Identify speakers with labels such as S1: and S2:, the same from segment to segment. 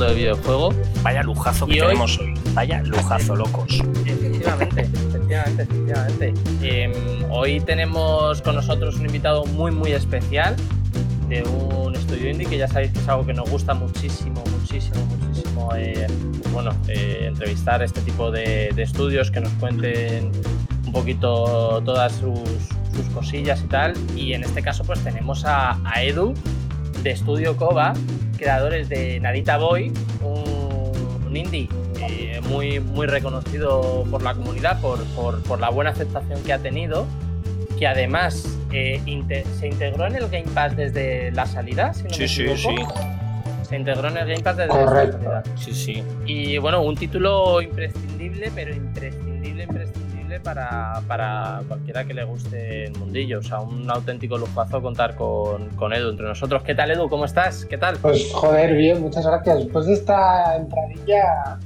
S1: mundo del videojuego.
S2: Vaya lujazo que tenemos hoy. Vaya lujazo, locos.
S1: Efectivamente, efectivamente, efectivamente. Em, hoy tenemos con nosotros un invitado muy, muy especial de un estudio indie que ya sabéis que es algo que nos gusta muchísimo, muchísimo, muchísimo. Eh, bueno, eh, entrevistar este tipo de, de estudios que nos cuenten un poquito todas sus, sus, cosillas y tal. Y en este caso, pues tenemos a, a Edu de Estudio Koba, creadores de Narita Boy, un, un indie eh, muy, muy reconocido por la comunidad, por, por, por, la buena aceptación que ha tenido, que además eh, inte se integró en el Game Pass desde la salida, si no
S2: sí,
S1: me
S2: sí,
S1: equivoco.
S2: sí.
S1: Se integró en el Game Pass desde
S3: Correcto.
S1: la salida.
S2: Sí, sí.
S1: Y bueno, un título imprescindible, pero imprescindible, para, para cualquiera que le guste el mundillo. O sea, un auténtico lujazo contar con, con Edu entre nosotros. ¿Qué tal, Edu? ¿Cómo estás? ¿Qué tal?
S3: Pues joder, bien, muchas gracias. Después de esta entradilla,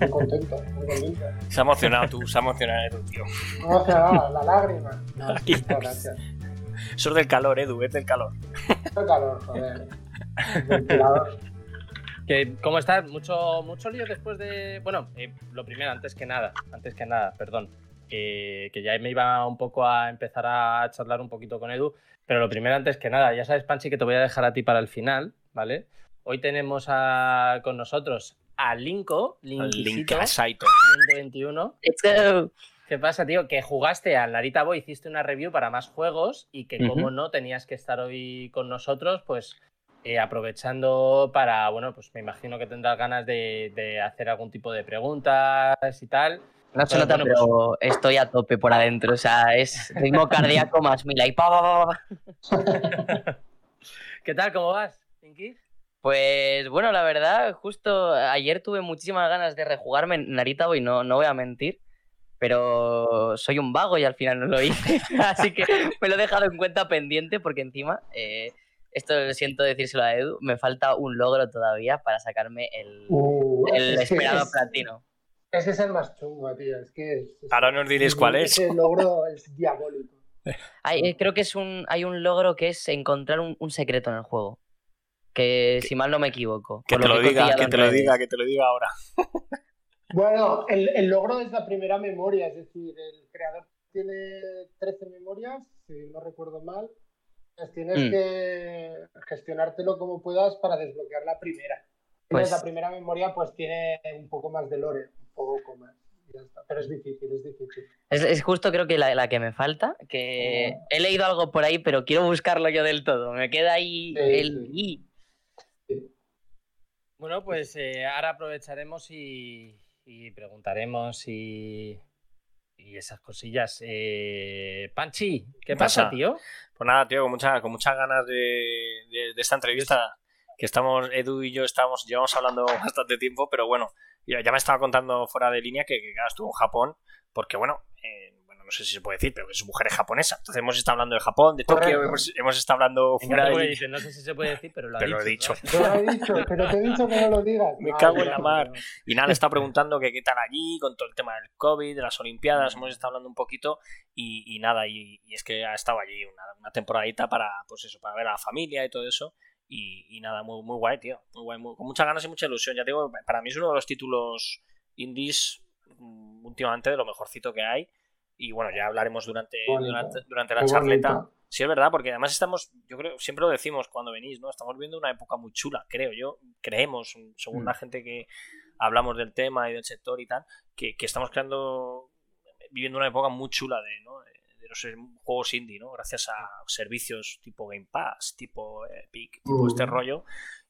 S3: muy contento, muy contento.
S2: Se ha emocionado tú, se ha emocionado Edu, tío.
S3: Me ha emocionado, la lágrima. No,
S2: Aquí.
S3: gracias.
S2: Eso es del calor, Edu, es del calor.
S3: Qué calor, joder. Ventilador.
S1: ¿Qué- ¿Cómo estás? ¿Mucho, mucho lío después de...? Bueno, eh, lo primero, antes que nada, antes que nada, perdón, eh, que ya me iba un poco a empezar a charlar un poquito con Edu, pero lo primero, antes que nada, ya sabes, Panchi, que te voy a dejar a ti para el final, ¿vale? Hoy tenemos a- con nosotros a Linko,
S2: link
S1: Linkisito,
S2: a Saito.
S1: 121.
S4: Let's go.
S1: ¿Qué pasa, tío? Que jugaste al Narita Boy, hiciste una review para más juegos y que, como no, tenías que estar hoy con nosotros, pues eh, aprovechando para, bueno, pues me imagino que tendrás ganas de, de hacer algún tipo de preguntas y tal.
S4: No se
S1: Pero
S4: nota,
S1: bueno, pues-
S4: pero estoy a tope por adentro. O sea, es ritmo cardíaco más mil y pa, pa, pa, pa.
S1: ¿Qué tal? ¿Cómo vas, Pinky?
S4: Pues bueno, la verdad, justo ayer tuve muchísimas ganas de rejugarme Narita Boy, no, no voy a mentir. Pero soy un vago y al final no lo hice. Así que me lo he dejado en cuenta pendiente porque encima, eh, esto siento decírselo a Edu, me falta un logro todavía para sacarme el,
S3: Uh,
S4: el
S3: es que
S4: esperado
S3: es-
S4: platino.
S3: Ese es el más chungo, tío. Es que es- es-
S2: Ahora nos diréis cuál es.
S3: Ese logro es diabólico.
S4: Hay- eh, creo que es un, hay un logro que es encontrar un, un secreto en el juego. Que si mal no me equivoco.
S2: Que te lo diga, que te lo diga, que te lo diga ahora.
S3: Bueno, el, el logro es la primera memoria, es decir, el creador tiene 13 memorias, si no recuerdo mal. Pues tienes
S4: Mm.
S3: que gestionártelo como puedas para desbloquear la primera.
S4: Pues-
S3: la primera memoria pues tiene un poco más de lore, un poco más. y ya está. Pero es difícil, es difícil.
S4: Es, es justo creo que la, la que me falta, que
S3: Oh.
S4: he leído algo por ahí, pero quiero buscarlo yo del todo. Me queda ahí
S3: Sí,
S4: el...
S3: sí.
S4: y-
S1: Bueno, pues eh, ahora aprovecharemos y, y preguntaremos y, y esas cosillas. Eh, Panchi, ¿qué
S2: ¿Qué
S1: pasa,
S2: pasa?
S1: tío?
S2: Pues nada, tío, con, mucha, con muchas ganas de, de- de esta entrevista. Que estamos, Edu y yo estamos, llevamos hablando bastante tiempo, pero bueno, ya, ya me estaba contando fuera de línea que, que claro, estuvo en Japón, porque bueno, eh, bueno, no sé si se puede decir, pero que su mujer es japonesa. Entonces hemos estado hablando de Japón, de Tokio, hemos, hemos estado hablando fuera de
S1: dice, no sé si se puede decir, pero lo ha
S2: Pero lo he
S1: dicho.
S2: dicho.
S3: Te lo he dicho, pero te he dicho que no lo digas.
S2: Me
S3: No,
S2: cago
S3: no,
S2: en la
S3: no,
S2: mar.
S3: no.
S2: Y nada, le está preguntando que qué tal allí, con todo el tema del COVID, de las Olimpiadas, hemos estado hablando un poquito y, y nada, y, y es que ha estado allí una, una temporadita para, pues eso, para ver a la familia y todo eso. Y, y nada, muy, muy guay, tío. Muy guay, muy- con muchas ganas y mucha ilusión. Ya te digo, para mí es uno de los títulos indies mm, últimamente de lo mejorcito que hay. Y bueno, ya hablaremos durante, durante, durante la
S3: Qué
S2: charleta.
S3: bonito.
S2: Sí, es verdad, porque además estamos, yo creo, siempre lo decimos cuando venís, ¿no? Estamos viendo una época muy chula, creo yo, creemos, según
S4: Mm.
S2: la gente que hablamos del tema y del sector y tal, que, que estamos creando, viviendo una época muy chula de, ¿no? de, de los juegos indie, ¿no? Gracias a servicios tipo Game Pass, tipo Epic, tipo
S3: Mm.
S2: este rollo.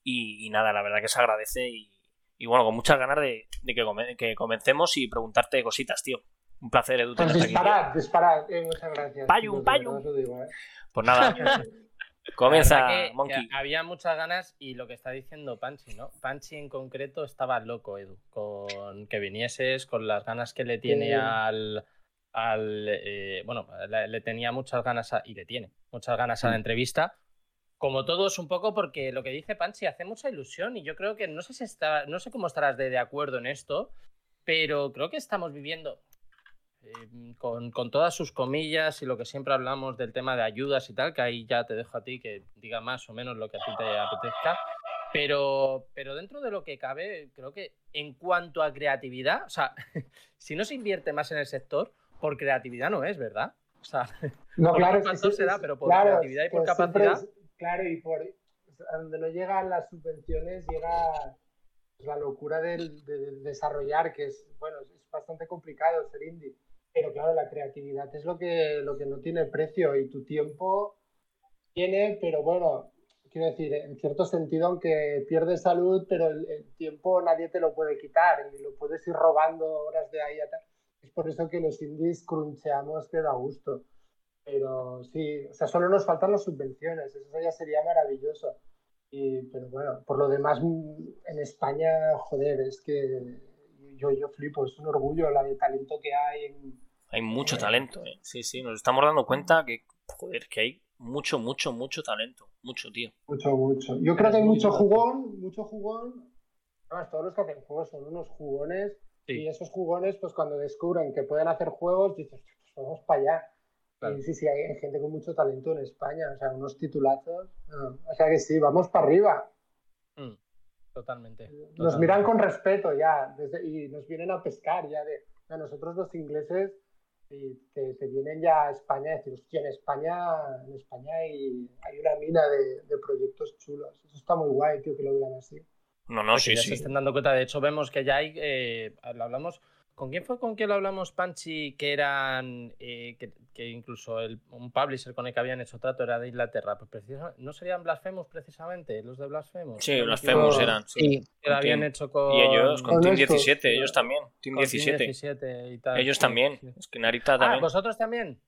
S2: Y, y nada, la verdad que se agradece y, y bueno, con muchas ganas de, de que, come- que comencemos y preguntarte cositas, tío. Un placer, Edu,
S3: Pues
S2: tenerte aquí.
S3: disparad, disparad. Eh, muchas gracias. Lo digo, eh.
S2: Pues nada, comienza,
S1: que-
S2: Monkey.
S1: que había muchas ganas y lo que está diciendo Panchi, ¿no? Panchi en concreto estaba loco, Edu, con que vinieses, con las ganas que le tiene
S3: Sí.
S1: al. al eh, bueno, le, le tenía muchas ganas a- y le tiene muchas ganas a la entrevista. Como todos, un poco porque lo que dice Panchi hace mucha ilusión y yo creo que no sé si está, no sé cómo estarás de, de acuerdo en esto, pero creo que estamos viviendo. Eh, con, con, todas sus comillas y lo que siempre hablamos del tema de ayudas y tal, que ahí ya te dejo a ti que diga más o menos lo que a ti te apetezca. Pero, pero dentro de lo que cabe, creo que en cuanto a creatividad, o sea, si no se invierte más en el sector, por creatividad no es, ¿verdad? O sea,
S3: no, claro,
S1: sí, será, pero por creatividad y por capacidad.
S3: claro, y por donde no llegan las subvenciones llega la locura del, de desarrollar, que es, bueno, es bastante complicado ser indie. Pero claro, la creatividad es lo que, lo que no tiene precio y tu tiempo tiene, pero bueno, quiero decir, en cierto sentido, aunque pierdes salud, pero el, tiempo nadie te lo puede quitar y lo puedes ir robando horas de ahí a tal. Es por eso que los indies cruncheamos que da gusto. Pero sí, o sea, solo nos faltan las subvenciones, eso ya sería maravilloso. Y, pero bueno, por lo demás, en España, joder, es que yo, yo flipo, es un orgullo la de talento que hay.
S2: Hay mucho talento, ¿eh? sí, sí, nos estamos dando cuenta que, joder, que hay mucho, mucho, mucho talento. Mucho, tío.
S3: Mucho, mucho. Yo creo que hay mucho jugón, mucho jugón. Además, todos los que hacen juegos son unos jugones. Y esos jugones, pues cuando descubren que pueden hacer juegos, dices, pues vamos para allá. Y sí, sí, hay gente con mucho talento en España. O sea, unos titulazos. o sea que sí, vamos para arriba.
S1: Mm, totalmente,
S3: Nos miran con respeto ya. y nos vienen a pescar ya de. A nosotros los ingleses y te, vienen ya a España a decir, hostia, en España, en España hay, hay una mina de, de, proyectos chulos. Eso está muy guay, tío, que lo vean así.
S2: No, no, sí,
S1: ya
S2: sí.
S1: se estén dando cuenta. De hecho, vemos que ya hay, eh, hablamos ¿Con quién fue con quien lo hablamos, Panchi? Que eran. Eh, que, incluso el, un publisher con el que habían hecho trato era de Inglaterra. Pues ¿No serían Blasphemous precisamente? ¿Los de Blasphemous?
S2: Sí, Blasphemous eran.
S1: Sí, que lo habían hecho con.
S2: Y ellos, con, Team 17, ellos también. Team 17.
S1: Team 17 y tal.
S2: Ellos también. Es que Narita también.
S1: Ah, ¿vosotros también?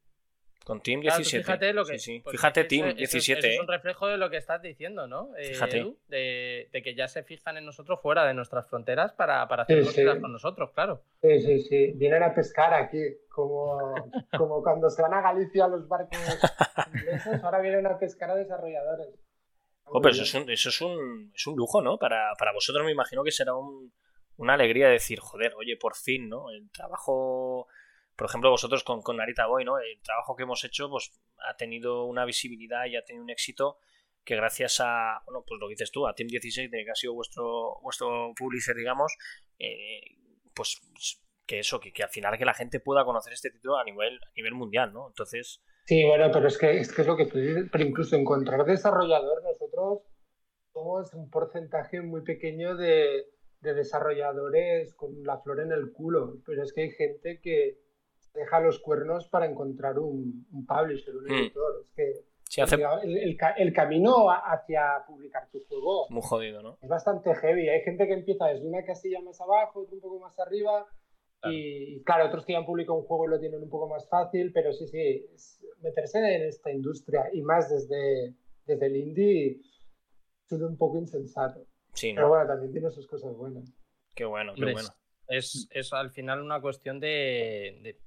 S2: Con Team 17. fíjate lo que. Sí, Fíjate, Team 17.
S1: es un reflejo de lo que estás diciendo, ¿no? Eh, fíjate. de, de, que ya se fijan en nosotros fuera de nuestras fronteras para, para hacer cosas con nosotros, claro.
S3: Sí, sí, sí. Vienen a pescar aquí, como, como cuando se van a Galicia los barcos ingleses, ahora vienen a pescar a desarrolladores.
S2: Oh, pero eso es un, eso es un, es un lujo, ¿no? Para, para vosotros me imagino que será un, una alegría decir, joder, oye, por fin, ¿no? El trabajo por ejemplo, vosotros con, Narita Boy, ¿no? El trabajo que hemos hecho, pues ha tenido una visibilidad y ha tenido un éxito que gracias a, bueno, pues lo dices tú, a Team 16, que ha sido vuestro, vuestro publisher, digamos, eh, pues que eso, que, que, al final que la gente pueda conocer este título a nivel, a nivel mundial, ¿no? Entonces...
S3: Sí, bueno, pero es que es, que es lo que tú dices, pero incluso encontrar desarrollador, nosotros somos un porcentaje muy pequeño de, de desarrolladores con la flor en el culo, pero es que hay gente que, deja los cuernos para encontrar un, un publisher, un hmm. editor. Es que el, el, camino hacia publicar tu juego
S2: Muy jodido, ¿no?
S3: es bastante heavy. Hay gente que empieza desde una casilla más abajo, otro un poco más arriba. Y claro, otros que ya han publicado un juego y lo tienen un poco más fácil, pero sí, sí, meterse en esta industria y más desde, desde el indie es un poco insensato.
S2: Sí, ¿no?
S3: Pero bueno, también tiene sus cosas buenas.
S2: Qué bueno, qué bueno.
S1: Es, es, al final una cuestión de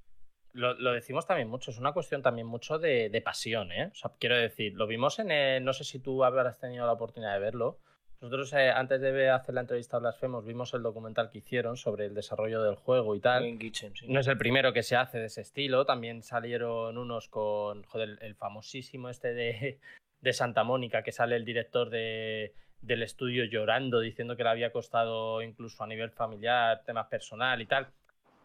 S1: lo, decimos también mucho, es una cuestión también mucho de, pasión, ¿eh? O sea, quiero decir, lo vimos en el, no sé si tú habrás tenido la oportunidad de verlo. Nosotros eh, antes de hacer la entrevista a Blasfemos vimos el documental que hicieron sobre el desarrollo del juego y tal. No es el primero que se hace de ese estilo, también salieron unos con, joder, el famosísimo este de, de Santa Mónica, que sale el director de, del estudio llorando, diciendo que le había costado incluso a nivel familiar, temas personal y tal.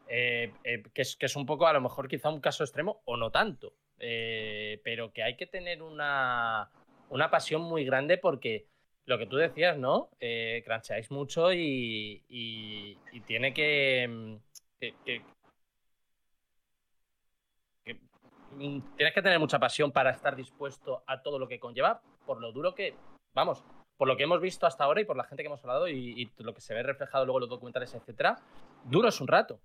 S1: Eh, eh, que, es, un poco, a lo mejor, quizá un caso extremo o no tanto, eh, pero que hay que tener una, una, pasión muy grande porque lo que tú decías, ¿no? Eh, crancheáis mucho y, y, tiene que, mm, mm, tienes que tener mucha pasión para estar dispuesto a todo lo que conlleva, por lo duro que, vamos, por lo que hemos visto hasta ahora y por la gente que hemos hablado y, y lo que se ve reflejado luego en los documentales, etcétera, duro es un rato.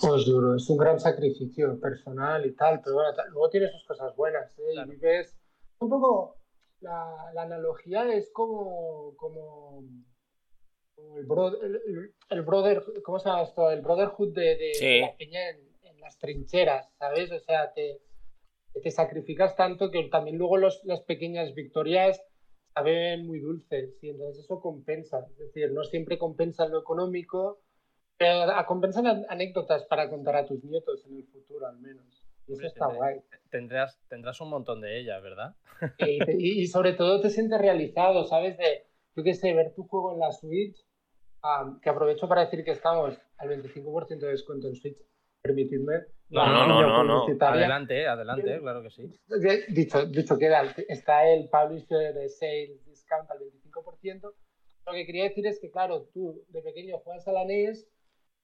S3: Pues duro, es un gran sacrificio personal y tal, pero bueno, luego tiene sus cosas buenas, ¿eh? Y vives un poco, la, la, analogía es como, como, el, el, brother, ¿cómo se llama esto? El brotherhood de, de, la peña en, en, las trincheras, ¿sabes? O sea, te, te sacrificas tanto que también luego los, las pequeñas victorias saben muy dulces y entonces eso compensa, es decir, no siempre compensa lo económico, Pero a compensan an- anécdotas para contar a tus nietos en el futuro, al menos. Y eso está guay.
S1: Tendrás, tendrás un montón de ellas, ¿verdad?
S3: Y, y- y sobre todo te sientes realizado, ¿sabes? De, yo qué sé, ver tu juego en la Switch, ah, que aprovecho para decir que estamos al 25% de descuento en Switch, permitidme.
S2: No, no, no, no, no.
S1: Adelante, adelante, claro que sí.
S3: De- Dicho, dicho queda, está el Publisher Sales Discount al 25%. Lo que quería decir es que, claro, tú de pequeño juegas a la NES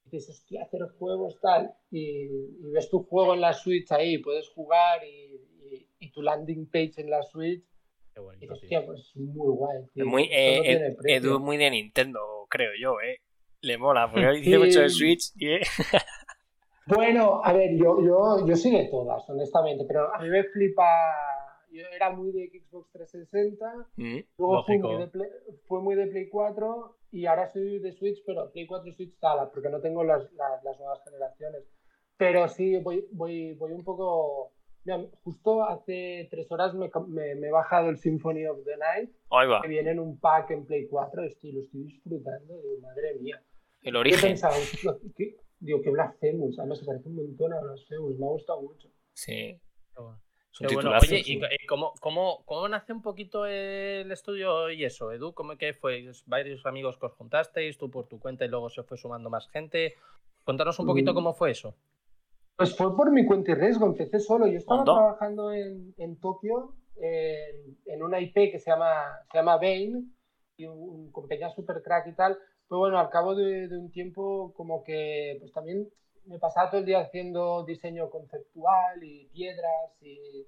S3: dices, hostia, hacer juegos tal, y, y ves tu juego en la Switch ahí, puedes jugar y, y- y tu landing page en la Switch,
S1: Qué
S3: y
S1: bonito,
S3: dices,
S1: tío.
S3: hostia, pues muy guay. tío.
S2: Es muy,
S3: Esto
S2: eh, Ed-
S3: precio".
S2: Edu es muy de Nintendo, creo yo, ¿eh? Le mola, porque dice mucho de. Switch y... eh,
S3: Bueno, a ver, yo, yo, yo soy de todas, honestamente, pero a mí me flipa. Yo era muy de Xbox 360,
S2: Mm.
S3: luego fui
S1: Lógico.
S3: muy, de Play, fue muy de Play 4 y ahora soy de Switch, pero Play 4 y Switch tal, porque no tengo las, las, las nuevas generaciones. Pero sí, voy, voy, voy un poco. Mira, justo hace tres horas me, me- me he bajado el Symphony of the Night,
S2: Ahí va,
S3: que viene en un pack en Play 4, estoy, lo estoy disfrutando, digo, madre mía.
S2: el origen.
S3: pensaba, "Hostia, ¿qué? digo, que Blasphemous, además se parece un montón a Blasphemous, me ha gustado mucho.
S2: Sí,
S1: Qué bueno.
S2: Es un
S1: Qué bueno.
S2: titulazo.
S1: Oye, ¿y co- y cómo, cómo, cómo nace un poquito el estudio y eso, Edu? ¿Cómo que fue? ¿Varios amigos que os juntasteis, tú por tu cuenta y luego se fue sumando más gente? Contanos un poquito
S3: Mm.
S1: cómo fue eso.
S3: Pues fue por mi cuenta y riesgo, empecé solo. Yo estaba trabajando en, en Tokio en, en una IP que se llama, se llama Bain, y un, un compañía super crack y tal. Pero bueno, al cabo de, de un tiempo, como que pues también me pasaba todo el día haciendo diseño conceptual y piedras y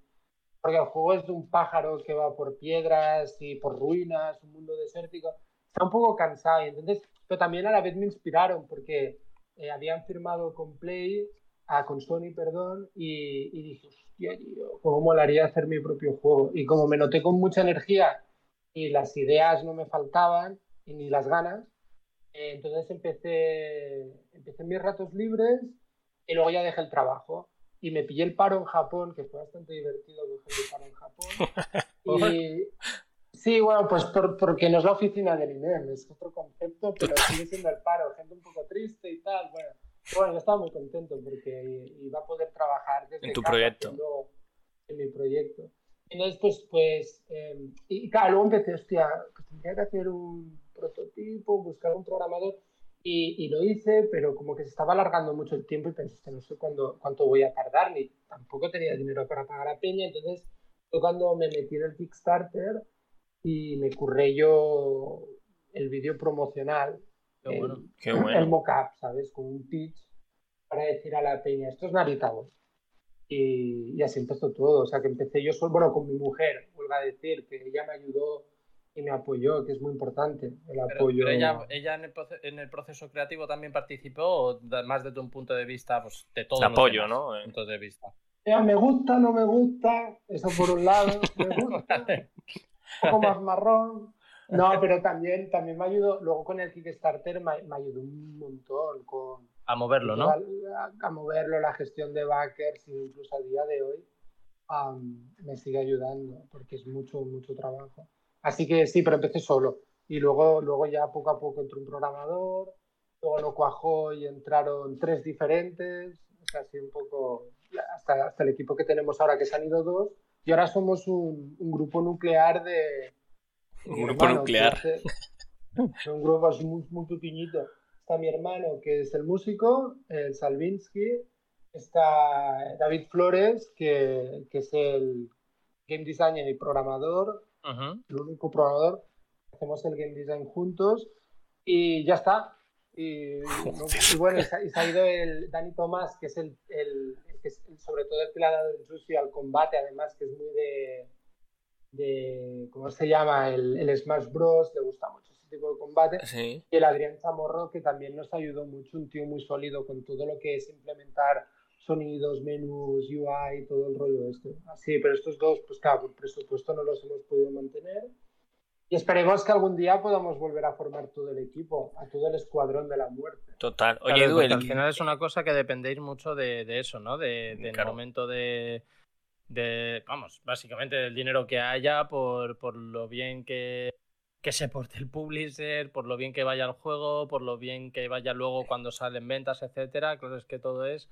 S3: porque el juego es de un pájaro que va por piedras y por ruinas, un mundo desértico. Estaba un poco cansado y entonces, pero también a la vez me inspiraron porque eh, habían firmado con Play, ah, con Sony, perdón, y, y dije, hostia, tío, cómo molaría hacer mi propio juego. Y como me noté con mucha energía y las ideas no me faltaban y ni las ganas, entonces empecé, empecé mis ratos libres y luego ya dejé el trabajo. Y me pillé el paro en Japón, que fue bastante divertido coger el paro en Japón. Y sí, bueno, pues por- porque no es la oficina del INEM, es otro concepto, pero sigue siendo el paro, gente un poco triste y tal. Bueno, bueno yo estaba muy contento porque iba a poder trabajar desde
S2: En tu
S3: casa
S2: proyecto.
S3: en mi proyecto. Entonces, pues, pues eh, y claro, luego empecé, hostia, pues tendría que hacer un prototipo, buscar un programador. Y, y lo hice, pero como que se estaba alargando mucho el tiempo y pensé, "Hostia, no sé cuándo, cuánto voy a tardar, ni tampoco tenía dinero para pagar a Peña. Entonces, fue cuando me metí en el Kickstarter y me curré yo el vídeo promocional,
S1: Qué
S3: el,
S1: bueno.
S2: Qué bueno.
S3: el mock-up, ¿sabes? Con un pitch para decir a la peña, esto es Narita Boy. Y, y así empezó todo. O sea, que empecé yo solo, bueno, con mi mujer, vuelvo a decir, que ella me ayudó y me apoyó, que es muy importante, el
S1: Pero,
S3: apoyo.
S1: pero ella, ella en, el proce- en el proceso creativo también participó, más desde un punto de vista pues, de todo
S2: De apoyo, ¿no? Eh.
S1: Puntos de vista.
S3: Ella me gusta, no me gusta, eso por un lado, me gusta, un poco más marrón. No, pero también, también me ayudó, luego con el Kickstarter me, me ayudó un montón con,
S1: A moverlo, ¿no?
S3: a, a moverlo, la gestión de backers, incluso a día de hoy am, me sigue ayudando porque es mucho, mucho trabajo. Así que sí, pero empecé solo. Y luego, luego ya poco a poco entró un programador, luego no cuajó y entraron tres diferentes, o sea, así un poco, hasta, hasta el equipo que tenemos ahora, que se han ido dos, y ahora somos un, un grupo nuclear de...
S2: Un grupo
S3: hermano,
S2: nuclear.
S3: es, eh, un grupo muy, muy pequeñito. Está mi hermano, que es el músico, el Salvinsky, está David Flores, que, que es el game designer y programador, El único programador. Hacemos el game design juntos y ya está. Y, y bueno, y se, ha ido el Dani Tomás, que es el, que es el- sobre todo el que le ha dado el sushi al combate, además, que es muy de, de ¿cómo se llama? El, el Smash Bros. Le gusta mucho ese tipo de combate.
S2: Sí.
S3: Y el Adrián Chamorro, que también nos ayudó mucho, un tío muy sólido con todo lo que es implementar sonidos, menús, UI, todo el rollo este. Así, pero estos dos, pues claro, por presupuesto no los hemos podido mantener. Y esperemos que algún día podamos volver a formar todo el equipo, a todo el escuadrón de la muerte.
S2: Total. Oye,
S1: Claro,
S2: Edu, el-
S1: al final es una cosa que dependéis mucho de, de eso, ¿no? De, del
S2: Claro.
S1: momento de, de, vamos, básicamente del dinero que haya por, por lo bien que, que se porte el publisher, por lo bien que vaya el juego, por lo bien que vaya luego cuando salen ventas, etcétera. Claro, es que todo es.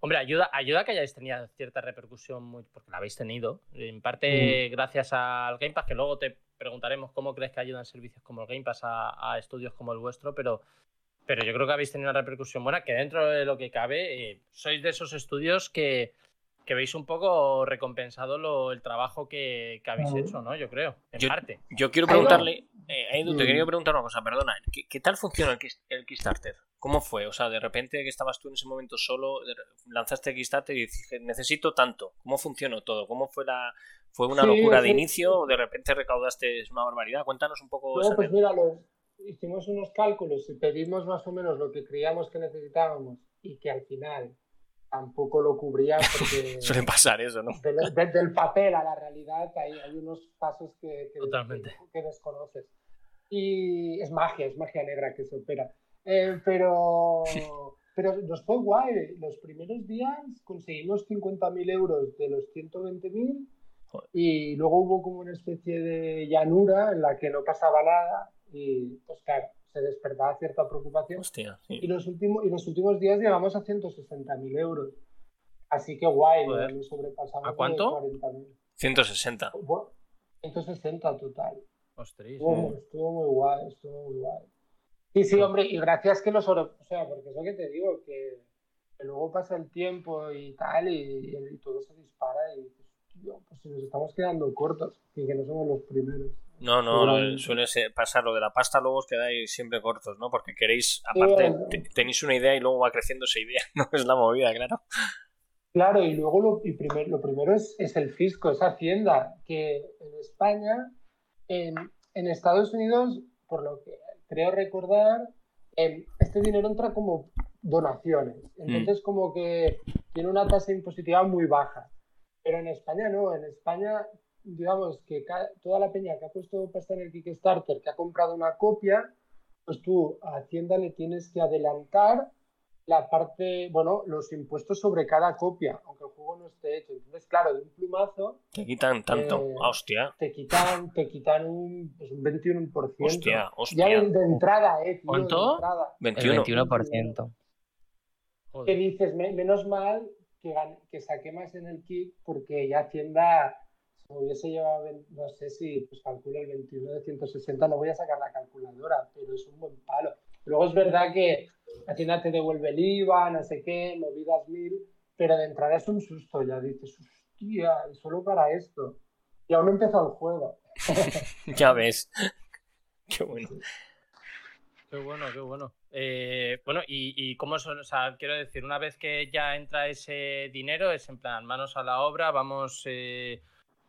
S1: Hombre, ayuda, ayuda que hayáis tenido cierta repercusión, muy, porque la habéis tenido. En parte
S3: Mm.
S1: gracias al Game Pass, que luego te preguntaremos cómo crees que ayudan servicios como el Game Pass a, a estudios como el vuestro, pero, pero yo creo que habéis tenido una repercusión buena, que dentro de lo que cabe, eh, sois de esos estudios que, que veis un poco recompensado lo- el trabajo que, que habéis hecho, ¿no? Yo creo, en
S2: Yo-
S1: parte.
S2: Yo quiero preguntarle, eh, Aidu, te
S3: Mm.
S2: quería preguntar una cosa, perdona. ¿Qué, qué tal funciona el, el Kickstarter? ¿Cómo fue? O sea, de repente que estabas tú en ese momento solo, lanzaste Kickstarter y dijiste, necesito tanto. ¿Cómo funcionó todo? ¿Cómo fue la fue una
S3: Sí,
S2: locura de
S3: sí.
S2: inicio o de repente recaudaste una barbaridad? Cuéntanos un poco
S3: No, pues mira, los- hicimos unos cálculos y pedimos más o menos lo que creíamos que necesitábamos y que al final tampoco lo cubría porque
S2: Suele pasar eso, ¿no?
S3: del, del- del papel a la realidad hay, hay unos pasos que, que-
S1: Totalmente.
S3: que- que desconoces. Y es magia, es magia negra que se opera. Eh, pero, pero nos fue guay. Los primeros días conseguimos 50.000 euros de los 120.000
S2: Joder.
S3: y luego hubo como una especie de llanura en la que no pasaba nada y pues claro, se despertaba cierta preocupación.
S2: Hostia,
S3: Y
S2: sí.
S3: los últimos, y los últimos días llegamos a 160.000 euros. Así que guay,
S1: Joder.
S3: nos sobrepasamos
S1: ¿A cuánto?
S3: de 40.000.
S2: 160.
S3: Bueno, 160 total.
S1: Ostras.
S3: Estuvo, muy- estuvo muy guay, estuvo muy guay. Sí, sí, hombre, y gracias que lo sobre... O sea, porque es lo que te digo, que, que luego pasa el tiempo y tal, y, y todo se dispara y dices, pues si nos estamos quedando cortos, y que no somos los primeros.
S2: No, no,
S3: Seguramente.
S2: suele ser- pasar lo de la pasta, luego os quedáis siempre cortos, ¿no? Porque queréis, aparte, te- tenéis una idea y luego va creciendo esa idea, no es la movida, claro.
S3: Claro, y luego lo, y primer- lo primero es, es el fisco, es Hacienda, que en España, en, en Estados Unidos, por lo que creo recordar, em, este dinero entra como donaciones. Entonces, como que tiene una tasa impositiva muy baja. Pero en España no, en España, digamos que toda la peña que ha puesto pasta en el Kickstarter, que ha comprado una copia, pues tú a Hacienda le tienes que adelantar la parte, bueno, los impuestos sobre cada copia, aunque el juego no esté hecho. Entonces, claro, de un plumazo
S2: Te quitan tanto.
S3: Eh,
S2: Ah, hostia,
S3: te quitan, te quitan un, pues, un 21%.
S2: hostia,
S3: Ya
S2: hostia.
S3: de, de entrada, eh, tío,
S1: ¿Cuánto?
S3: de entrada.
S4: El
S2: 21.
S4: 21%.
S3: Que
S1: Joder.
S3: dices, "Me- menos mal que, gan- que saqué más en el kick porque ya Hacienda hubiese llevado, no sé si, pues calculo el 21 de 160, no voy a sacar la calculadora, pero es un buen palo. Luego es verdad que Hacienda te devuelve el IVA, no sé qué, movidas mil, pero de entrada es un susto, ya dices, hostia, y solo para esto. Y aún no empezó el juego.
S2: Ya ves. Qué bueno.
S1: Qué bueno, qué bueno. Eh, bueno, y, y cómo son, o sea, quiero decir, una vez que ya entra ese dinero, es en plan, manos a la obra, vamos, eh,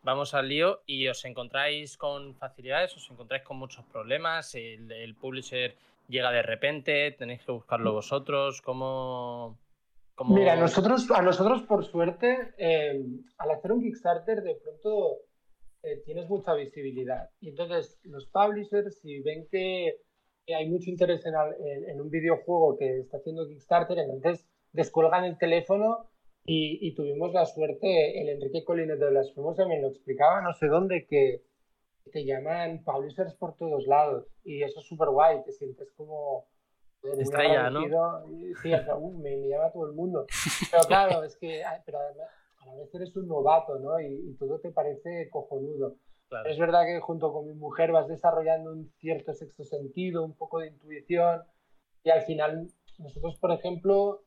S1: vamos al lío y os encontráis con facilidades, os encontráis con muchos problemas, el, el publisher llega de repente, tenéis que buscarlo vosotros, ¿cómo...? cómo-
S3: Mira, nosotros, a nosotros por suerte, eh, al hacer un Kickstarter, de pronto eh, tienes mucha visibilidad. Y entonces los publishers, si ven que, hay mucho interés en, en- en un videojuego que está haciendo Kickstarter, entonces descuelgan el teléfono y, y tuvimos la suerte, el Enrique Colines de las Fuimos me lo explicaba, no sé dónde, que te llaman publishers por todos lados. Y eso es súper guay, te sientes como...
S1: Estrella, ¿no?
S3: Sí, sea, uh, me, me llama todo el mundo. Pero claro, es que ah, pero además, a la vez eres un novato, ¿no? Y, y todo te parece cojonudo.
S1: Claro.
S3: Es verdad que junto con mi mujer vas desarrollando un cierto sexto sentido, un poco de intuición, y al final nosotros, por ejemplo,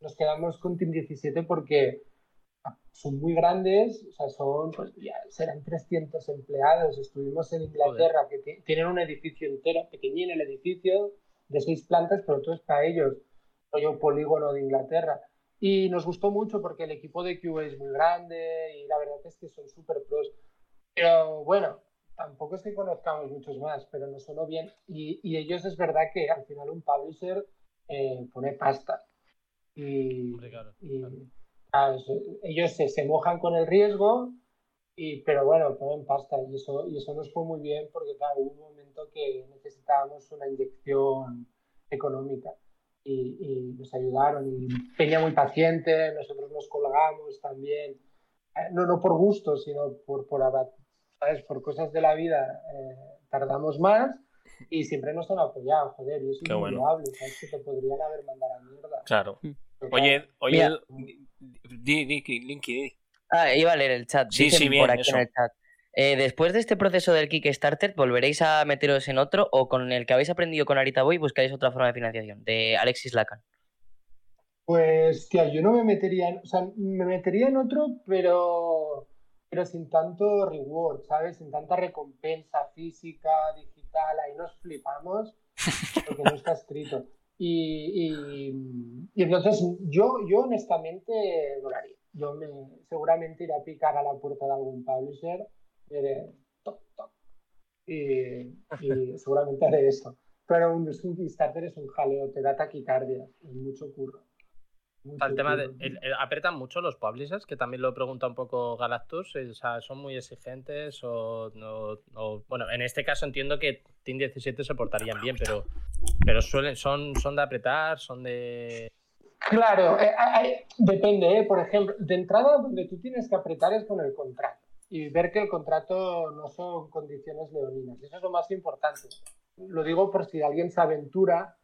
S3: nos quedamos con Team 17 porque son muy grandes, o sea, son, pues ya serán 300 empleados. Estuvimos en Inglaterra, que ti- tienen un edificio entero, pequeñín el edificio, de seis plantas, pero todo es para ellos, rollo polígono de Inglaterra. Y nos gustó mucho porque el equipo de QA es muy grande y la verdad es que son súper pros. Pero bueno, tampoco es que conozcamos muchos más, pero nos sonó bien. Y, y ellos es verdad que al final un publisher eh, pone pasta. Y,
S1: Hombre, claro,
S3: y,
S1: claro.
S3: ah, ellos se, se mojan con el riesgo, y, pero bueno, ponen pasta. Y eso, y eso nos fue muy bien porque claro, hubo un momento que necesitábamos una inyección económica. Y, y nos ayudaron. Y Peña muy paciente, nosotros nos colgamos también. Eh, No, no por gusto, sino por, por, ¿sabes? Por cosas de la vida eh, tardamos más y siempre nos han apoyado, joder, y eso
S2: Qué
S3: es
S2: bueno.
S3: ¿sabes? Que te podrían haber mandado a mierda.
S2: Claro. Oye, oye, di, di, di, Linky, di.
S4: Ah, iba a leer el chat.
S2: Sí,
S4: Dicen
S2: sí, bien,
S4: por aquí
S2: eso.
S4: en el chat. Eh, después de este proceso del Kickstarter, ¿volveréis a meteros en otro o con el que habéis aprendido con Arita Boy buscaréis otra forma de financiación? De Alexis Lacan.
S3: Pues, tía, yo no me metería, en, o sea, me metería en otro, pero, pero sin tanto reward, ¿sabes? Sin tanta recompensa física, digital, ahí nos flipamos, porque no está escrito. Y, y- y entonces yo, yo honestamente lo haría. Yo me, seguramente iré a picar a la puerta de algún publisher, y diré, toc, toc, y, y seguramente haré eso. Pero un, un Kickstarter es un jaleo, te da taquicardia, y mucho curro. Mucho
S1: El tema de, el- el- apretan mucho los publishers, que también lo pregunta un poco Galactus. eh, O sea, ¿son muy exigentes o, no- o- bueno, en este caso entiendo que Team 17 se portarían bien, pero, pero suelen, son, son de apretar, son de.
S3: Claro, eh, hay- depende, ¿eh? por ejemplo, de entrada donde tú tienes que apretar es con el contrato y ver que el contrato no son condiciones leoninas. Eso es lo más importante. Lo digo por si alguien se aventura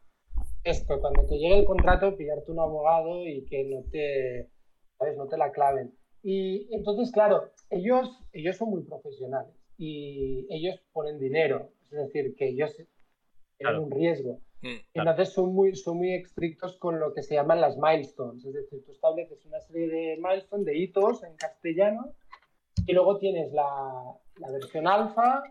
S3: esto, cuando te llegue el contrato, pillarte un abogado y que no te, ¿sabes? No te la claven. Y entonces, claro, ellos, ellos son muy profesionales y ellos ponen dinero, es decir, que ellos tienen
S1: Claro.
S3: un riesgo.
S2: Mm,
S3: Entonces son muy, son muy estrictos con lo que se llaman las milestones, es decir, tú estableces una serie de milestones, de hitos en castellano, y luego tienes la, la versión alfa,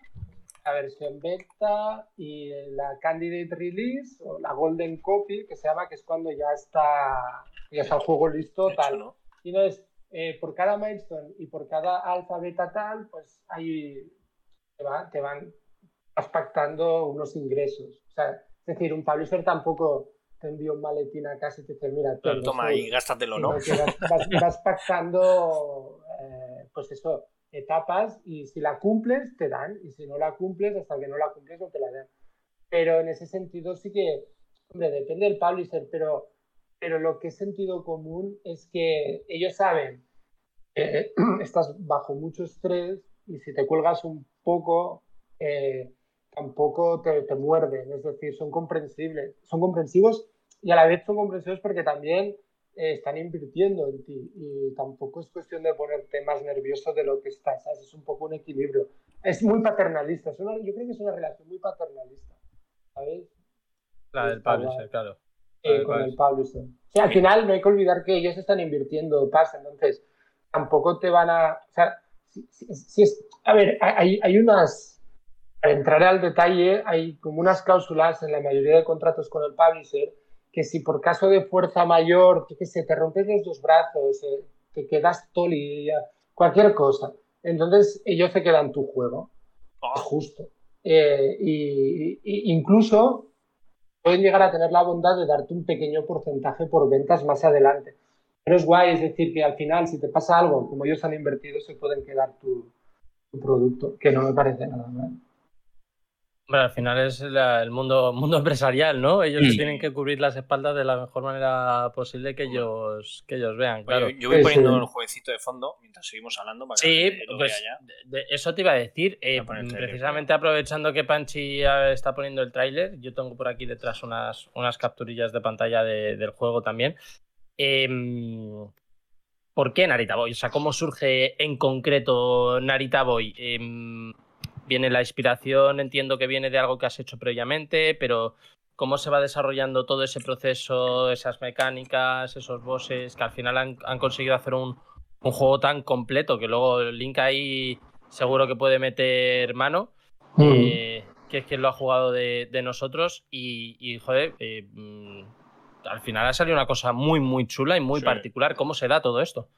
S3: la versión beta y la candidate release o la golden copy, que se llama, que es cuando ya está, ya está el juego listo,
S2: hecho,
S3: tal.
S2: ¿no?
S3: Y entonces, eh, por cada milestone y por cada alfa, beta, tal, pues ahí te, va- te van pactando unos ingresos. O sea, es decir, un publisher tampoco te envía un maletín a casa y te dice, mira,
S2: toma
S3: eso",
S2: y gástatelo, ¿no?
S3: vas- vas pactando, eh, pues eso, etapas y si la cumples, te dan. Y si no la cumples, hasta que no la cumples, no te la dan. Pero en ese sentido sí que, hombre, depende del publisher, pero, pero lo que es sentido común es que ellos saben que estás bajo mucho estrés y si te cuelgas un poco, eh, tampoco te, te muerden, es decir, son comprensibles, son comprensivos y a la vez son comprensivos porque también eh, están invirtiendo en ti y tampoco es cuestión de ponerte más nervioso de lo que estás, ¿sabes? es un poco un equilibrio. Es muy paternalista, es una- yo creo que es una relación muy paternalista, ¿sabes?
S1: La del publisher, claro.
S3: Eh, con el publisher. O sea, al final no hay que olvidar que ellos están invirtiendo paz, entonces tampoco te van a... O sea, si, si- si es, a ver, hay, hay unas... Para entrar al detalle, hay como unas cláusulas en la mayoría de contratos con el publisher que si por caso de fuerza mayor, que se te rompes los dos brazos, eh, te quedas toli, cualquier cosa, entonces ellos se quedan tu juego
S2: Oh,
S3: justo. Eh, y, y- incluso pueden llegar a tener la bondad de darte un pequeño porcentaje por ventas más adelante. Pero es guay, es decir, que al final, si te pasa algo, como ellos han invertido, se pueden quedar tu, tu producto, que no me parece nada mal.
S1: Hombre, al final es la- el mundo, mundo empresarial, ¿no? Ellos
S4: Mm.
S1: tienen que cubrir las espaldas de la mejor manera posible que ellos, que ellos vean,
S2: Oye,
S1: claro.
S2: yo voy poniendo
S3: sí.
S2: el jueguecito de fondo mientras seguimos hablando para que
S1: Sí,
S2: lo
S1: pues
S2: vea ya.
S1: de- de- eso te iba a decir. eh, precisamente aprovechando que Panchi está poniendo el tráiler, yo tengo por aquí detrás unas, unas capturillas de pantalla de- del juego también. Em, ¿Por qué Narita Boy? O sea, ¿cómo surge en concreto Narita Boy? Em, viene la inspiración, entiendo que viene de algo que has hecho previamente, pero ¿cómo se va desarrollando todo ese proceso, esas mecánicas, esos bosses, que al final han, han conseguido hacer un, un juego tan completo que luego Link ahí seguro que puede meter mano, eh, que es quien lo ha jugado de, de nosotros y, y, joder, eh, mm, al final ha salido una cosa muy, muy chula y muy
S2: Sí.
S1: particular. ¿Cómo se da todo esto?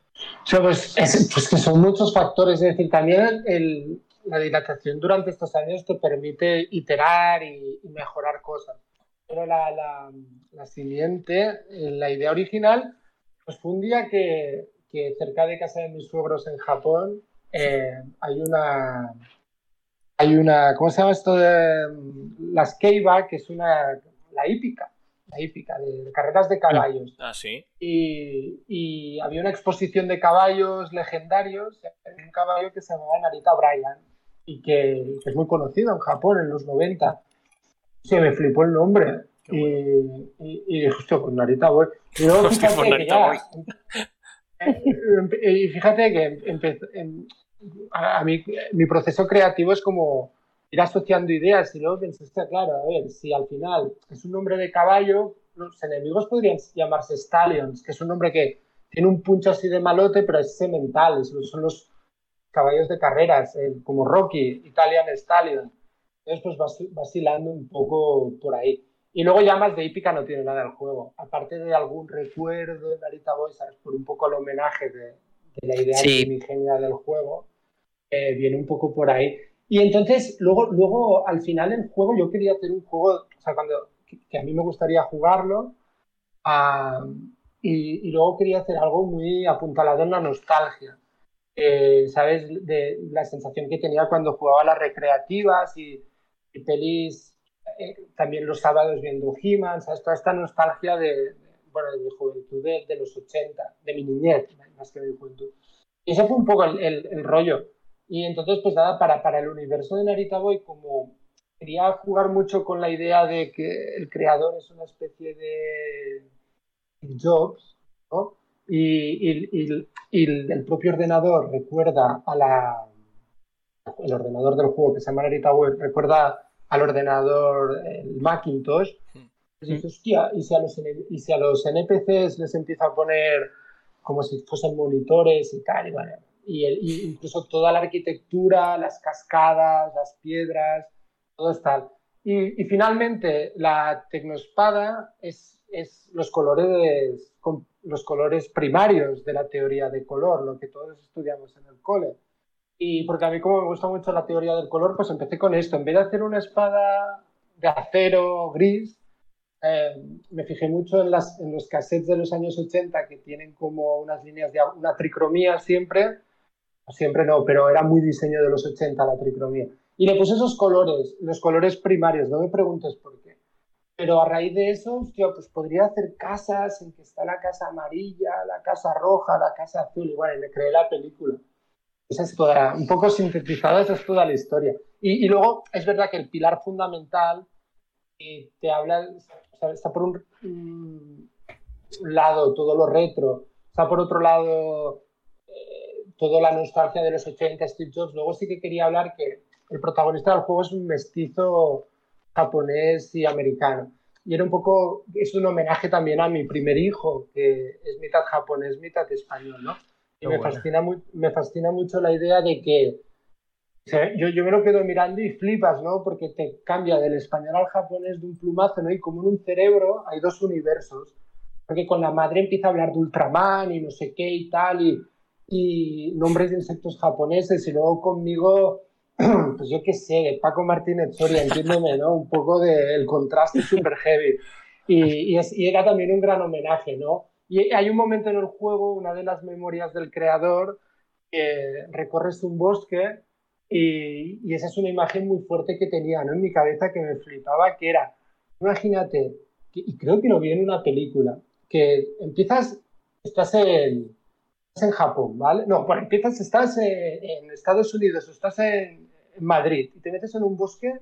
S3: O sea, pues, es- pues que son muchos factores, es decir, también el- la dilatación durante estos años te permite iterar y, y mejorar cosas. Pero la, la, la siguiente, eh, la idea original, pues fue un día que, que cerca de casa de mis suegros en Japón eh, hay una, hay una, ¿cómo se llama esto de mm, las Keiba, que es una, la hípica, la hípica de- de carreras de caballos
S2: Ah, sí.
S3: y, y había una exposición de caballos legendarios, un caballo que se llamaba Narita Bryan. Y que, es muy conocido en Japón en los 90. Se me flipó el nombre. Y, y, y, dije, hostia, pues Narita Boy. Y luego fíjate que ya, y fíjate que a, mí, mi proceso creativo es como ir asociando ideas y luego pensaste, claro, a ver, si al final es un nombre de caballo, los enemigos podrían llamarse Stallions, que es un nombre que tiene un puncho así de malote, pero es semental, son los caballos de carreras, eh, como Rocky, Italian Stallion. Entonces, pues vacilando un poco por ahí. Y luego ya más de hípica no tiene nada el juego. Aparte de algún recuerdo de Narita Boy, ¿sabes? Por un poco el homenaje de, la idea sí. del juego, eh, viene un poco por ahí. Y entonces, luego, luego, al final el juego, yo quería hacer un juego, o sea, cuando, que, a mí me gustaría jugarlo, y, y, luego quería hacer algo muy apuntalado en la nostalgia. Eh, ¿sabes? De la sensación que tenía cuando jugaba las recreativas y, y pelis, eh, también los sábados viendo He-Man, ¿sabes? Toda esta nostalgia de, bueno, de mi juventud, de, de, los 80, de mi niñez, más que de mi juventud. Y ese fue un poco el, el, rollo. Y entonces, pues nada, para, para el universo de Narita Boy, como quería jugar mucho con la idea de que el creador es una especie de Jobs, ¿no? Y, el propio ordenador recuerda a la... El ordenador del juego que se llama Narita Web recuerda al ordenador, el Macintosh. Y dices, hostia, ¿y si, a los, y si a los NPCs les empieza a poner como si fuesen monitores y tal, y, y, incluso toda la arquitectura, las cascadas, las piedras, todo está. Y, y finalmente, la tecnospada es, es los colores los colores primarios de la teoría de color, lo que todos estudiamos en el cole. Y porque a mí como me gusta mucho la teoría del color, pues empecé con esto. En vez de hacer una espada de acero gris, eh, me fijé mucho en, las, en los cassettes de los años 80 que tienen como unas líneas de una tricromía siempre. Siempre no, pero era muy diseño de los 80 la tricromía. Y le puse esos colores, los colores primarios, no me preguntes por qué. Pero a raíz de eso, hostia, pues podría hacer casas en que está la casa amarilla, la casa roja, la casa azul, y bueno, me creé la película. Esa es toda, un poco sintetizada, esa es toda la historia. Y, luego es verdad que el pilar fundamental eh, te habla, está por un, lado todo lo retro, está por otro lado eh, toda la nostalgia de los 80, Steve Jobs. Luego sí que quería hablar que el protagonista del juego es un mestizo japonés y americano. Y era un poco, es un homenaje también a mi primer hijo, que es mitad japonés, mitad español, ¿no? Y me fascina, me fascina mucho la idea de que yo, yo me lo quedo mirando y flipas, ¿no? Porque te cambia del español al japonés de un plumazo, ¿no? Y como en un cerebro hay dos universos. Porque con la madre empieza a hablar de Ultraman y no sé qué y tal, y, y nombres de insectos japoneses, y luego conmigo pues yo qué sé, Paco Martínez Soria, entiéndeme, ¿no? Un poco del contraste super heavy. Y, y, era también un gran homenaje, ¿no? Y hay un momento en el juego, una de las memorias del creador, que recorres un bosque y, y, esa es una imagen muy fuerte que tenía ¿no? en mi cabeza que me flipaba, que era, imagínate, y creo que lo vi en una película, que empiezas, estás en, en Japón, ¿vale? No, bueno, empiezas, estás en, Estados Unidos estás en, Madrid y te metes en un bosque,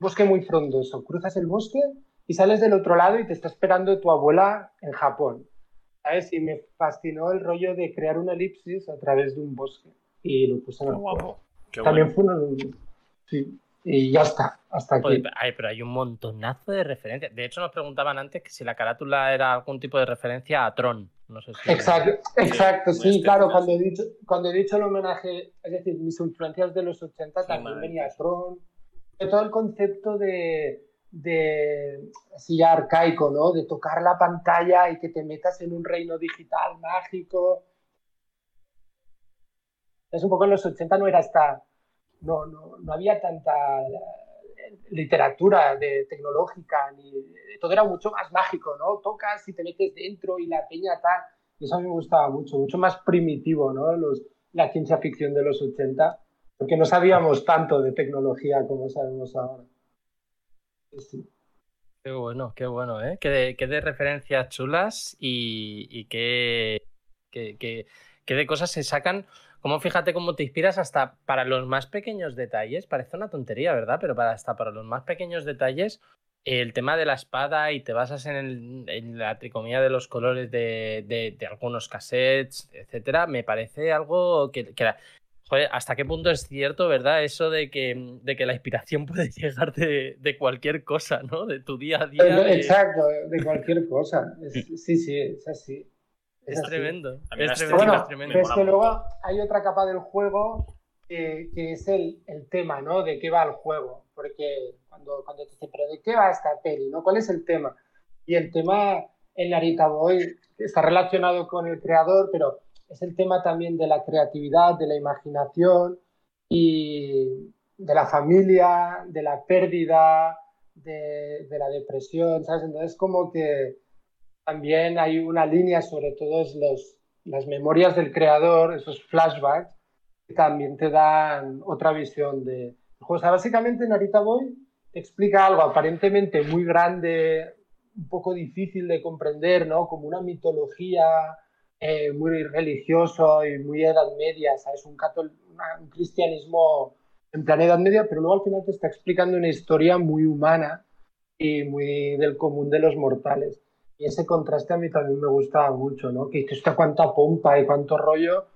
S3: bosque muy frondoso, cruzas el bosque y sales del otro lado y te está esperando tu abuela en Japón. ¿Sabes? Y me fascinó el rollo de crear una elipsis a través de un bosque y lo puse en el. También fue un... Sí, y ya está, hasta aquí.
S1: pero hay un montonazo de referencias. De hecho, nos preguntaban antes que si la carátula era algún tipo de referencia a Tron. No sé si
S3: exacto, exacto sí, claro, cuando he, dicho, cuando he dicho el homenaje, es decir, mis influencias de los 80 también venía Tron, todo el concepto de, de así ya arcaico, ¿no? De tocar la pantalla y que te metas en un reino digital mágico. Es un poco en los 80 no era esta, no, no, no había tanta literatura de, tecnológica, ni, todo era mucho más mágico, ¿no? Tocas y te metes dentro y la peña tal. Y eso a mí me gustaba mucho, mucho más primitivo, ¿no? Los, la ciencia ficción de los 80, porque no sabíamos tanto de tecnología como sabemos ahora.
S1: Qué bueno, qué bueno, ¿eh? Qué de, qué de referencias chulas y, y qué, qué, que de cosas se sacan. Como fíjate cómo te inspiras hasta para los más pequeños detalles. Parece una tontería, ¿verdad? Pero para hasta para los más pequeñños detalles, el tema de la espada y te basas en, la tricomía de los colores de, algunos cassettes, etcétera, me parece algo que, joder, hasta qué punto es cierto, ¿verdad? Eso de que, de que la inspiración puede llegar de, cualquier cosa, ¿no? De tu día a día.
S3: Exacto, de cualquier cosa. sí, sí, es así.
S1: Es, tremendo.
S3: Es tremendo, es tremendo. Pero es que luego hay otra capa del juego que, es el, el, tema, ¿no? De qué va el juego. Porque cuando, cuando te dicen, pero ¿de qué va esta peli? ¿no? ¿Cuál es el tema? Y el tema en Narita Boy está relacionado con el creador, pero es el tema también de la creatividad, de la imaginación y de la familia, de la pérdida, de, de la depresión, ¿sabes? Entonces como que también hay una línea sobre todas las memorias del creador, esos flashbacks, que también te dan otra visión de. O sea, básicamente Narita Boy explica algo aparentemente muy grande, un poco difícil de comprender, ¿no? Como una mitología eh, muy religioso y muy Edad Media, ¿sabes? Un, un cristianismo en plan Edad Media, pero luego al final te está explicando una historia muy humana y muy del común de los mortales. Y ese contraste a mí también me gusta mucho, ¿no? Que dices, cuánta pompa y cuánto rollo,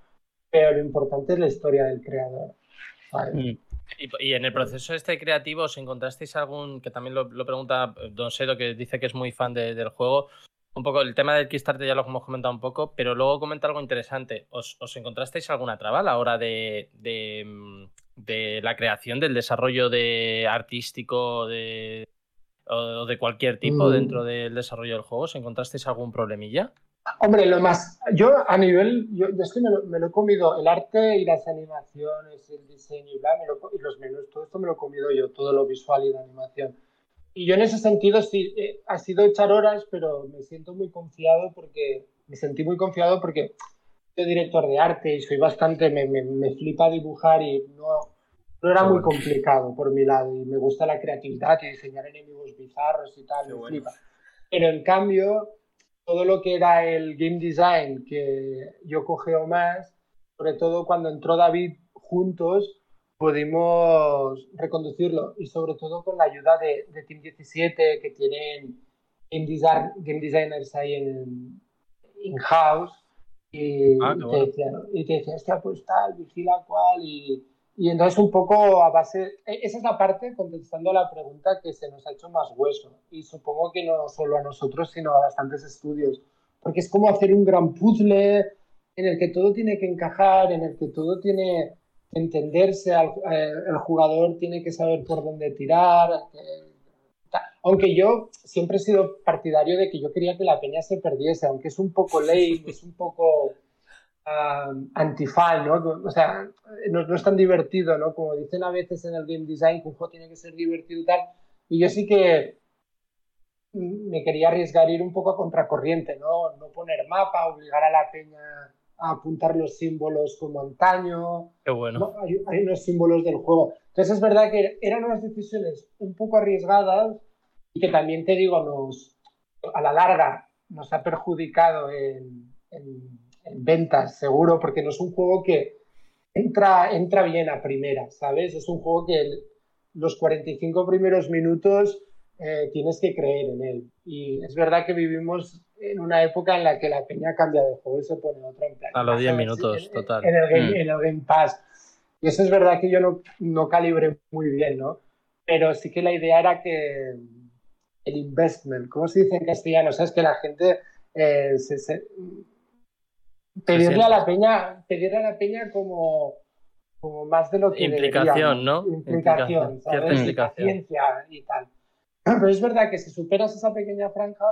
S3: pero lo importante es la historia del creador.
S1: Mm. Y, en el proceso este creativo, ¿os encontrasteis algún, que también lo, pregunta Don Sedo, que dice que es muy fan del juego, un poco el tema del Kickstarter ya lo hemos comentado un poco, pero luego comenta algo interesante. ¿Os, encontrasteis alguna traba a la hora de, de, la creación, del desarrollo de artístico de, o de cualquier tipo mm. dentro del desarrollo del juego? ¿Os encontrasteis algún problemilla?
S3: Hombre, lo más, yo a nivel, yo, es que me lo, he comido, el arte y las animaciones, el diseño y, bla, y los menús, todo esto me lo he comido yo, todo lo visual y la animación. Y yo en ese sentido sí, eh, ha sido echar horas, pero me siento muy confiado porque, me sentí muy confiado porque soy director de arte y soy bastante, me, me, me flipa dibujar y no, no era muy complicado por mi lado y me gusta la creatividad y diseñar enemigos bizarros y tal, me flipa. Pero en cambio, todo lo que era el game design que yo cogeo más, sobre todo cuando entró David juntos, pudimos reconducirlo y sobre todo con la ayuda de, Team 17 que tienen game, designers ahí en in-house y, ah, te decían, y te decía, hostia, pues tal, vigila cual y y entonces un poco a base, e, esa es la parte contestando la pregunta que se nos ha hecho más hueso. Y supongo que no solo a nosotros, sino a bastantes estudios. Porque es como hacer un gran puzzle en el que todo tiene que encajar, en el que todo tiene que entenderse, eh, el jugador tiene que saber por dónde tirar. aunque yo siempre he sido partidario de que yo quería que la peña se perdiese, aunque es un poco lame, es un poco antifan, ¿no? O sea, no, es tan divertido, ¿no? Como dicen a veces en el game design, que un juego tiene que ser divertido y tal. Y yo sí que me quería arriesgar ir un poco a contracorriente, ¿no? No poner mapa, obligar a la peña a apuntar los símbolos como antaño.
S1: Qué bueno.
S3: Hay, hay, unos símbolos del juego. Entonces es verdad que eran unas decisiones un poco arriesgadas y que también te digo, nos, a la larga nos ha perjudicado en ventas, seguro, porque no es un juego que entra, entra bien a primera, ¿sabes? Es un juego que los 45 primeros minutos eh, tienes que creer en él. Y es verdad que vivimos en una época en la que la peña cambia de juego y se pone otra en
S1: A los 10 minutos, total.
S3: En el, game, mm. en el, Game, Pass. Y eso es verdad que yo no, no calibré muy bien, ¿no? Pero sí que la idea era que el investment, ¿cómo se dice en castellano? O sea, es que la gente eh, se, pedirle a la peña, pedirle a la peña como, como más de lo que
S1: implicación, ¿no?
S3: Implicación, ¿sabes? Implicación. y tal. Pero es verdad que si superas esa pequeña franja,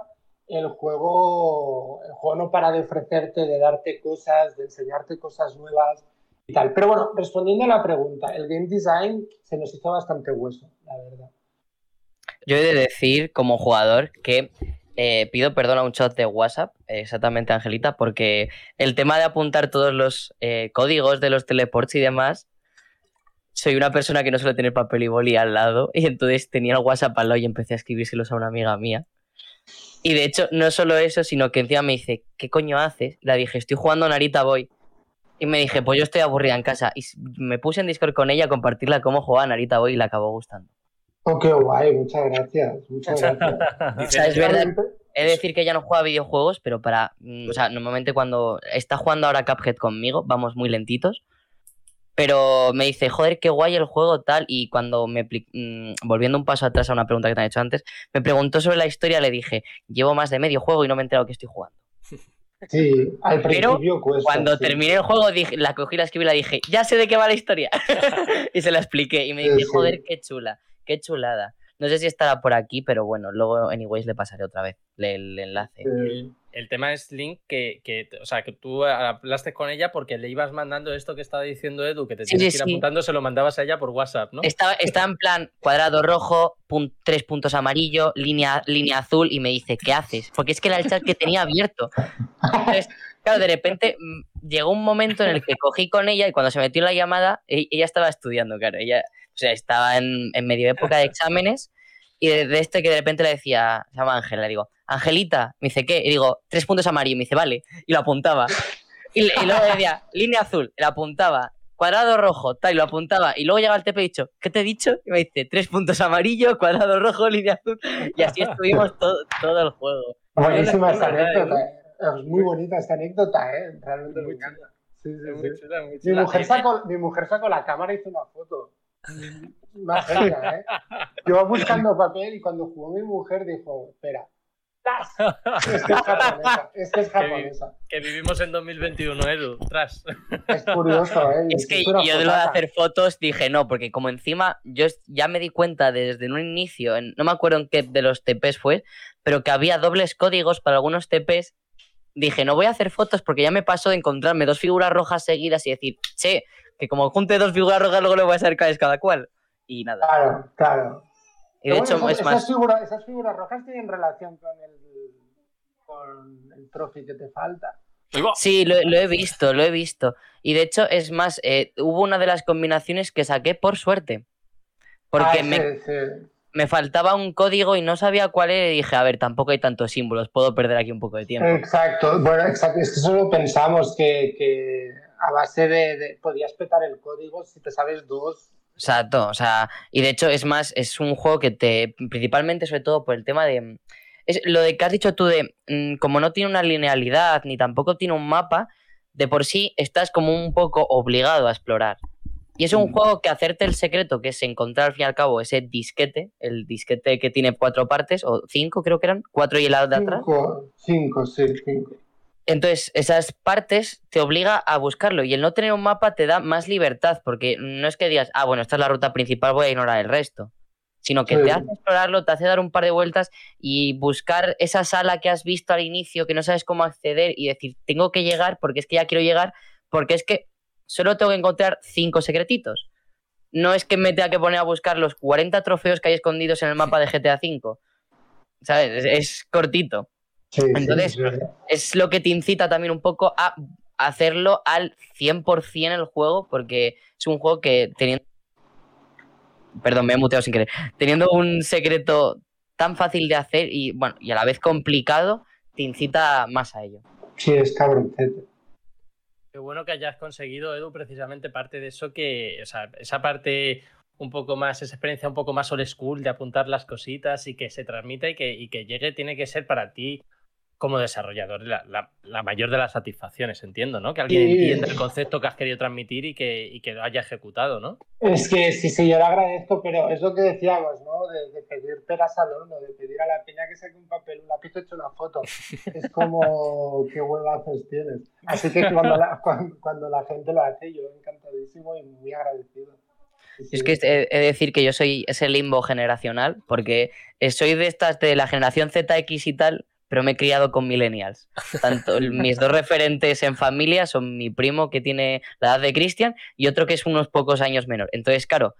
S3: el juego, el juego no para de ofrecerte, de darte cosas, de enseñarte cosas nuevas y tal. Pero bueno, respondiendo a la pregunta, el game design se nos hizo bastante hueso, la verdad.
S4: Yo he de decir, como jugador, que eh, pido perdón a un chat de WhatsApp, exactamente Angelita, porque el tema de apuntar todos los eh, códigos de los teleports y demás, soy una persona que no suele tener papel y boli al lado, y entonces tenía el WhatsApp al lado y empecé a escribírselos a una amiga mía. Y de hecho, no solo eso, sino que encima me dice, ¿qué coño haces? La dije, estoy jugando Narita Boy. Y me dije, pues yo estoy aburrida en casa. Y me puse en Discord con ella a compartirla cómo jugaba Narita Boy y le acabó gustando.
S3: Oh, qué guay, muchas gracias. Muchas gracias.
S4: O sea, es verdad, he de decir que ella no juega videojuegos, pero para. mm, O sea, normalmente cuando está jugando ahora Cuphead conmigo, vamos muy lentitos. Pero me dice, joder, qué guay el juego, tal. Y cuando me. mm, volviendo un paso atrás a una pregunta que te han hecho antes, me preguntó sobre la historia, le dije, llevo más de medio juego y no me he enterado que estoy jugando.
S3: Sí, al
S4: Pero
S3: principio cuesta.
S4: Cuando
S3: sí.
S4: terminé el juego, dije, la cogí, la escribí y la dije, ya sé de qué va la historia. y se la expliqué. Y me
S3: Sí,
S4: dice,
S3: sí.
S4: joder, qué chula, qué chulada. No sé si estará por aquí, pero bueno, luego, anyways, le pasaré otra vez el enlace.
S3: Sí.
S1: El tema es, Link, que, que, o sea, que tú hablaste con ella porque le ibas mandando esto que estaba diciendo Edu, que te tienes
S4: sí,
S1: que ir
S4: sí.
S1: apuntando, se lo mandabas a ella por WhatsApp, ¿no?
S4: Estaba, estaba en plan cuadrado rojo, pun- tres puntos amarillo, línea, línea azul, y me dice, ¿qué haces? Porque es que era el chat que tenía abierto. Entonces, claro, de repente mm, llegó un momento en el que cogí con ella y cuando se metió en la llamada, e- ella estaba estudiando, claro. Ella, o sea, estaba en, en medio época de exámenes y de, de este que de repente le decía, se llama Ángel, le digo, Angelita, me dice, ¿qué? Y digo, tres puntos amarillo, me dice, vale, y lo apuntaba. Y, le- y luego decía, línea azul, y lo apuntaba, cuadrado rojo, tal, y lo apuntaba. Y luego llega el TP y dicho, ¿qué te he dicho? Y me dice, tres puntos amarillo, cuadrado rojo, línea azul. Y así estuvimos todo, todo el juego.
S3: Buenísima esta
S1: ¿verdad,
S3: anécdota. eh. Es muy bonita esta anécdota, ¿eh? Realmente me encanta. Sí, sí, sí.
S1: muy chula, muy
S3: Mi mujer, sacó, mi mujer sacó la cámara y hizo una foto. Genia, ¿eh? Yo buscando papel y cuando jugó mi mujer dijo, espera, ¡tas! es que es japonesa, es que es japonesa.
S1: Que vivimos en 2021, Edu, tras.
S3: Es curioso, ¿eh?
S4: Es que
S3: Es
S4: yo de lo de hacer fotos dije no, porque como encima yo ya me di cuenta desde un inicio, en- no me acuerdo en qué de los TPs fue, pero que había dobles códigos para algunos TPs. Dije, no voy a hacer fotos porque ya me pasó de encontrarme dos figuras rojas seguidas y decir, che, que como junte dos figuras rojas luego le voy a hacer cada cada cual. Y nada.
S3: Claro, claro.
S4: Y de hecho
S3: bueno,
S4: es
S3: esas,
S4: más...
S3: esas figuras, esas figuras rojas tienen relación con el, con el trofeo que te falta.
S4: Sí, lo, lo he visto, lo he visto. Y de hecho, es más, eh, hubo una de las combinaciones que saqué por suerte. Porque
S3: Ah,
S4: me,
S3: sí,
S4: me faltaba un código y no sabía cuál era y dije, a ver, tampoco hay tantos símbolos, puedo perder aquí un poco de tiempo.
S3: Exacto, bueno, exacto. Es que solo pensamos que, que a base de, de- podías petar el código si te sabes dos.
S4: Exacto, o sea, y de hecho es más, es un juego que te, principalmente sobre todo por el tema de, es lo de que has dicho tú de, mm, como no tiene una linealidad ni tampoco tiene un mapa, de por sí estás como un poco obligado a explorar. Y es un
S3: Mm.
S4: juego que hacerte el secreto, que es encontrar al fin y al cabo ese disquete, el disquete que tiene cuatro partes, o cinco creo que eran, cuatro y el lado de atrás.
S3: Cinco, cinco, sí, cinco.
S4: Entonces, esas partes te obliga a buscarlo y el no tener un mapa te da más libertad porque no es que digas, ah, bueno, esta es la ruta principal, voy a ignorar el resto, sino que
S3: Sí.
S4: te hace explorarlo, te hace dar un par de vueltas y buscar esa sala que has visto al inicio, que no sabes cómo acceder y decir, tengo que llegar porque es que ya quiero llegar, porque es que solo tengo que encontrar cinco secretitos. No es que me tenga que poner a buscar los 40 trofeos que hay escondidos en el mapa de GTA V. ¿Sabes? Es- es cortito
S3: Sí,
S4: Entonces,
S3: es
S4: lo que te incita también un poco a hacerlo al 100% el juego, porque es un juego que teniendo... Perdón, me he muteado sin querer. Teniendo un secreto tan fácil de hacer y, bueno, y a la vez complicado, te incita más a ello.
S3: Sí, es cabroncete.
S1: Qué bueno que hayas conseguido, Edu, precisamente parte de eso que, o sea, esa parte un poco más, esa experiencia un poco más old school de apuntar las cositas y que se transmita y que, y que llegue, tiene que ser para ti como desarrollador la, la- la mayor de las satisfacciones, entiendo, ¿no? Que alguien
S3: Sí.
S1: entienda el concepto que has querido transmitir y que, y que lo haya ejecutado, ¿no?
S3: Es que sí, sí, yo le agradezco, pero es lo que decíamos, ¿no? De, de pedir peras al horno, de pedir a la peña que saque un papel, un lápiz hecho una foto. Es como, qué huevazos tienes. Así que cuando la, cuando, cuando la gente lo hace, yo encantadísimo y muy agradecido. Sí.
S4: Es que he, he de decir que yo soy ese limbo generacional, porque eh, soy de estas de la generación ZX y tal, pero me he criado con millennials. Tanto mis dos referentes en familia son mi primo que tiene la edad de Cristian y otro que es unos pocos años menor. Entonces, claro,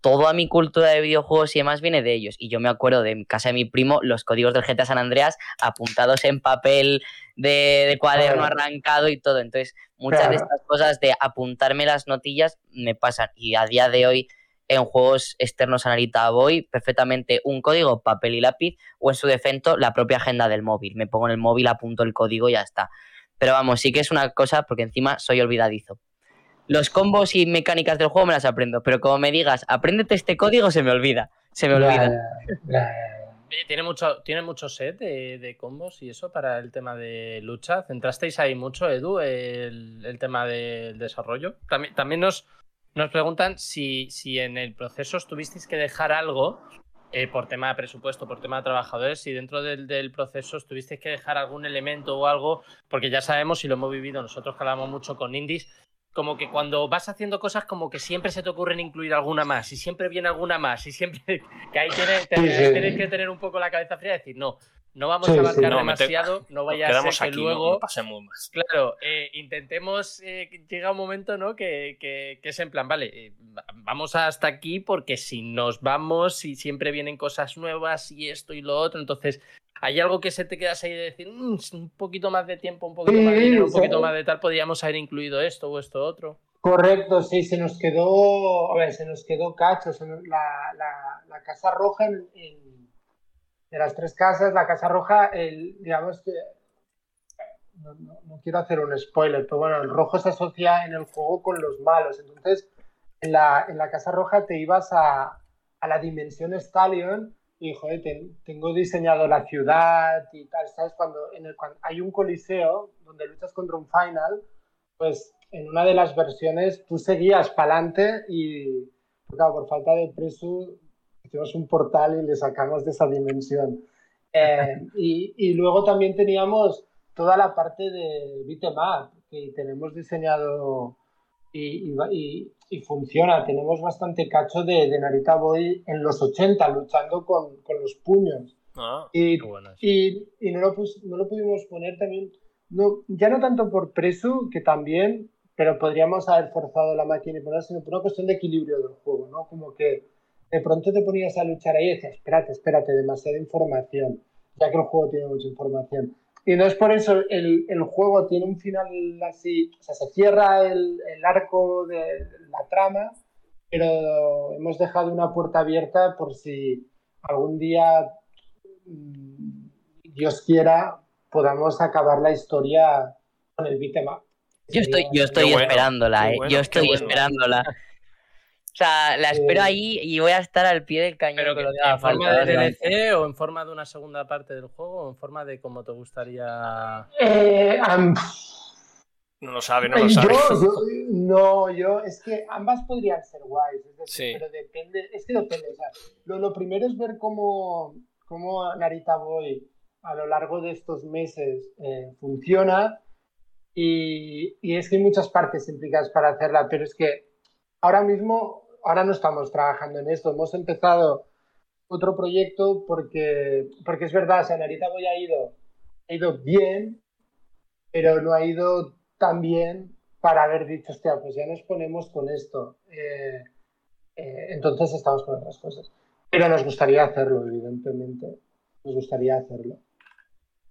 S4: toda mi cultura de videojuegos y demás viene de ellos. Y yo me acuerdo de en casa de mi primo los códigos del GTA San Andreas apuntados en papel de, de cuaderno
S3: Claro.
S4: arrancado y todo. Entonces, muchas de estas cosas de apuntarme las notillas me pasan. Y a día de hoy, en juegos externos a Narita voy perfectamente un código, papel y lápiz, o en su defecto, la propia agenda del móvil. Me pongo en el móvil, apunto el código y ya está. Pero vamos, sí que es una cosa porque encima soy olvidadizo. Los combos y mecánicas del juego me las aprendo, pero como me digas, apréndete este código, se me olvida. Se me
S3: Ya,
S4: olvida.
S3: ya, ya, ya.
S1: ¿Tiene mucho, ¿Tiene mucho set de, de combos y eso para el tema de lucha? ¿Centrasteis ahí mucho, Edu, el, el tema del desarrollo? También, también nos, nos preguntan si, si en el proceso tuvisteis que dejar algo eh, por tema de presupuesto, por tema de trabajadores, si dentro del, del proceso tuvisteis que dejar algún elemento o algo, porque ya sabemos y lo hemos vivido nosotros que hablamos mucho con indies, como que cuando vas haciendo cosas como que siempre se te ocurren incluir alguna más y siempre viene alguna más y siempre que ahí tienes,
S3: Sí, sí.
S1: tienes que tener un poco la cabeza fría y decir no, no vamos
S3: Sí,
S1: a
S3: sí.
S1: abarcar
S2: No, me te-
S1: demasiado, no vaya a ser que
S2: aquí,
S1: luego
S2: no pasemos más.
S1: Claro, eh, intentemos, eh, que llega un momento, ¿no? Que, que- que es en plan, vale, eh, va- vamos hasta aquí porque si nos vamos y siempre vienen cosas nuevas y esto y lo otro, entonces hay algo que se te quedas ahí de decir, "Mm, un poquito más de tiempo, un poquito más de dinero, un
S3: sí.
S1: poquito más de tal, podríamos haber incluido esto o esto otro.
S3: Correcto, sí, se nos quedó, a ver, se nos quedó cacho, se nos- la, la- la Casa Roja en, en- de las tres casas, la Casa Roja, el, digamos que no, no- quiero hacer un spoiler, pero bueno, el rojo se asocia en el juego con los malos, entonces en la, en la Casa Roja te ibas a, a la dimensión Stallion y joder, ten- tengo diseñado la ciudad y tal, ¿sabes? Cuando, en el, cuando hay un coliseo donde luchas contra un final, pues en una de las versiones tú seguías para adelante y, claro, por falta de preso, hicimos un portal y le sacamos de esa dimensión. Eh, y, y luego también teníamos toda la parte de Bitmap que tenemos diseñado y, y y- funciona. Tenemos bastante cacho de, de Narita Boy en los 80 luchando con, con los puños.
S2: Ah,
S3: y, y no, lo pus- no lo pudimos poner también, no, ya no tanto por preso, que también, pero podríamos haber forzado la máquina y poner, sino por una cuestión de equilibrio del juego, ¿no? Como que de pronto te ponías a luchar ahí y decías, espérate, espérate, demasiada información, ya que el juego tiene mucha información. Y no es por eso, el, el juego tiene un final así, o sea, se cierra el, el arco de la trama, pero hemos dejado una puerta abierta por si algún día mm, Dios quiera, podamos acabar la historia con el beatmap.
S4: Yo estoy, yo estoy
S2: bueno,
S4: esperándola, eh.
S2: bueno,
S4: yo estoy
S2: bueno.
S4: esperándola. O sea, la espero
S3: Eh,
S4: ahí y voy a estar al pie del cañón.
S1: Pero que
S4: lo que haga
S1: en forma de. DLC o en forma de una segunda parte del juego o en forma de cómo te gustaría...
S3: Eh, am-
S2: no lo sabe, no
S3: Eh,
S2: lo
S3: yo,
S2: sabe.
S3: yo- no, yo, es que ambas podrían ser guays, es decir,
S2: Sí.
S3: pero depende, es que depende, o sea, lo, lo primero es ver cómo, cómo Narita Boy a lo largo de estos meses eh, funciona y, y es que hay muchas partes implicadas para hacerla, pero es que ahora mismo, ahora no estamos trabajando en esto, hemos empezado otro proyecto porque, porque es verdad, o sea, Narita Boy ha ido, ha ido bien, pero no ha ido tan bien para haber dicho, hostia, pues ya nos ponemos con esto. Eh, eh, entonces estamos con otras cosas. Pero nos gustaría hacerlo, evidentemente. Nos gustaría hacerlo.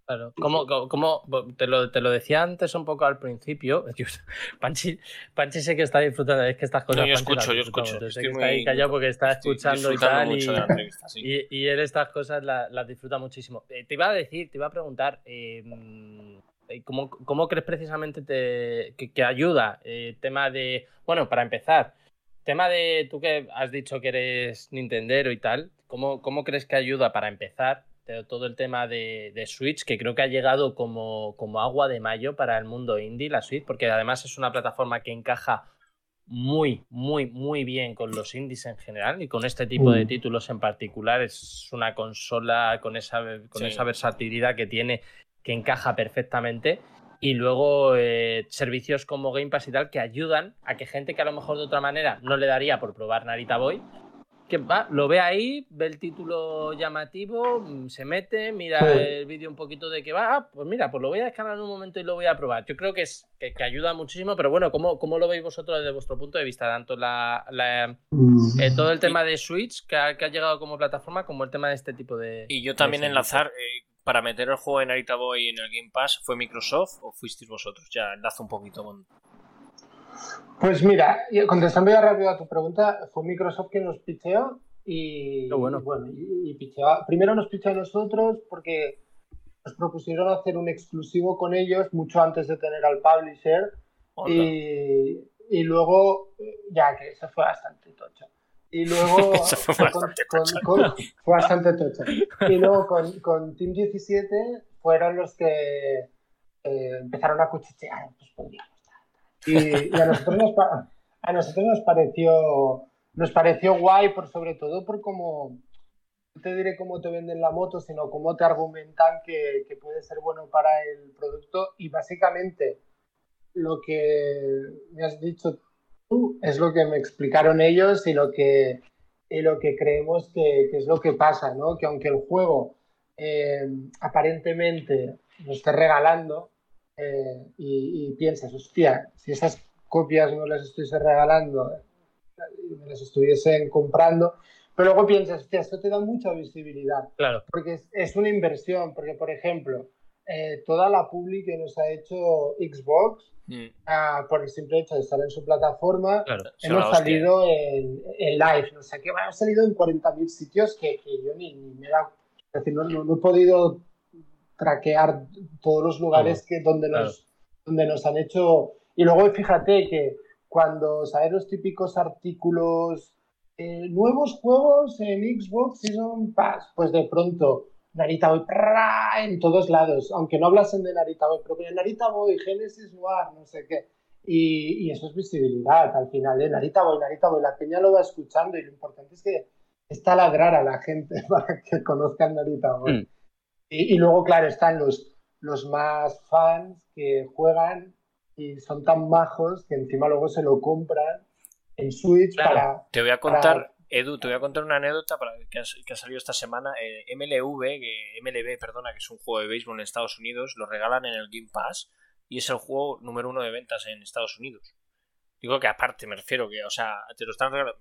S1: Claro. Como, como, te, lo, te lo decía antes un poco al principio. Panchi, Panchi sé que está disfrutando. Es que estas cosas.
S2: No, yo
S1: Panchi
S2: escucho, yo escucho.
S1: Yo sé que está ahí
S2: muy-
S1: callado porque está escuchando y
S2: disfrutando
S1: tal.
S2: mucho
S1: y-
S2: de la entrevista, sí.
S1: Y, y él estas cosas la- las disfruta muchísimo. Eh, te iba a decir, te iba a preguntar, eh, eh, ¿cómo, cómo crees precisamente te- que, que ayuda el tema de, bueno, para empezar, tema de, tú que has dicho que eres Nintendero y tal, ¿cómo, cómo crees que ayuda para empezar todo el tema de, de Switch, que creo que ha llegado como, como agua de mayo para el mundo indie, la Switch, porque además es una plataforma que encaja muy, muy, muy bien con los indies en general y con este tipo de
S3: Mm.
S1: títulos en particular. Es una consola con esa, con
S2: Sí.
S1: esa versatilidad que tiene, que encaja perfectamente. Y luego eh, servicios como Game Pass y tal que ayudan a que gente que a lo mejor de otra manera no le daría por probar Narita Boy, que va, lo ve ahí, ve el título llamativo, mm, se mete, mira
S3: Sí.
S1: el vídeo un poquito de que va, ah, pues mira, pues lo voy a descargar en un momento y lo voy a probar. Yo creo que es que, que ayuda muchísimo, pero bueno, ¿cómo, ¿cómo lo veis vosotros desde vuestro punto de vista? Tanto la, la- eh, todo el tema de Switch que ha, que ha llegado como plataforma, como el tema de este tipo de.
S2: Y yo también enlazar, eh, para meter el juego de Narita Boy en el Game Pass, ¿fue Microsoft o fuisteis vosotros? Ya enlazo un poquito con...
S3: Pues mira, contestando ya rápido a tu pregunta, fue Microsoft que nos picheó y,
S1: Qué bueno.
S3: y y, y picheó- primero nos picheó a nosotros porque nos propusieron hacer un exclusivo con ellos mucho antes de tener al publisher. Y, y, luego, ya que eso fue bastante tocho. Y luego.
S2: fue bastante
S3: con, con, fue bastante tocho. Y luego con, con Team 17 fueron los que eh, empezaron a cuchichear. Pues podríamos. Y, a, nosotros nos, a nosotros nos pareció. Nos pareció guay, por sobre todo por cómo, te diré cómo te venden la moto, sino cómo te argumentan que, que, puede ser bueno para el producto y básicamente lo que me has dicho tú es lo que me explicaron ellos y lo que, y lo que creemos que, que, es lo que pasa, ¿no? Que aunque el juego eh, aparentemente lo esté regalando eh, y, y, piensas, hostia, si esas copias no las estuviese regalando, me las estuviesen comprando, pero luego piensas, hostia, esto te da mucha visibilidad.
S1: Claro.
S3: Porque es, es una inversión, porque por ejemplo, eh, toda la publi que nos ha hecho Xbox, mm. uh, por el simple hecho de estar en su plataforma,
S1: claro,
S3: hemos salido en, en, live, no sé qué, hemos salido en 40.000 sitios que, que, yo ni, ni me da, es decir, no, no, no, he podido traquear todos los lugares que, donde,
S1: claro.
S3: nos, donde nos han hecho, y luego fíjate que cuando sabes los típicos artículos, eh, nuevos juegos en Xbox Season Pass, pues de pronto Narita Boy en todos lados, aunque no hablasen de Narita Boy, pero que Narita Boy, Genesis Noir, no sé qué. Y, y, eso es visibilidad al final, ¿eh? Narita Boy, Narita Boy, la peña lo va escuchando y lo importante es que está ladrar a la gente para que conozcan Narita Boy. Mm. Y, y, luego, claro, están los, los más fans que juegan y son tan majos que encima luego se lo compran en Switch
S2: claro,
S3: para...
S2: Te voy a contar... Para, Edu, te voy a contar una anécdota para, que, ha, que ha salido esta semana. Eh, MLV, que, MLB, perdona, que es un juego de béisbol en Estados Unidos, lo regalan en el Game Pass y es el juego número uno de ventas en Estados Unidos. Digo que aparte, me refiero que, o sea, te lo están regalando.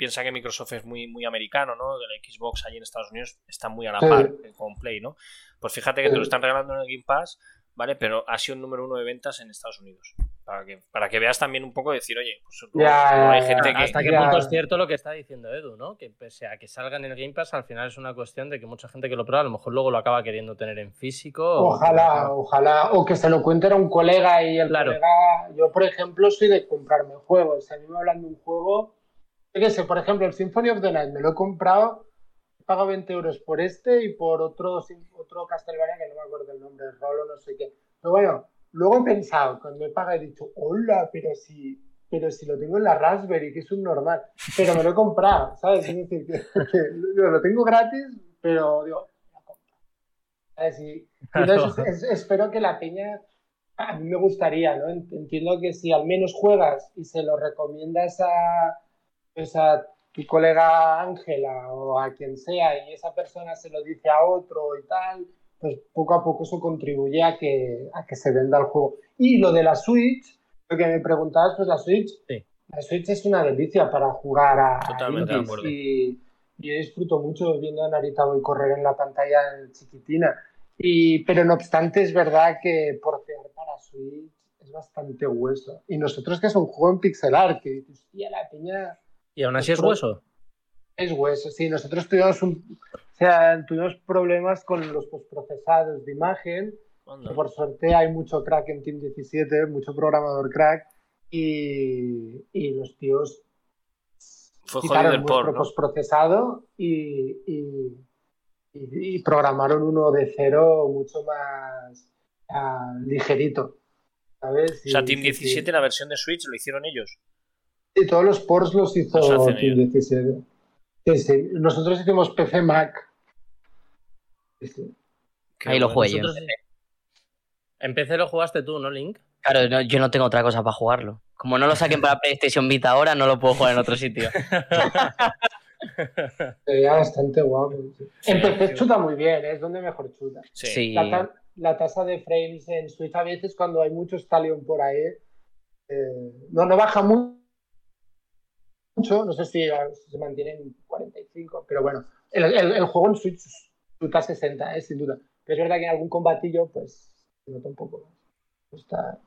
S2: Piensa que Microsoft es muy, muy americano, ¿no? Que la Xbox allí en Estados Unidos está muy a la par sí. con Play, ¿no? Pues fíjate que sí. te lo están regalando en el Game Pass, ¿vale? Pero ha sido el número uno de ventas en Estados Unidos para que, para que veas también un poco decir, oye, pues no hay gente que.
S1: Hasta qué punto es cierto lo que está diciendo Edu, ¿no? Que pese a que salgan en el Game Pass, al final es una cuestión de que mucha gente que lo prueba a lo mejor luego lo acaba queriendo tener en físico.
S3: Ojalá, o ojalá. O que se lo cuente a un colega y el
S1: claro.
S3: colega. Yo, por ejemplo, soy de comprarme juegos. Si a mí me hablan de un juego. Yo qué sé, por ejemplo, el Symphony of the Night me lo he comprado. He pagado 20 euros por este y por otro, otro Castlevania que no me acuerdo el nombre, Rolo, no sé qué. Pero bueno, Luego he pensado, cuando he pagado, he dicho, hola, pero si, pero si lo tengo en la Raspberry, que es un normal, pero me lo he comprado, ¿sabes? Es decir, que, que lo tengo gratis, pero digo, la compro. ¿Sabes? Y, entonces es, espero que la peña, a mí me gustaría, ¿no? Entiendo que si al menos juegas y se lo recomiendas a, pues a tu colega Ángela o a quien sea y esa persona se lo dice a otro y tal, pues poco a poco eso contribuye a que, a que se venda el juego. Y lo de la Switch, lo que me preguntabas, pues la Switch,
S1: sí.
S3: la Switch es una delicia para jugar a
S2: Totalmente de acuerdo.
S3: y, y, yo disfruto mucho viendo a Narita Boy correr en la pantalla chiquitina. Y, pero no obstante, es verdad que portear para Switch es bastante hueso. Y nosotros que es un juego en pixel art, que dices, la peña...
S1: ¿Y aún así es hueso?
S3: Es hueso, sí. Nosotros tuvimos un, o sea, tuvimos problemas con los postprocesados de imagen. Por suerte hay mucho crack en Team 17, mucho programador crack. Y, y los tíos
S2: Fue
S3: quitaron
S2: el por, ¿no?
S3: postprocesado y, y, y, y, programaron uno de cero mucho más uh, ligerito. ¿sabes?
S2: O sea, Team 17, sí. la versión de Switch, lo hicieron ellos.
S3: Sí, todos los ports los hizo los Team ellos. 17. Sí, sí. Nosotros hicimos PC Mac.
S4: Sí. Ahí lo jugué yo.
S1: En PC lo jugaste tú, ¿no, Link?
S4: Claro, no, yo no tengo otra cosa para jugarlo. Como no lo saquen para PlayStation Vita ahora, no lo puedo jugar en otro sitio.
S3: Sería bastante guapo. Sí. En PC chuta muy bien, ¿eh? es donde mejor chuta.
S4: Sí.
S3: La, ta la, tasa de frames en Switch a veces cuando hay mucho Stallion por ahí, eh, no, no baja mucho mucho, no sé si se mantiene en 45, pero bueno, el, juego en Switch chuta 60, ¿eh? sin duda. Pero es verdad que en algún combatillo, pues, se nota un poco. Está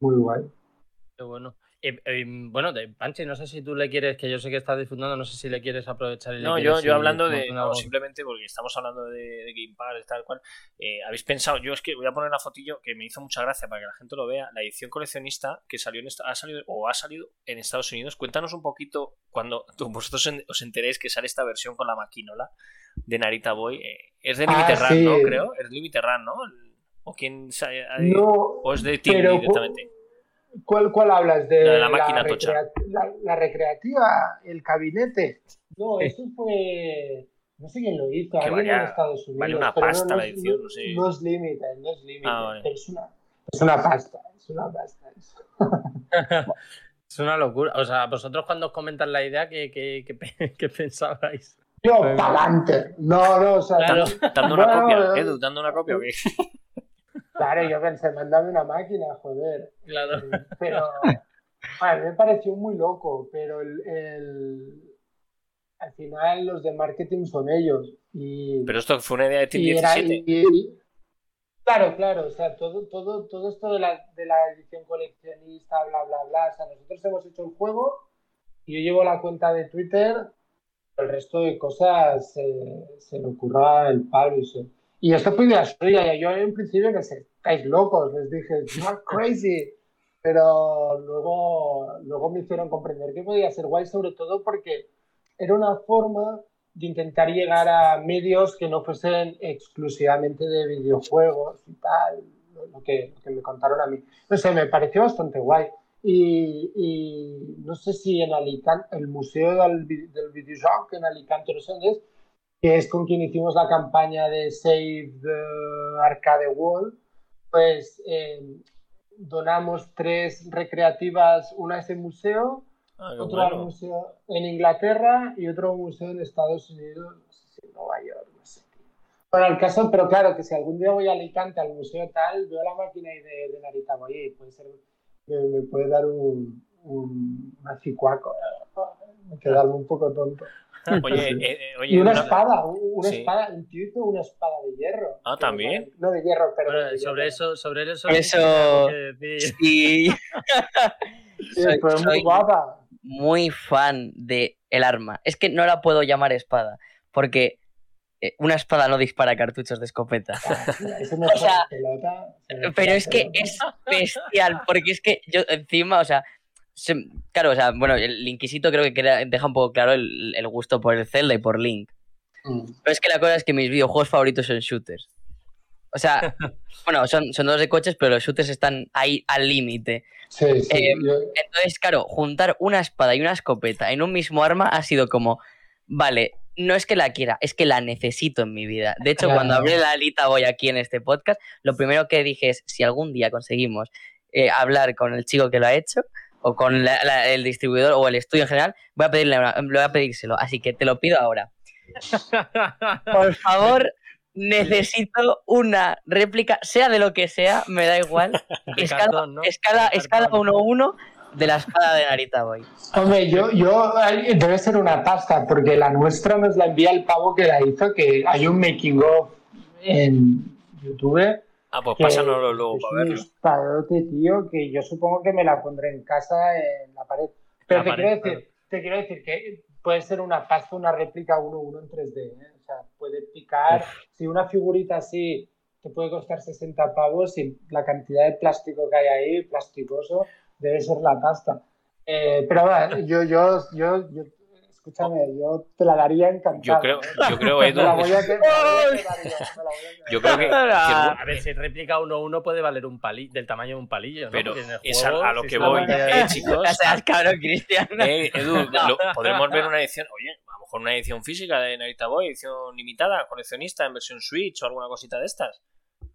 S3: muy guay.
S1: Qué bueno. Eh, eh, bueno, de Panchi, no sé si tú le quieres, que yo sé que estás disfrutando, no sé si le quieres aprovechar le
S2: No, yo, hablando de. No, simplemente porque estamos hablando de, de Game Pass, tal cual. eh, Habéis pensado, yo es que voy a poner la fotillo que me hizo mucha gracia para que la gente lo vea. La edición coleccionista que salió en esta, ha salido o ha salido en Estados Unidos. Cuéntanos un poquito cuando tú- vosotros en- os enteréis que sale esta versión con la maquinola de Narita Boy. eh, es de
S3: Ah,
S2: Limited Run,
S3: sí.
S2: ¿no? Creo. Es Limited Run, ¿no? El- ¿O quién
S3: No,
S2: o es de Team directamente?
S3: ¿Cuál, cuál hablas? ¿De
S2: La de la máquina tocha.
S3: recrea- la, la recreativa? ¿El gabinete? No, eso fue... No sé quién lo hizo,
S2: Que
S3: alguien
S2: valía-
S3: en Estados Unidos.
S2: vale una
S3: no-
S2: pasta
S3: no
S2: la edición, no sé.
S3: No es límite, no es límite.
S2: Ah, vale.
S3: es una, es una pasta, es una pasta. eso.
S1: Es una locura. O sea, vosotros cuando os comentan la idea, ¿qué, qué, qué qué pensabais?
S3: Yo, pa'lante. No, no, o sea,
S1: Claro.
S2: Dando una
S3: Bueno,
S2: copia, Edu, dando una copia o qué?
S3: claro, yo pensé, mándame una máquina, joder.
S1: Claro.
S3: Eh, Pero a mí me pareció muy loco, pero el, el- al final los de marketing son ellos. Y,
S2: Pero esto fue una idea de Team
S3: y era-
S2: 17.
S3: y- y- claro, claro, o sea, todo, todo, todo esto de la, de la edición coleccionista, bla, bla, bla. O sea, nosotros hemos hecho el juego y yo llevo la cuenta de Twitter, el resto de cosas se, se le ocurra el Pablo y se- Y esto fue idea suya. Yo en principio pensé, estáis locos, les dije, you're crazy. Pero luego, luego me hicieron comprender que podía ser guay, sobre todo porque era una forma de intentar llegar a medios que no fuesen exclusivamente de videojuegos y tal, lo, que, lo que me contaron a mí. No sé, me pareció bastante guay. Y, y no sé si en Alicante, el Museo del, del Videojoc en Alicante, no sé dónde es, que es con quien hicimos la campaña de Save the Arcade World, pues eh, donamos tres recreativas, una a ese museo,
S2: Ah, qué
S3: otro al
S2: bueno.
S3: museo en Inglaterra y otro museo en Estados Unidos, no sé si en Nueva York, no sé. Bueno, el caso, pero claro, que si algún día voy a Alicante al museo tal, veo la máquina ahí de, de Narita Boy, puede ser, me, me puede dar un, un, un acicuaco, eh, quedarme un poco tonto.
S2: Oye, eh, eh, oye,
S3: Y una
S2: una-
S3: espada, un- una
S2: Sí.
S3: espada, un tío hizo una espada de hierro.
S2: Ah, ¿también?
S3: No de hierro, pero
S1: Bueno,
S3: de
S1: sobre
S3: hierro.
S1: eso, sobre eso.
S4: Eso-
S3: Sí,
S4: soy-
S3: muy guapa.
S4: muy fan de el arma. Es que no la puedo llamar espada, porque eh, una espada no dispara cartuchos de escopeta.
S3: Eso me
S4: O sea,
S3: pelota,
S4: Pero es que es bestial, porque es que yo encima, o sea, se- claro, o sea, bueno, el Inquisito creo que deja un poco claro el, el gusto por el Zelda y por Link.
S3: Mm.
S4: Pero es que la cosa es que mis videojuegos favoritos son shooters. O sea, bueno, son, son dos de coches, pero los shooters están ahí al límite.
S3: Sí, sí.
S4: Eh,
S3: yo-
S4: Entonces, claro, juntar una espada y una escopeta en un mismo arma ha sido como, vale, no es que la quiera, es que la necesito en mi vida. De hecho,
S3: Claro.
S4: cuando abrí la alita voy aquí en este podcast, lo primero que dije es, si algún día conseguimos eh, hablar con el chico que lo ha hecho, o con la- la- el distribuidor o el estudio en general, voy a, pedirle una- voy a pedírselo. Así que te lo pido ahora. Por favor, necesito una réplica, sea de lo que sea, me da igual. Escala,
S1: cartón, ¿no?
S4: escala,
S1: De
S4: escala
S1: cartón.
S4: 1-1 de la espada de Narita Boy.
S3: Hombre, yo, yo, debe ser una pasta, porque la nuestra nos la envía el pavo que la hizo, que hay un making of en YouTube.
S2: Ah, pues pásanoslo luego
S3: es
S2: para
S3: un
S2: verlo.
S3: espadote, tío, que yo supongo que me la pondré en casa en la pared. Pero
S1: La
S3: te,
S1: pared,
S3: quiero
S1: claro.
S3: decir, te quiero decir que puede ser una pasta, una réplica 1-1 en 3D. ¿eh? O sea, puede picar. Si una figurita así te puede costar 60 pavos y la cantidad de plástico que hay ahí, plasticoso, debe ser la pasta. Eh, pero bueno, yo, yo, yo, yo, escúchame, yo te la daría encantado.
S2: Yo creo,
S3: ¿eh?
S2: yo creo, Edu,
S3: la voy a que- me la voy a quedar yo,
S2: creo que, que
S1: A ver, si réplica 1-1 puede valer un palillo, del tamaño de un palillo, ¿no?
S2: Pero es a- lo
S1: si
S2: que voy, eh, chicos.
S4: O sea, cabrón, Cristian.
S2: Eh, Edu, lo- podremos ver una edición, oye, a lo mejor una edición física de Narita Boy, edición limitada, coleccionista en versión Switch o alguna cosita de estas.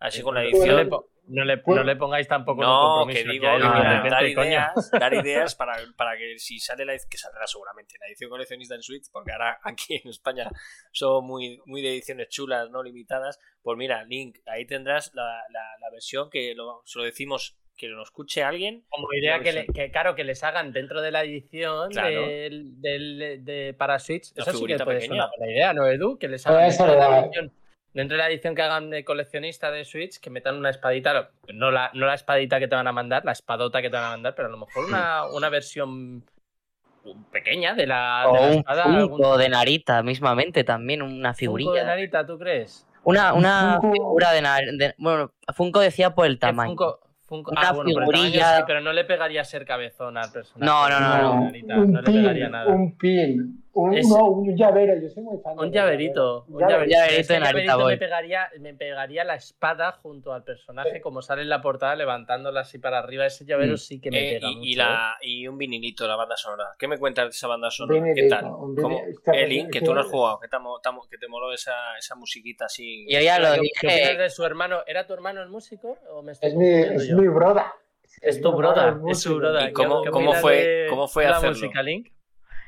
S2: Así con la
S1: No
S2: edición.
S1: le, no le- no le pongáis tampoco
S2: No,
S1: compromiso.
S2: que digo, que mira, dar ideas, dar ideas para, para que si sale la que saldrá seguramente la edición coleccionista en Switch, porque ahora aquí en España son muy, muy de ediciones chulas, no limitadas. Pues mira, Link, ahí tendrás la, la, la versión que lo, se lo decimos que lo escuche alguien.
S1: Como idea que, le- que, claro, que les hagan dentro de la edición
S2: Claro.
S1: del, del- de, para Switch.
S2: La
S1: Eso sí que
S2: figurita
S1: puede ser
S2: pequeña.
S1: una buena idea, ¿no, Edu? Que les hagan dentro de la edición dentro de la edición que hagan de coleccionista de Switch, que metan una espadita, no la, no la espadita que te van a mandar, la espadota que te van a mandar, pero a lo mejor una, una versión pequeña de la,
S4: O
S1: de la
S4: un
S1: espada.
S4: Funko
S1: algún-
S4: de Narita mismamente también, una
S1: Funko de
S4: figurilla.
S1: Narita, ¿tú crees?
S4: Una, una
S3: Funko-
S4: figura de, Nar- de- Bueno, Funko decía por el tamaño.
S1: Funko, Funko-
S4: Una
S1: ah, bueno,
S4: figurilla-
S1: sí, pero no le pegaría ser cabezón al personaje.
S4: No, no, no, no.
S1: Narita,
S3: un
S1: no le
S3: pin,
S1: pegaría nada.
S3: un pin, un,
S1: Es-
S3: no, un llavero, yo soy muy fan de
S1: Un llaverito, un llaverito.
S4: llaverito
S1: llaverito
S4: Boy.
S1: me pegaría, me pegaría la espada junto al personaje,
S3: Sí.
S1: como sale en la portada, levantándola así para arriba. Ese llavero
S4: Mm.
S1: sí que me
S2: Eh,
S1: pega
S2: y,
S1: mucho.
S2: y
S1: ¿eh?
S2: la, y un vinilito, la banda sonora. ¿Qué me cuentas de esa banda sonora? ¿Qué
S3: Vinilito,
S2: tal?
S3: un
S2: ¿Cómo-
S3: vinil-
S2: Elin,
S3: pues,
S2: que tú lo has jugado, que te, mo- te mo- que te moló esa, esa musiquita así.
S4: Yo ya lo
S1: ¿Qué- ¿Qué
S4: dije.
S1: de su hermano? ¿Era tu hermano el músico? ¿O me estoy
S3: Es mi, es
S1: yo?
S3: mi broda.
S1: Es tu broda, es su broda.
S2: ¿Y cómo-
S1: ¿Qué- qué
S2: cómo fue- cómo fue
S1: la
S2: hacerlo?
S1: música, Link?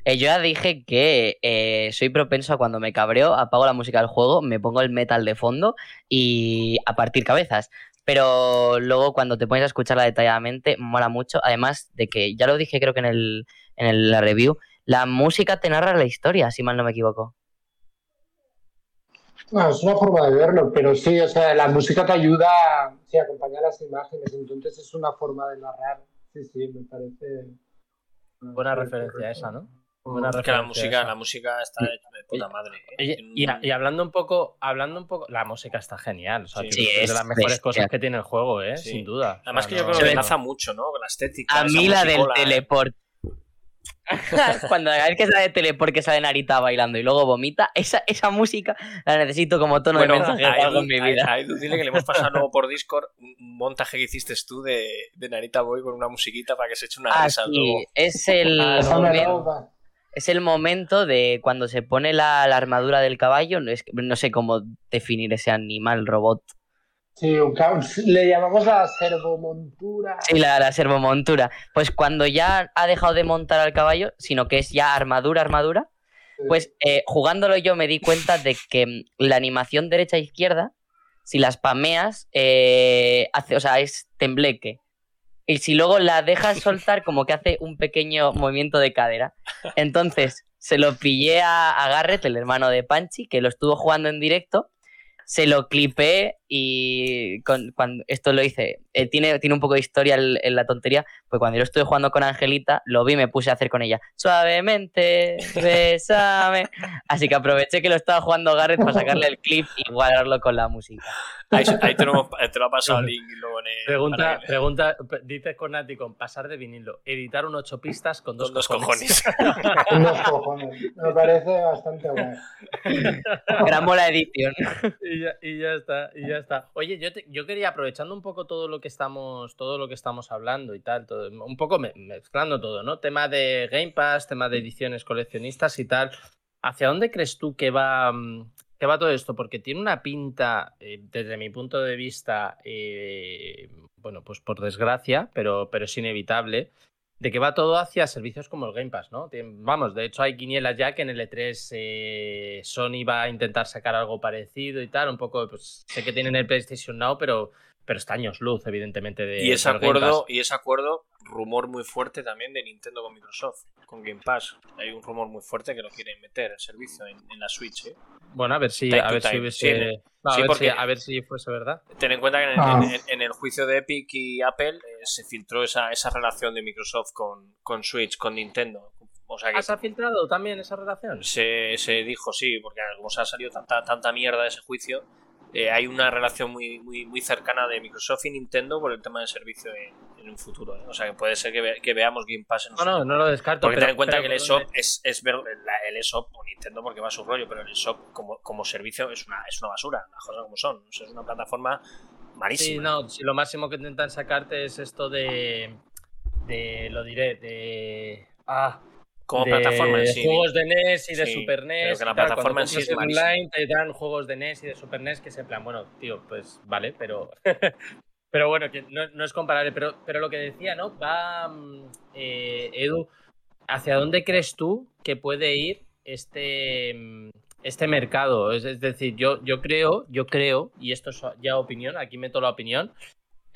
S4: Eh, yo ya dije que eh, soy propenso a cuando me cabreo, apago la música del juego, me pongo el metal de fondo y a partir cabezas. Pero luego cuando te pones a escucharla detalladamente, mola mucho. Además de que, ya lo dije creo que en, el, en el- la review, la música te narra la historia, si mal no me equivoco.
S3: No, es una forma de verlo, pero sí, o sea, la música te ayuda sí, a acompañar las imágenes, entonces es una forma de narrar. Sí, sí, me parece.
S1: Buena referencia esa, ¿no? Buena
S2: Es que la música,
S1: esa.
S2: la música está hecha de puta madre. ¿eh?
S1: Y, hablando un poco, hablando un poco, la música está genial. O sea,
S2: Sí.
S1: que
S4: Sí,
S1: es de
S4: es
S1: las mejores
S4: bestia.
S1: cosas que tiene el juego, ¿eh?
S2: Sí.
S1: Sin duda.
S2: Además
S1: O
S2: que
S1: sea,
S2: yo
S1: no-
S2: creo que
S4: no.
S2: enlaza mucho, ¿no? Con la estética.
S4: A mí la del
S2: ¿eh?
S4: teleport. Cuando cada vez que sale de teleport que sale Narita bailando y luego vomita, esa, esa música la necesito como tono
S2: Bueno,
S4: de mensaje
S2: a
S4: algo
S2: Edu-
S4: en mi
S2: a-
S4: vida.
S2: a Edu dile que le hemos pasado luego por Discord un montaje que hiciste tú de, de Narita Boy con una musiquita para que se eche una
S4: Ah,
S2: risa
S4: es el, Es el momento de cuando se pone la, la armadura del caballo. No, es no sé cómo definir ese animal, robot.
S3: Sí, un le llamamos la servomontura.
S4: Sí, la, la servomontura. Pues cuando ya ha dejado de montar al caballo, sino que es ya armadura, armadura, pues eh, jugándolo yo me di cuenta de que mm, la animación derecha-izquierda, si las pameas, eh, hace, o sea, es tembleque. Y si luego la dejas soltar, como que hace un pequeño movimiento de cadera. Entonces, se lo pillé a, a Garrett, el hermano de Panchi, que lo estuvo jugando en directo. Se lo clipé y con, cuando esto lo hice. eh, tiene, tiene un poco de historia en, en la tontería, pues cuando yo estuve jugando con Angelita, lo vi y me puse a hacer con ella. Suavemente, bésame. Así que aproveché que lo estaba jugando Garrett para sacarle el clip y guardarlo con la música.
S2: Ahí, ahí te, lo, te lo ha pasado link luego en el-
S1: Pregunta, pregunta, dices con Nati con pasar de vinilo, editar un 8 pistas con dos,
S2: con dos
S1: cojones.
S2: cojones.
S3: Unos cojones. Me parece bastante bueno.
S4: Grabamos la edición.
S1: y, ya, y ya está, y ya está. Oye, yo, te- yo quería, aprovechando un poco todo lo que estamos, todo lo que estamos hablando y tal, todo, un poco me- mezclando todo, ¿no? Tema de Game Pass, tema de ediciones coleccionistas y tal. ¿Hacia dónde crees tú que va, mm, que va todo esto? Porque tiene una pinta, eh, desde mi punto de vista, eh, bueno, pues por desgracia, pero, pero es inevitable, de que va todo hacia servicios como el Game Pass, ¿no? Vamos, de hecho hay quinielas ya que en el E3 eh, Sony va a intentar sacar algo parecido y tal, un poco, pues sé que tienen el PlayStation Now, pero, pero está años luz, evidentemente, de
S2: y ese acuerdo,
S1: Pass.
S2: y ese acuerdo, rumor muy fuerte también de Nintendo con Microsoft, con Game Pass. Hay un rumor muy fuerte que lo quieren meter el servicio en, en la Switch, ¿eh?
S1: Bueno, a ver si,
S2: Time
S1: a ver si hubiese-
S2: Sí,
S1: no, a,
S2: sí,
S1: ver
S2: porque-
S1: si, a ver si fuese verdad.
S2: Ten en cuenta que en el,
S3: Ah.
S2: en- en- en el juicio de Epic y Apple eh, se filtró esa, esa relación de Microsoft con, con Switch, con Nintendo. O sea que
S1: ¿Has filtrado también esa relación?
S2: se, se dijo sí, porque como se ha salido tanta, tanta mierda de ese juicio, eh, hay una relación muy, muy, muy cercana de Microsoft y Nintendo por el tema de servicio en, en un futuro. ¿eh? O sea que puede ser que, ve- que veamos Game Pass en un
S1: No, no, no lo descarto.
S2: Porque
S1: pero-
S2: ten en cuenta
S1: pero
S2: que el eShop
S1: donde-
S2: es, es ver la- el eShop o Nintendo porque va a su rollo, pero el eShop como, como servicio es una, es una basura, las cosas como son. O sea, es una plataforma
S1: Sí,
S2: malísima.
S1: no, si lo máximo que intentan sacarte es esto de. de lo diré, de. Ah,
S2: como
S1: de
S2: plataforma en sí.
S1: juegos de NES y de
S2: Sí,
S1: Super
S2: pero
S1: NES.
S2: que la
S1: tal.
S2: plataforma en sí es
S1: online te dan juegos de NES y de Super NES que es en plan, bueno, tío, pues vale, pero. pero bueno, que no, no es comparable. Pero, pero lo que decía, ¿no? Va. mm, eh, Edu, ¿hacia dónde crees tú que puede ir este. mm, este mercado, es, es decir, yo, yo creo, yo creo, y esto es ya opinión, aquí meto la opinión,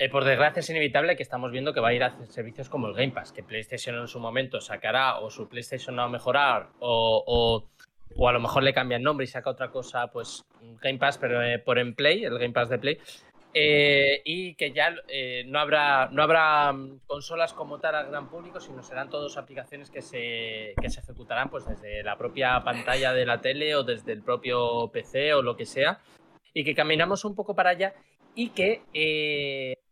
S1: eh, por desgracia es inevitable que estamos viendo que va a ir a servicios como el Game Pass, que PlayStation en su momento sacará o su PlayStation va a mejorar o, o- a lo mejor le cambian nombre y saca otra cosa, pues Game Pass, pero eh, por en Play, el Game Pass de Play. Eh, y que ya no, habrá, no habrá mm, consolas como tal al gran público, sino serán todas aplicaciones que se, que se ejecutarán pues desde la propia pantalla de la tele o desde el propio PC o lo que sea, y que caminamos un poco para allá y que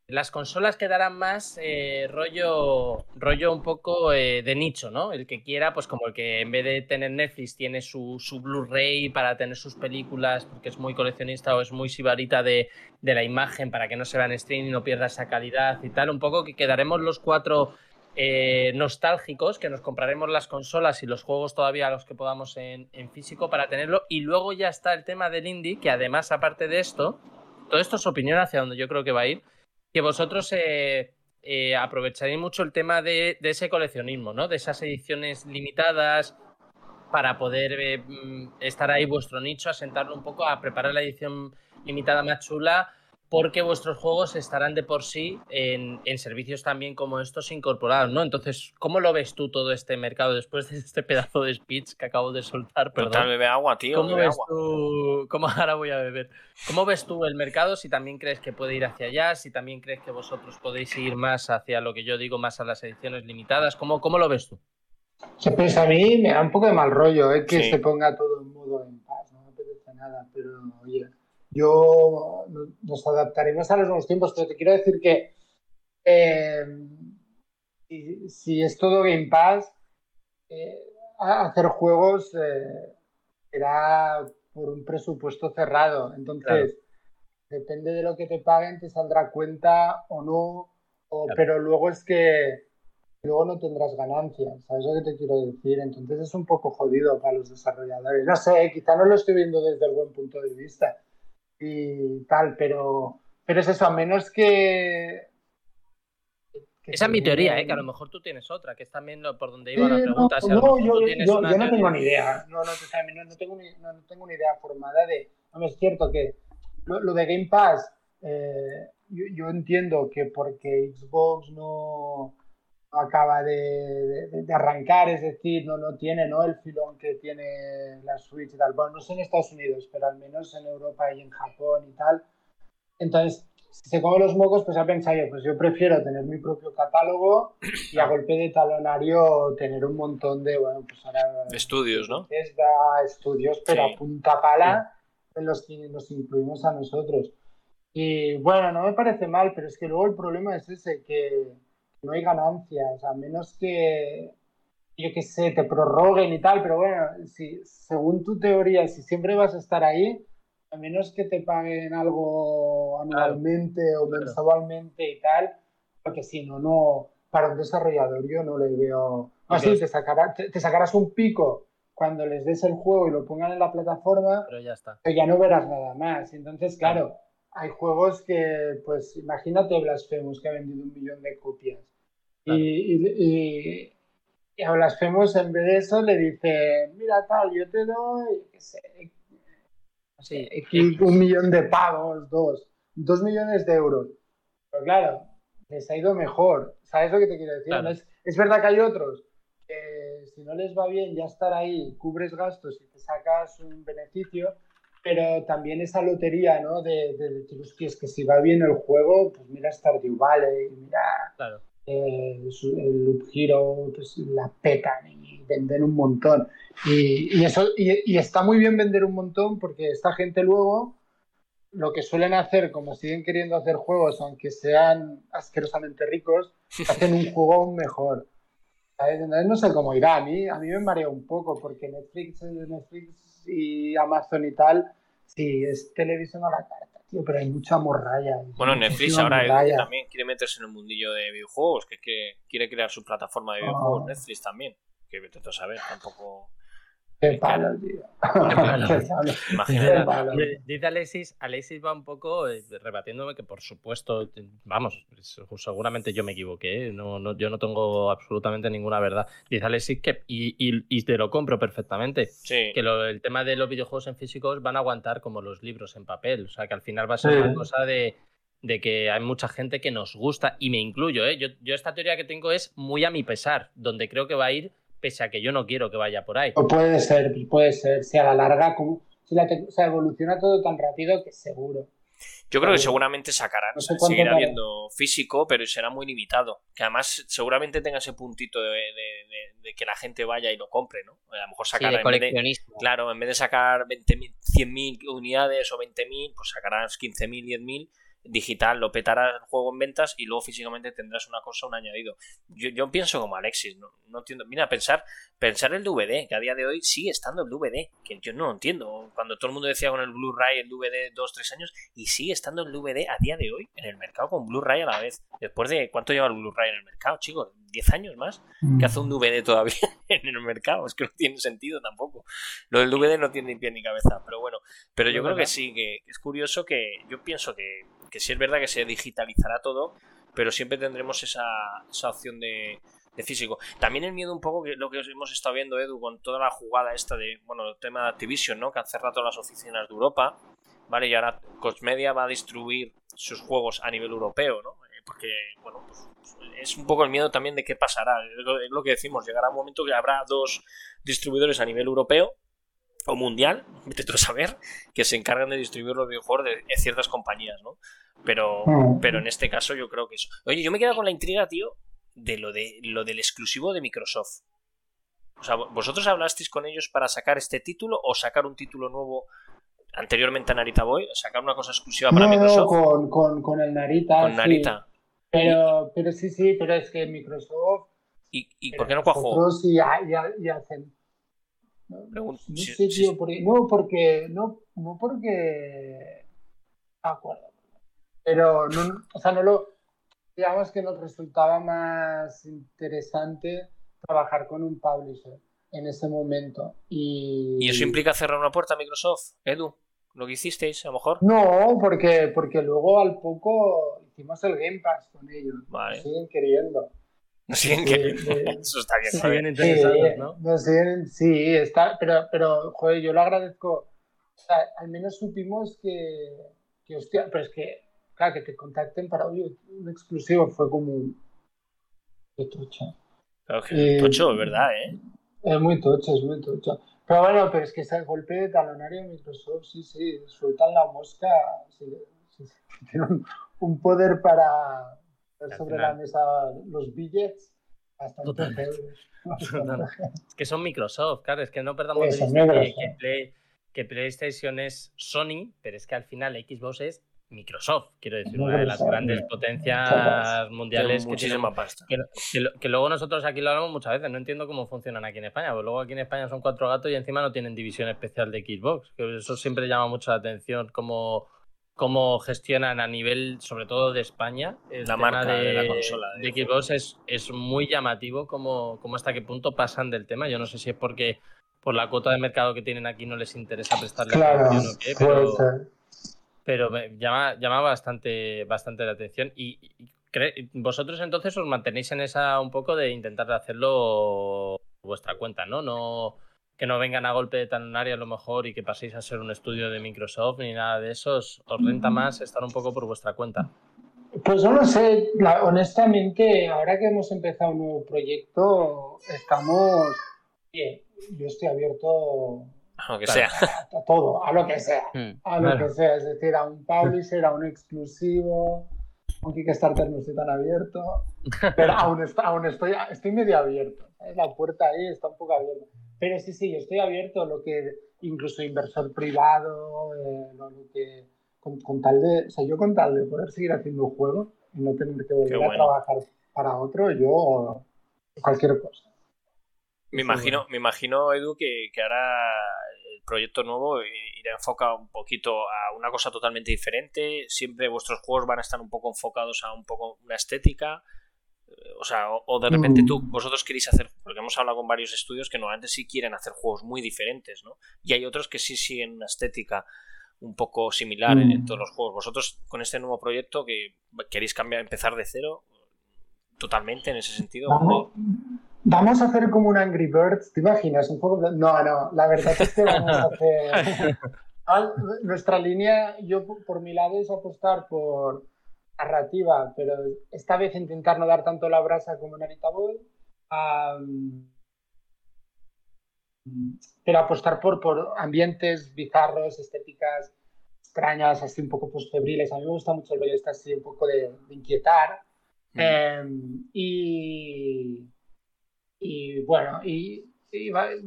S1: las consolas quedarán más eh, rollo, rollo un poco eh, de nicho, ¿no? El que quiera, pues como el que en vez de tener Netflix tiene su, su Blu-ray para tener sus películas, porque es muy coleccionista o es muy sibarita de, de la imagen para que no se vea en streaming y no pierda esa calidad y tal. Un poco que quedaremos los cuatro eh, nostálgicos, que nos compraremos las consolas y los juegos todavía los que podamos en, en físico para tenerlo. Y luego ya está el tema del indie, que además, aparte de esto, todo esto es opinión hacia donde yo creo que va a ir que vosotros eh, eh, aprovecharéis mucho el tema de, ese coleccionismo, ¿no? De esas ediciones limitadas para poder eh, estar ahí vuestro nicho, asentarlo un poco, a preparar la edición limitada más chula, porque vuestros juegos estarán de por sí en, en, servicios también como estos incorporados, ¿no? Entonces, ¿cómo lo ves tú todo este mercado después de este pedazo de speech que acabo de soltar?
S2: Perdón. Pero bebe agua, tío.
S1: ¿Cómo
S2: bebe
S1: ves
S2: agua.
S1: tú? ¿Cómo ahora voy a beber? ¿Cómo ves tú el mercado? Si también crees que puede ir hacia allá, si también crees que vosotros podéis ir más hacia lo que yo digo, más a las ediciones limitadas, ¿cómo, cómo lo ves tú?
S3: Pues a mí me da un poco de mal rollo ¿eh? que sí. se ponga todo en modo en paz, no me apetece nada, pero oye, yo nos adaptaremos a los nuevos tiempos, pero te quiero decir que eh, si, si, es todo Game Pass, eh, hacer juegos eh, será por un presupuesto cerrado. Entonces, claro. depende de lo que te paguen, te saldrá cuenta o no, o, claro. pero luego es que luego no tendrás ganancias, ¿sabes lo que te quiero decir? Entonces es un poco jodido para los desarrolladores. No sé, quizá no lo estoy viendo desde el buen punto de vista y tal, pero, pero es eso, a menos que...
S1: que Esa es mi teoría, ¿eh? que a lo mejor tú tienes otra, que es también lo, por donde iba sí, la pregunta.
S3: No, si no yo, yo, yo, no tengo ni idea, no, no, no, no, tengo ni, no, tengo ni idea formada de... No, es cierto que lo, lo de Game Pass, eh, yo, yo, entiendo que porque Xbox no acaba de, de, de, arrancar, es decir, no, no tiene ¿no? el filón que tiene la Switch y tal. Bueno, no sé en Estados Unidos, pero al menos en Europa y en Japón y tal. Entonces, si se come los mocos, pues ha pensado yo, pues yo prefiero tener mi propio catálogo y a golpe de talonario tener un montón de, bueno, pues ahora...
S2: Estudios, ¿no?
S3: Da estudios, pero sí. a punta pala sí. en los que nos incluimos a nosotros. Y bueno, no me parece mal, pero es que luego el problema es ese, que no hay ganancias, a menos que, yo que sé, te prorroguen y tal, pero bueno, si, según tu teoría, si siempre vas a estar ahí, a menos que te paguen algo anualmente claro, o mensualmente claro. y tal, porque si no, no, para un desarrollador yo no le veo... Así, te, sacará, te, te, sacarás un pico cuando les des el juego y lo pongan en la plataforma,
S1: pero ya está.
S3: Pero ya no verás nada más. Entonces, claro, hay juegos que, pues, imagínate Blasphemous, que ha vendido un millón de copias. Claro. Y, y, y, y, a Blasphemous, en vez de eso, le dice, mira, tal, yo te doy, qué sé, sí, un millón de pagos, dos, dos millones de euros. Pero claro, les ha ido mejor. ¿Sabes lo que te quiero decir?
S1: Claro.
S3: Es, es, verdad que hay otros que si no les va bien ya estar ahí, cubres gastos y te sacas un beneficio, pero también esa lotería, ¿no? De, de, es que si va bien el juego, pues mira Stardew Valley, mira
S1: claro.
S3: eh, el Loop Hero, pues la petan y venden un montón. Y, y eso, y, y, está muy bien vender un montón porque esta gente luego lo que suelen hacer, como siguen queriendo hacer juegos, aunque sean asquerosamente ricos, hacen un juego aún mejor. ¿sabes? Entonces no sé cómo irá. A mí, a mí me marea un poco porque Netflix, Netflix y Amazon y tal, sí, es televisión a la carta, tío, pero hay mucha morralla.
S2: Bueno, Netflix ahora morralla. también quiere meterse en el mundillo de videojuegos, que, que quiere crear su plataforma de videojuegos, oh. Netflix también. Que vete a saber, tampoco.
S3: Qué palo, tío. Qué
S1: palo. Qué palo. Dice Alexis, Alexis va un poco eh, rebatiéndome que por supuesto, vamos, seguramente yo me equivoqué, ¿eh? no, no, yo no tengo absolutamente ninguna verdad. Dice Alexis que, y, y, y te lo compro perfectamente,
S2: sí.
S1: que lo, el tema de los videojuegos en físicos van a aguantar como los libros en papel, o sea que al final va a ser sí. una cosa de, de que hay mucha gente que nos gusta, y me incluyo, ¿eh? yo, yo esta teoría que tengo es muy a mi pesar, donde creo que va a ir pese a que yo no quiero que vaya por ahí.
S3: O puede ser, puede ser. Si a la larga, como, si la o sea, evoluciona todo tan rápido que seguro.
S2: Yo creo que seguramente sacarán, no sé seguirá habiendo físico, pero será muy limitado. Que además seguramente tenga ese puntito de, que la gente vaya y lo compre, ¿no? A lo mejor sacar claro, en vez de sacar 20.000, 100.000 unidades o 20.000, pues sacarás 15.000, 10.000 digital lo petarás el juego en ventas y luego físicamente tendrás una cosa, un añadido. Yo, yo pienso como Alexis, no, no entiendo. Mira, pensar, pensar el DVD, que a día de hoy sigue estando el DVD, que yo no lo entiendo. Cuando todo el mundo decía con el Blu-ray el DVD dos, tres años, y sigue estando el DVD a día de hoy en el mercado con Blu-ray a la vez. Después de cuánto lleva el Blu-ray en el mercado, chicos, 10 años más que hace un DVD todavía en el mercado. Es que no tiene sentido tampoco. Lo del DVD no tiene ni pie ni cabeza, pero bueno. Pero yo creo que sí, que es curioso que yo pienso que que sí es verdad que se digitalizará todo, pero siempre tendremos esa, opción de, físico. También el miedo un poco que lo que hemos estado viendo, Edu, con toda la jugada esta de, bueno, el tema de Activision, ¿no? Que han cerrado todas las oficinas de Europa, ¿vale? Y ahora Cosmedia va a distribuir sus juegos a nivel europeo, ¿no? Eh, porque, bueno, pues, es un poco el miedo también de qué pasará. Es lo, que decimos, llegará un momento que habrá dos distribuidores a nivel europeo o mundial, vete tú a saber, que se encargan de distribuir los videojuegos de, ciertas compañías, ¿no? Pero, mm. pero en este caso yo creo que eso. Oye, yo me quedo con la intriga, tío, de lo, de lo del exclusivo de Microsoft. O sea, ¿vosotros hablasteis con ellos para sacar este título o sacar un título nuevo anteriormente a Narita Boy? ¿Sacar una cosa exclusiva para Microsoft?
S3: No, con, con, el Narita. Con Narita. Pero, pero sí, sí, pero es que Microsoft.
S2: ¿Y, y por qué no cuajó?
S3: Sí, ya, ya hacen no, sé, tío, no, porque. No, no porque. acuerdo. Pero, no, o sea, no lo. Digamos que nos resultaba más interesante trabajar con un publisher en ese momento. Y,
S2: ¿Y eso implica cerrar una puerta a Microsoft, Edu? ¿Lo que hicisteis, a lo mejor?
S3: No, porque, porque luego al poco hicimos el Game Pass con ellos. Vale. siguen queriendo.
S2: No siguen que... Eso está bien.
S3: Siguen interesados, ¿no? sí, está, pero, pero, joder, yo lo agradezco. O sea, al menos supimos que, que, hostia, pero es que, claro, que te contacten para, oye, un exclusivo fue como... Qué tocha.
S2: Claro, que eh, tocho, ¿verdad, eh?
S3: Es muy tocho, es muy tocho. Pero bueno, pero es que ese golpe de talonario de Microsoft, sí, sí, sueltan la mosca, sí, sí, tienen un poder para, sobre la mesa los billets bastante
S1: Es que son Microsoft, claro, es que no perdamos de vista que, PlayStation es Sony, pero es que al final Xbox es Microsoft, quiero decir, una de las grandes potencias mundiales que tiene
S2: pasta.
S1: Que, luego nosotros aquí lo hablamos muchas veces, no entiendo cómo funcionan aquí en España, porque luego aquí en España son cuatro gatos y encima no tienen división especial de Xbox, que eso siempre llama mucho la atención, como cómo gestionan a nivel, sobre todo de España, el la tema de, la consola. De, Xbox es, es, muy llamativo como, hasta qué punto pasan del tema. Yo no sé si es porque por la cuota de mercado que tienen aquí no les interesa prestarle atención o qué, pero, pero me llama, llama bastante, bastante la atención. Y, vosotros entonces os mantenéis en esa un poco de intentar hacerlo vuestra cuenta, ¿no? No que no vengan a golpe de talonario a lo mejor y que paséis a ser un estudio de Microsoft ni nada de eso, os, renta más estar un poco por vuestra cuenta.
S3: Pues no lo sé, honestamente, ahora que hemos empezado un nuevo proyecto, estamos bien. Yo estoy abierto
S2: a lo que sea.
S3: A, todo, a lo que sea. Hmm, a lo que sea, es decir, a un publisher, a un exclusivo, aunque Kickstarter no esté tan abierto, pero aún, aún estoy, estoy medio abierto. La puerta ahí está un poco abierta. Pero sí, sí, yo estoy abierto a lo que incluso inversor privado, eh, lo que, con, tal de, o sea, yo con tal de poder seguir haciendo juegos y no tener que volver a trabajar para otro, yo cualquier cosa.
S2: Me imagino, me imagino, Edu, que, que ahora el proyecto nuevo irá enfocado un poquito a una cosa totalmente diferente. Siempre vuestros juegos van a estar un poco enfocados a un poco una estética o sea, o, de repente tú, mm. vosotros queréis hacer, porque hemos hablado con varios estudios que normalmente sí quieren hacer juegos muy diferentes, ¿no? Y hay otros que sí siguen una estética un poco similar en, todos mm. los juegos. Vosotros con este nuevo proyecto que queréis cambiar, empezar de cero, totalmente en ese sentido.
S3: Vamos, a hacer como un Angry Birds, ¿te imaginas? Un juego No, no, la verdad es que vamos a hacer... Nuestra línea, yo por mi lado es apostar por narrativa, pero esta vez intentar no dar tanto la brasa como Narita Boy. pero apostar por, por ambientes bizarros, estéticas extrañas, así un poco febriles. A mí me gusta mucho el rollo este así un poco de, inquietar. Mm. Em, y, y bueno, y,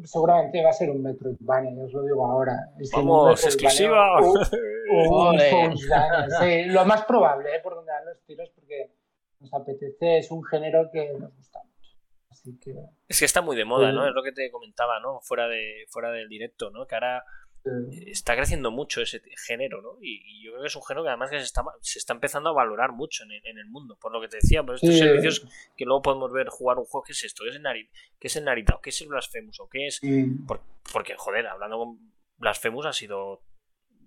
S3: seguramente va a ser un Metroidvania, os lo digo ahora.
S2: Vamos, exclusiva.
S3: lo más probable, ¿eh? por donde dan los tiros, porque nos apetece, es un género que nos gusta mucho. Así que,
S2: es que está muy de moda, ¿no? Es lo que te comentaba, ¿no? Fuera, de, fuera del directo, ¿no? Que ahora está creciendo mucho ese género, ¿no? Y, yo creo que es un género que además se, está, se está empezando a valorar mucho en, el mundo, por lo que te decía, por estos servicios que luego podemos ver jugar un juego, ¿qué es esto? ¿Qué es el, Narita? ¿Qué es el Narita? ¿O qué es el Blasphemous? ¿O qué es...? porque, joder, hablando con Blasphemous ha sido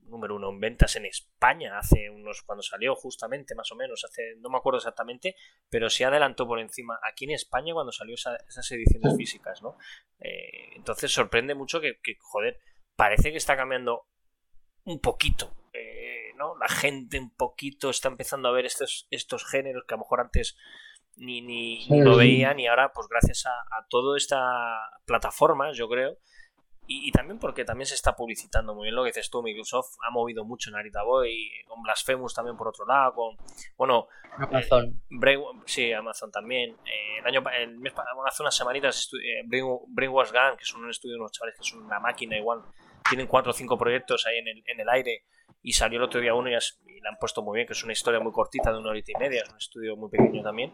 S2: número uno en ventas en España hace unos cuando salió justamente más o menos hace no me acuerdo exactamente pero se adelantó por encima aquí en España cuando salió esas ediciones físicas no eh, entonces sorprende mucho que, que, joder parece que está cambiando un poquito. Eh, ¿no? La gente un poquito está empezando a ver estos, estos géneros que a lo mejor antes ni, ni, lo veían y ahora, pues gracias a, a toda esta plataforma, yo creo, y, también porque también se está publicitando muy bien lo que dices tú, Microsoft ha movido mucho Narita Boy, con Blasphemous también por otro lado, con, bueno,
S4: Amazon.
S2: Eh, sí, Amazon también. Eh, el año, el mes, hace unas semanitas, eh, Brainwash Gun, que son un estudio de unos chavales que son una máquina igual, tienen cuatro o cinco proyectos ahí en el, en el aire y salió el otro día uno y, y la han puesto muy bien, que es una historia muy cortita de una horita y media, es un estudio muy pequeño también,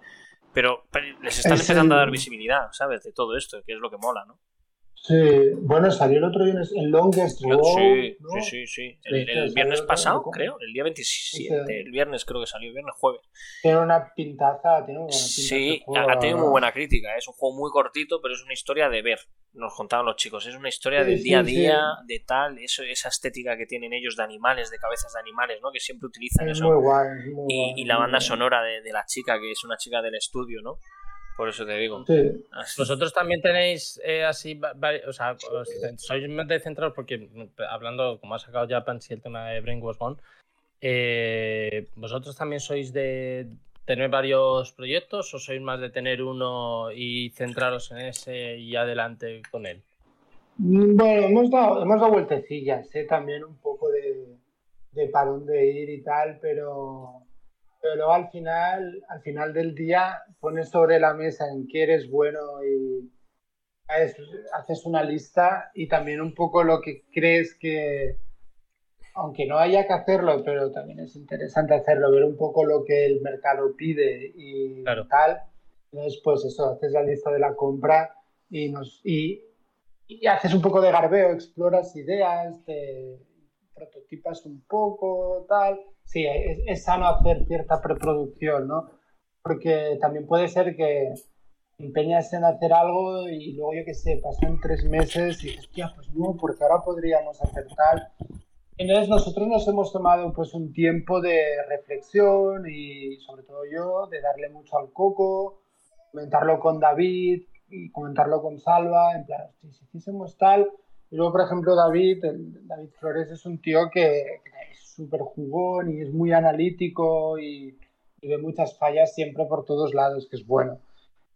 S2: pero les están empezando a dar visibilidad, ¿sabes? De todo esto, que es lo que mola, ¿no?
S3: Sí, bueno, salió el otro día en Longest Road.
S2: Sí, sí, sí, El, viernes pasado, creo, el día 27, el viernes creo que salió, el viernes jueves.
S3: Tiene una pintaza, tiene una.
S2: Sí, ha tenido muy buena crítica. ¿eh? Es un juego muy cortito, pero es una historia de ver. Nos contaban los chicos, es una historia del día a día, de tal, eso, esa estética que tienen ellos de animales, de cabezas de animales, ¿no? Que siempre utilizan eso.
S3: Muy guay,
S2: y, la banda sonora de, de la chica, que es una chica del estudio, ¿no? Por eso te digo.
S1: Vosotros también tenéis eh, así, o sea, sois mente centrados porque mm, hablando, como ha sacado Japan, si el tema de Brainwash Gone, eh, ¿vosotros también sois de tener varios proyectos o sois más de tener uno y centraros en ese y adelante con él?
S3: Mm, bueno, hemos dado, hemos dado vueltecillas, ¿eh? también un poco de, de para dónde ir y tal, pero pero luego al final, al final del día pones sobre la mesa en qué eres bueno y haces una lista y también un poco lo que crees que, aunque no haya que hacerlo, pero también es interesante hacerlo, ver un poco lo que el mercado pide y tal. Entonces, pues eso, haces la lista de la compra y, nos, y, y haces un poco de garbeo, exploras ideas, te prototipas un poco, tal sí, es, sano hacer cierta preproducción, ¿no? Porque también puede ser que empeñas en hacer algo y luego, yo qué sé, pasan tres meses y dices, tía, pues no, porque ahora podríamos hacer tal. Entonces nosotros nos hemos tomado pues un tiempo de reflexión y sobre todo yo, de darle mucho al coco, comentarlo con David y comentarlo con Salva, en plan, si hiciésemos tal. Y luego, por ejemplo, David, David Flores es un tío que, que súper jugón y es muy analítico y, ve muchas fallas siempre por todos lados, que es bueno.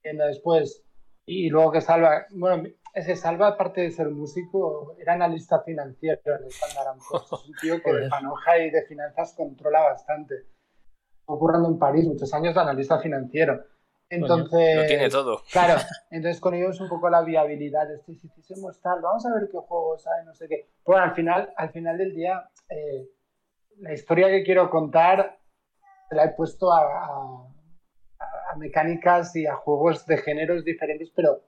S3: Y después, y luego que Salva, bueno, ese Salva, aparte de ser músico, era analista financiero en el Standard Es un tío que de panoja y de finanzas controla bastante. Ocurriendo en París muchos años de analista financiero. Entonces,
S2: lo tiene todo.
S3: Claro, entonces con ellos un poco la viabilidad. de si hiciésemos tal, vamos a ver qué juegos hay, no sé qué. Bueno, al final, al final del día, eh, la historia que quiero contar la he puesto a, mecánicas y a juegos de géneros diferentes, pero,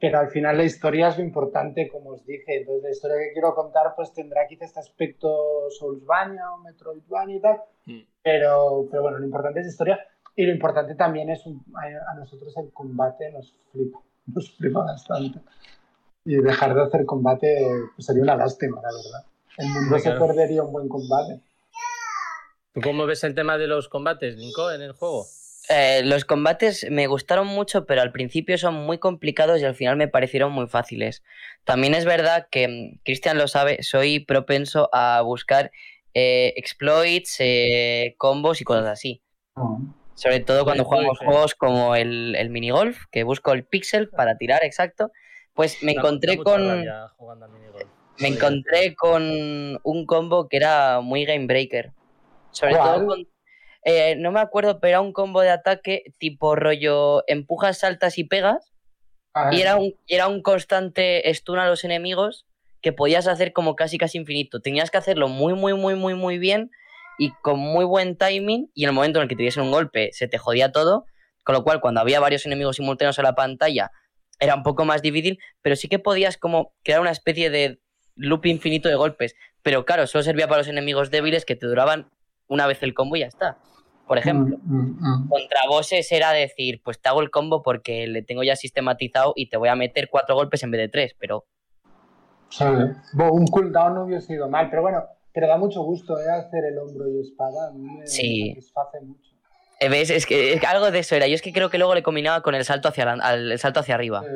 S3: pero al final la historia es lo importante, como os dije. Entonces, la historia que quiero contar pues tendrá quizá este aspecto Soulsvania o Metroidvania y tal, mm. pero, pero bueno, lo importante es la historia y lo importante también es a, nosotros el combate nos flipa, nos flipa bastante. Y dejar de hacer combate pues, sería una lástima, la verdad. El mundo se perdería un buen combate.
S1: ¿Tú cómo ves el tema de los combates, Linko, en el juego?
S4: Eh, los combates me gustaron mucho, pero al principio son muy complicados y al final me parecieron muy fáciles. También es verdad que, mm, Cristian lo sabe, soy propenso a buscar eh, exploits, eh, combos y cosas así. Sobre todo cuando juego juegos como el, el minigolf, que busco el pixel para tirar exacto Pues me encontré con.
S1: rabia jugando al minigolf.
S4: Me encontré con un combo que era muy game breaker. Sobre todo con. eh, no me acuerdo, pero era un combo de ataque tipo rollo empujas, saltas y pegas.
S3: Ah,
S4: Y era un, era un constante stun a los enemigos que podías hacer como casi casi infinito. Tenías que hacerlo muy, muy, muy, muy, muy bien y con muy buen timing. Y en el momento en el que te diesen un golpe se te jodía todo. Con lo cual, cuando había varios enemigos simultáneos en la pantalla, era un poco más difícil. Pero sí que podías como crear una especie de loop infinito de golpes. Pero claro, solo servía para los enemigos débiles que te duraban una vez el combo y ya está. Por ejemplo
S3: mm, mm, mm.
S4: contra bosses era decir, pues te hago el combo porque le tengo ya sistematizado y te voy a meter cuatro golpes en vez de tres, pero
S3: Sí. Un cooldown no hubiese ido mal, pero bueno, pero da mucho gusto ¿eh? hacer el hombro y espada. Me
S4: Sí.
S3: satisface mucho.
S4: Ves, es que es que algo de eso era. Yo es que creo que luego le combinaba con el salto hacia, la- al, el salto hacia arriba.
S3: Sí,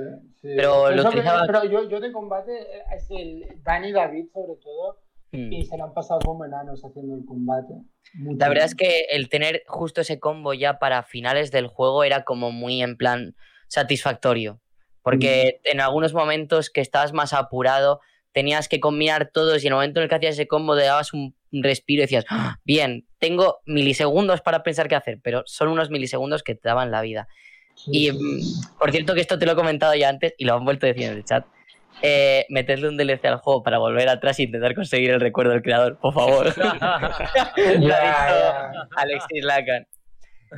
S3: sí.
S4: Pero lo utilizaba-
S3: pero yo, yo de combate eh, es el Dani y David sobre todo
S4: Mm.
S3: y se lo han pasado como enanos haciendo el combate. Mucho.
S4: La verdad es que el tener justo ese combo ya para finales del juego era como muy en plan satisfactorio. Porque en algunos momentos que estabas más apurado, tenías que combinar todos y en el momento en el que hacías ese combo te dabas un respiro y decías, "Ah, bien, tengo milisegundos para pensar qué hacer, pero son unos milisegundos que te daban la vida. Y mm, por cierto que esto te lo he comentado ya antes y lo han vuelto a decir en el chat. Eh, meterle un DLC al juego para volver atrás e intentar conseguir el recuerdo del creador, por favor. Lo ha
S3: Ya,
S4: dicho Alexis Lacan.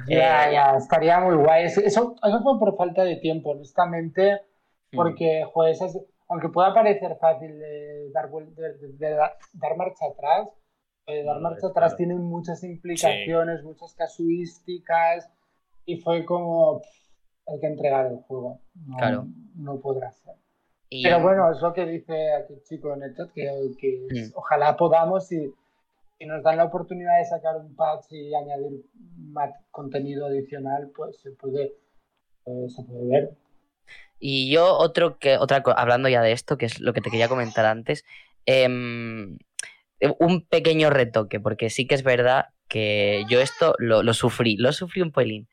S3: Ya,
S4: Eh,
S3: ya, estaría muy guay. Eso, eso eso fue por falta de tiempo, honestamente,
S4: Mm.
S3: porque, joder, esas- aunque pueda parecer fácil de dar, de, de- dar, marcha atrás, eh, dar marcha atrás
S1: claro.
S3: tiene muchas implicaciones, muchas casuísticas, y fue como, pff, hay que entregar el juego. No,
S4: Claro.
S3: no podrá ser.
S4: Y-
S3: Pero bueno, es lo que dice aquí el chico en el chat, que, que
S4: Mm.
S3: ojalá podamos y, y nos dan la oportunidad de sacar un patch y añadir más contenido adicional, pues se puede, eh, se puede ver.
S4: Y yo otro que, otra hablando ya de esto, que es lo que te quería comentar antes, em, un pequeño retoque, porque sí que es verdad que yo esto lo, lo sufrí, lo sufrí un pelín.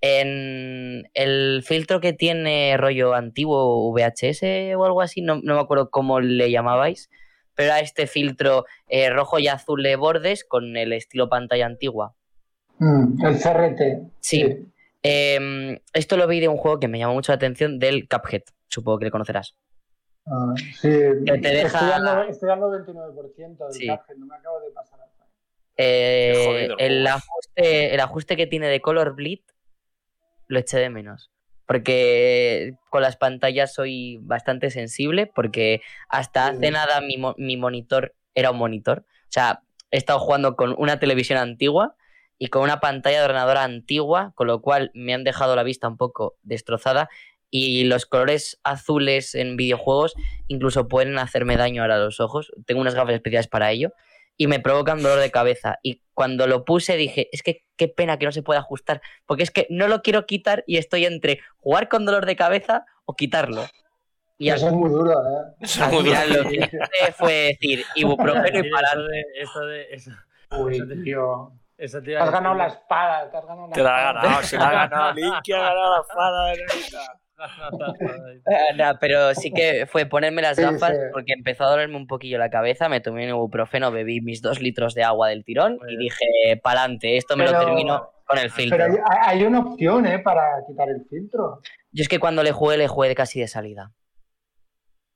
S4: En el filtro que tiene rollo antiguo VHS o algo así, no, no me acuerdo cómo le llamabais, pero era este filtro eh, rojo y azul de bordes con el estilo pantalla antigua.
S3: Mm, el CRT.
S4: Sí. Em, esto lo vi de un juego que me llamó mucho la atención, del Cuphead, supongo que le conocerás.
S3: Ah, sí.
S4: Que te deja-
S3: Estoy al 99% del
S4: Sí.
S3: Cuphead, no me acabo de pasar al final.
S4: Eh,
S2: jodido el
S4: ajuste, el ajuste que tiene de Color Bleed lo eché de menos. Porque con las pantallas soy bastante sensible, porque hasta
S3: Sí.
S4: hace nada mi, mi monitor era un monitor. O sea, he estado jugando con una televisión antigua y con una pantalla de ordenador antigua, con lo cual me han dejado la vista un poco destrozada. Y los colores azules en videojuegos incluso pueden hacerme daño ahora a los ojos. Tengo unas gafas especiales para ello y me provocan dolor de cabeza. Y cuando lo puse dije, es que qué pena que no se pueda ajustar, porque es que no lo quiero quitar y estoy entre jugar con dolor de cabeza o quitarlo. Y al,
S3: Eso es muy duro, ¿eh?
S2: Eso es
S4: al
S2: muy
S4: final
S2: duro.
S4: lo que hice fue decir ibuprofeno y
S1: Sí,
S4: para
S1: eso de, eso de, eso,
S3: Uy, tío.
S1: Eso te
S3: has ganado la espada, te has ganado la
S2: Te la ha
S3: espada.
S2: ganado, se la ha ganado. Linky ha ganado la espada de
S4: pero sí que fue ponerme las gafas
S3: sí.
S4: porque empezó a dolerme un poquillo la cabeza, me tomé un ibuprofeno, bebí mis dos litros de agua del tirón y
S1: bien.
S4: dije, pa'lante, esto me lo termino con el filtro.
S3: Pero hay, hay una opción, ¿eh? Para quitar el filtro.
S4: Yo es que cuando le jugué, le jugué casi de salida.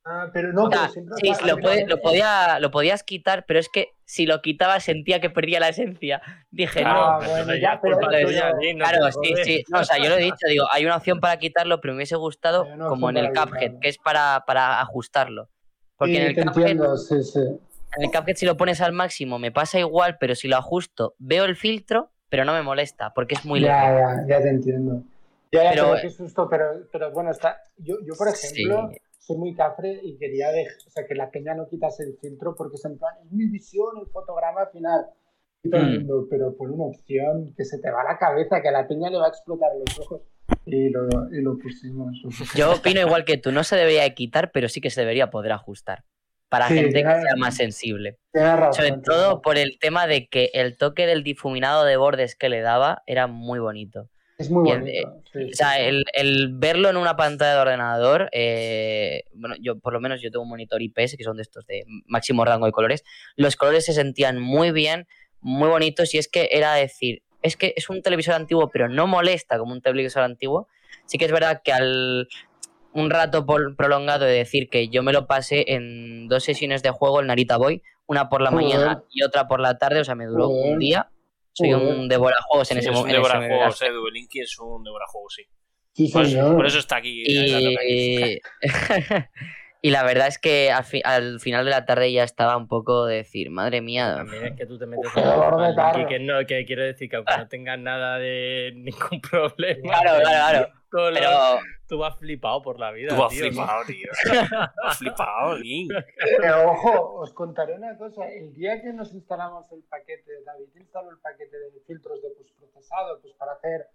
S3: Ah, pero no,
S4: O sea,
S3: pero siempre
S4: sí,
S3: hay-
S4: lo, puede- lo podía, lo podías quitar, pero es que si lo quitaba sentía que perdía la esencia. Dije,
S3: Ah,
S4: no.
S3: bueno, ya, pero-
S1: culpa no
S4: Claro, sí, sí. No, o sea, yo lo he dicho, digo, hay una opción para quitarlo, pero me hubiese gustado como en el Cuphead, que es para, para ajustarlo. Porque
S3: Sí,
S4: en el
S3: te
S4: Cuphead
S3: entiendo, sí, sí.
S4: En el Cuphead si lo pones al máximo me pasa igual, pero si lo ajusto veo el filtro, pero no me molesta porque es muy leve.
S3: Ya, ya, ya te entiendo. Ya, ya,
S4: Pero-
S3: pero, qué susto, pero, pero bueno, está, yo, yo por ejemplo
S4: Sí.
S3: Soy muy cafre y quería dejar, o sea, que la peña no quitase el filtro porque es en plan, es mi visión, el fotograma final. Y todo el
S4: Mm.
S3: mundo, pero por una opción que se te va la cabeza, que a la peña le va a explotar los ojos. Y lo, y lo pusimos.
S4: Yo opino igual que tú, no se debería de quitar, pero sí que se debería poder ajustar. Para
S3: Sí,
S4: gente que sea más sensible.
S3: Razón.
S4: Sobre todo por el tema de que el toque del difuminado de bordes que le daba era muy bonito.
S3: Es muy bonito. sí,
S4: O sea, el, el verlo en una pantalla de ordenador, eh, bueno, yo por lo menos yo tengo un monitor IPS, que son de estos de máximo rango de colores, los colores se sentían muy bien, muy bonitos, y es que era decir, es que es un televisor antiguo, pero no molesta como un televisor antiguo. Sí que es verdad que al un rato prolongado de decir que yo me lo pasé en dos sesiones de juego el Narita Boy, una por la mañana y otra por la tarde, o sea, me duró un día. Soy
S3: Joder.
S4: un devorajuegos en
S2: Sí,
S4: ese
S2: es un
S4: momento.
S2: devorajuegos, Edu. El Inky es un devorajuegos, sí.
S3: Sí,
S2: Por eso, por eso está aquí.
S4: Y, y la verdad es que al, fi- al final de la tarde ya estaba un poco de decir, madre mía,
S1: También es que tú te metes
S3: de
S1: en y que no, que quiero decir que aunque no tengas nada de ningún problema,
S4: Claro, claro, claro. Pero
S1: tú vas flipado por la vida.
S2: Tú has
S1: tío, ¿no?
S2: flipado, tío. has flipado, Link.
S3: Pero ojo, os contaré una cosa. El día que nos instalamos el paquete, David instaló el paquete de filtros de postprocesado, pues para hacer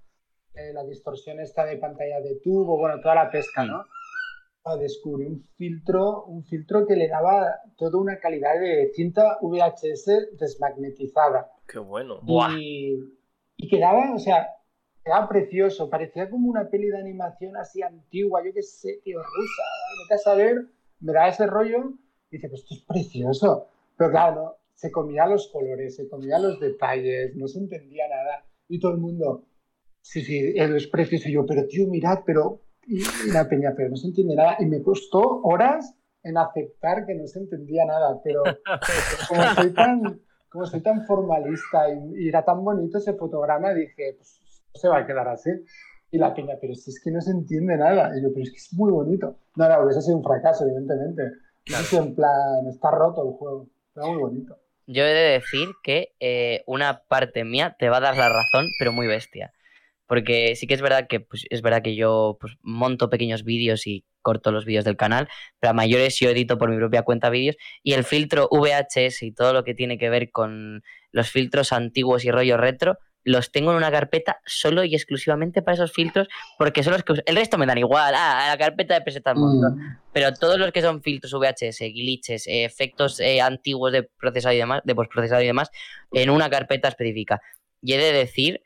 S3: eh, la distorsión esta de pantalla de tubo, bueno, toda la pesca, ¿no? Ah, descubrí un filtro, un filtro que le daba toda una calidad de cinta VHS desmagnetizada.
S2: Qué bueno.
S1: Buah.
S3: Y, y quedaba, o sea, quedaba precioso. Parecía como una peli de animación así antigua, yo qué sé, tío, rusa. Vete a saber, me da ese rollo y dice, pues esto es precioso. Pero claro, se comía los colores, se comía los detalles, no se entendía nada. Y todo el mundo, sí, sí, es precioso. Y yo, pero tío, mirad, pero. Y, la peña, pero no se entiende nada. Y me costó horas en aceptar que no se entendía nada. Pero como soy tan, como soy tan formalista y, y era tan bonito ese fotograma, dije, pues se va a quedar así. Y la peña, pero si es que no se entiende nada. Y yo, pero es que es muy bonito. No, no, hubiese sido un fracaso, evidentemente. Hubiese sido en plan, está roto el juego. Está muy bonito.
S4: yo he de decir que eh, una parte mía te va a dar la razón, pero muy bestia. Porque sí que es verdad que pues, es verdad que yo pues, monto pequeños vídeos y corto los vídeos del canal, pero a mayores yo edito por mi propia cuenta vídeos y el filtro VHS y todo lo que tiene que ver con los filtros antiguos y rollo retro los tengo en una carpeta solo y exclusivamente para esos filtros porque son los que el resto me dan igual, ah, la carpeta de presetas montón.
S3: Mm.
S4: Pero todos los que son filtros VHS, glitches, eh, efectos eh, antiguos de procesado y demás, de postprocesado y demás, en una carpeta específica. Y he de decir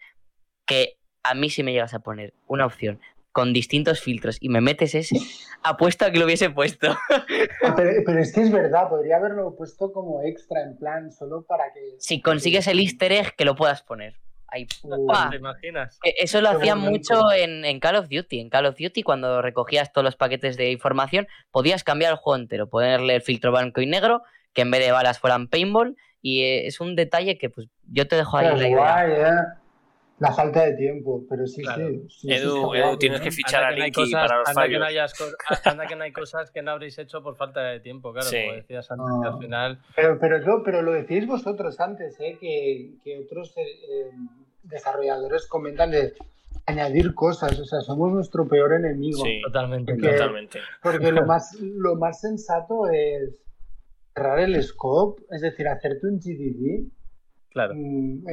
S4: que a mí si me llegas a poner una opción con distintos filtros y me metes ese, apuesto a que lo hubiese puesto.
S3: Ah, Pero, pero es que es verdad, podría haberlo puesto como extra, en plan, solo para que.
S4: si consigues el easter egg, que lo puedas poner. Ahí, ¡pa!
S1: ¿Te imaginas?
S4: E- Eso lo hacían mucho en, en Call of Duty. En Call of Duty, cuando recogías todos los paquetes de información, podías cambiar el juego entero, ponerle el filtro blanco y negro, que en vez de balas fueran paintball. Y eh, es un detalle que pues yo te dejo ahí
S3: Pero
S4: la idea.
S3: guay, ¿eh? La falta de tiempo, pero sí,
S1: Claro.
S3: sí, sí. sí,
S2: Edu,
S3: está
S2: Edu, tienes
S3: ¿eh?
S2: que fichar
S1: Anda
S2: a
S1: no
S2: Linky
S1: cosas-
S2: para los
S1: anda que no
S2: fallos.
S1: hayas anda que no hay cosas que no habréis hecho por falta de tiempo, claro,
S2: Sí.
S1: como decías antes,
S3: No.
S1: al final.
S3: Pero, pero, lo, pero lo decís vosotros antes, ¿eh? que, que otros eh, eh, desarrolladores comentan de añadir cosas, o sea, somos nuestro peor enemigo.
S2: Sí,
S1: Totalmente.
S3: Porque-
S2: totalmente.
S3: Porque lo más, lo más sensato es cerrar el scope, es decir, hacerte un GDD,
S1: Claro.
S3: un,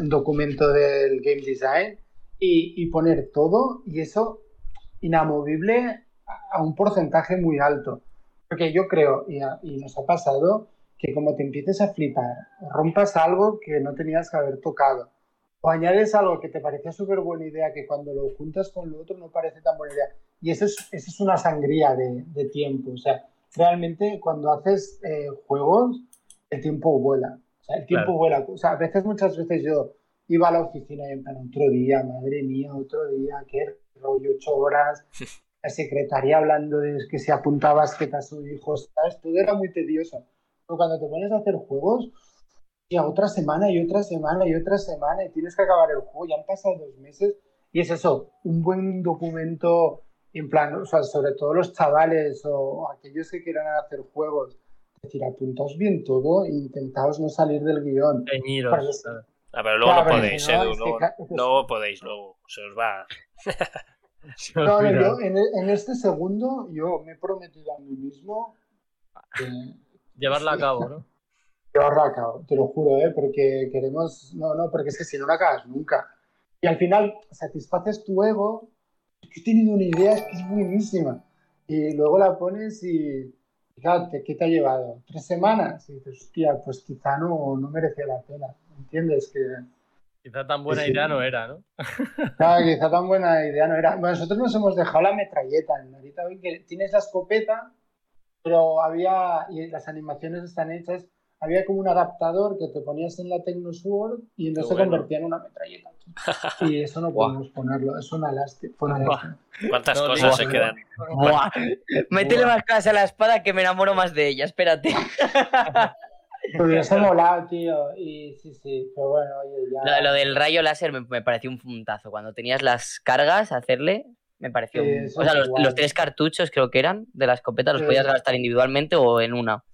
S3: un documento del game design y, y poner todo y eso inamovible a, a un porcentaje muy alto. Porque yo creo, y, a- y nos ha pasado, que como te empieces a flipar, rompas algo que no tenías que haber tocado, o añades algo que te parecía súper buena idea, que cuando lo juntas con lo otro no parece tan buena idea. Y eso es, eso es una sangría de, de tiempo. O sea, realmente cuando haces eh, juegos, el tiempo vuela. O sea, el tiempo
S1: Claro.
S3: vuela. O sea, a veces, muchas veces yo iba a la oficina y en plan, otro día, madre mía, otro día, qué rollo, ocho horas. La secretaria hablando de que si apuntabas que a su hijo, ¿sabes? Todo era muy tedioso. Pero cuando te pones a hacer juegos, ya otra semana y otra semana y otra semana y tienes que acabar el juego, ya han pasado dos meses y es eso, un buen documento en plan, o sea, sobre todo los chavales o aquellos que quieran hacer juegos, decir, apuntaos bien todo e intentaos no salir del guion.
S1: Teñiros.
S3: Para que-.
S2: Ah, pero luego
S3: Claro,
S2: no podéis,
S3: si no,
S2: Edu.
S3: es que
S2: Luego, podéis, luego. Se os va.
S1: Se me
S3: No, no, yo en, en este segundo yo me he prometido a mí mismo que
S1: Llevarla a cabo, ¿no?
S3: llevarlo a cabo, te lo juro, ¿eh? porque queremos, no, no, porque es que si no, no acabas nunca. Y al final satisfaces tu ego, es que he tenido una idea, es que es buenísima. Y luego la pones y, fíjate, ¿qué te ha llevado? ¿Tres semanas? Y dices, hostia, pues quizá no, no merecía la pena. ¿Entiendes? Que,
S1: Quizá tan buena idea no era, ¿no?
S3: Claro, quizá tan buena idea no era. Bueno, nosotros nos hemos dejado la metralleta. Ahorita que tienes la escopeta, pero había, y las animaciones están hechas, había como un adaptador que te ponías en la Sword y entonces se convertía en una metralleta. Y eso no podemos ponerlo, es una lástima.
S2: ¿Cuántas cosas se quedan?
S4: Métele más cosas a la espada que me enamoro más de ella, espérate.
S3: Pero hubiese molado, tío. Y sí, sí, pero bueno, oye, ya.
S4: Lo, del rayo láser me, pareció un puntazo. Cuando tenías las cargas, hacerle, me pareció. o sea, los, tres cartuchos creo que eran de la escopeta, los podías gastar individualmente o en una.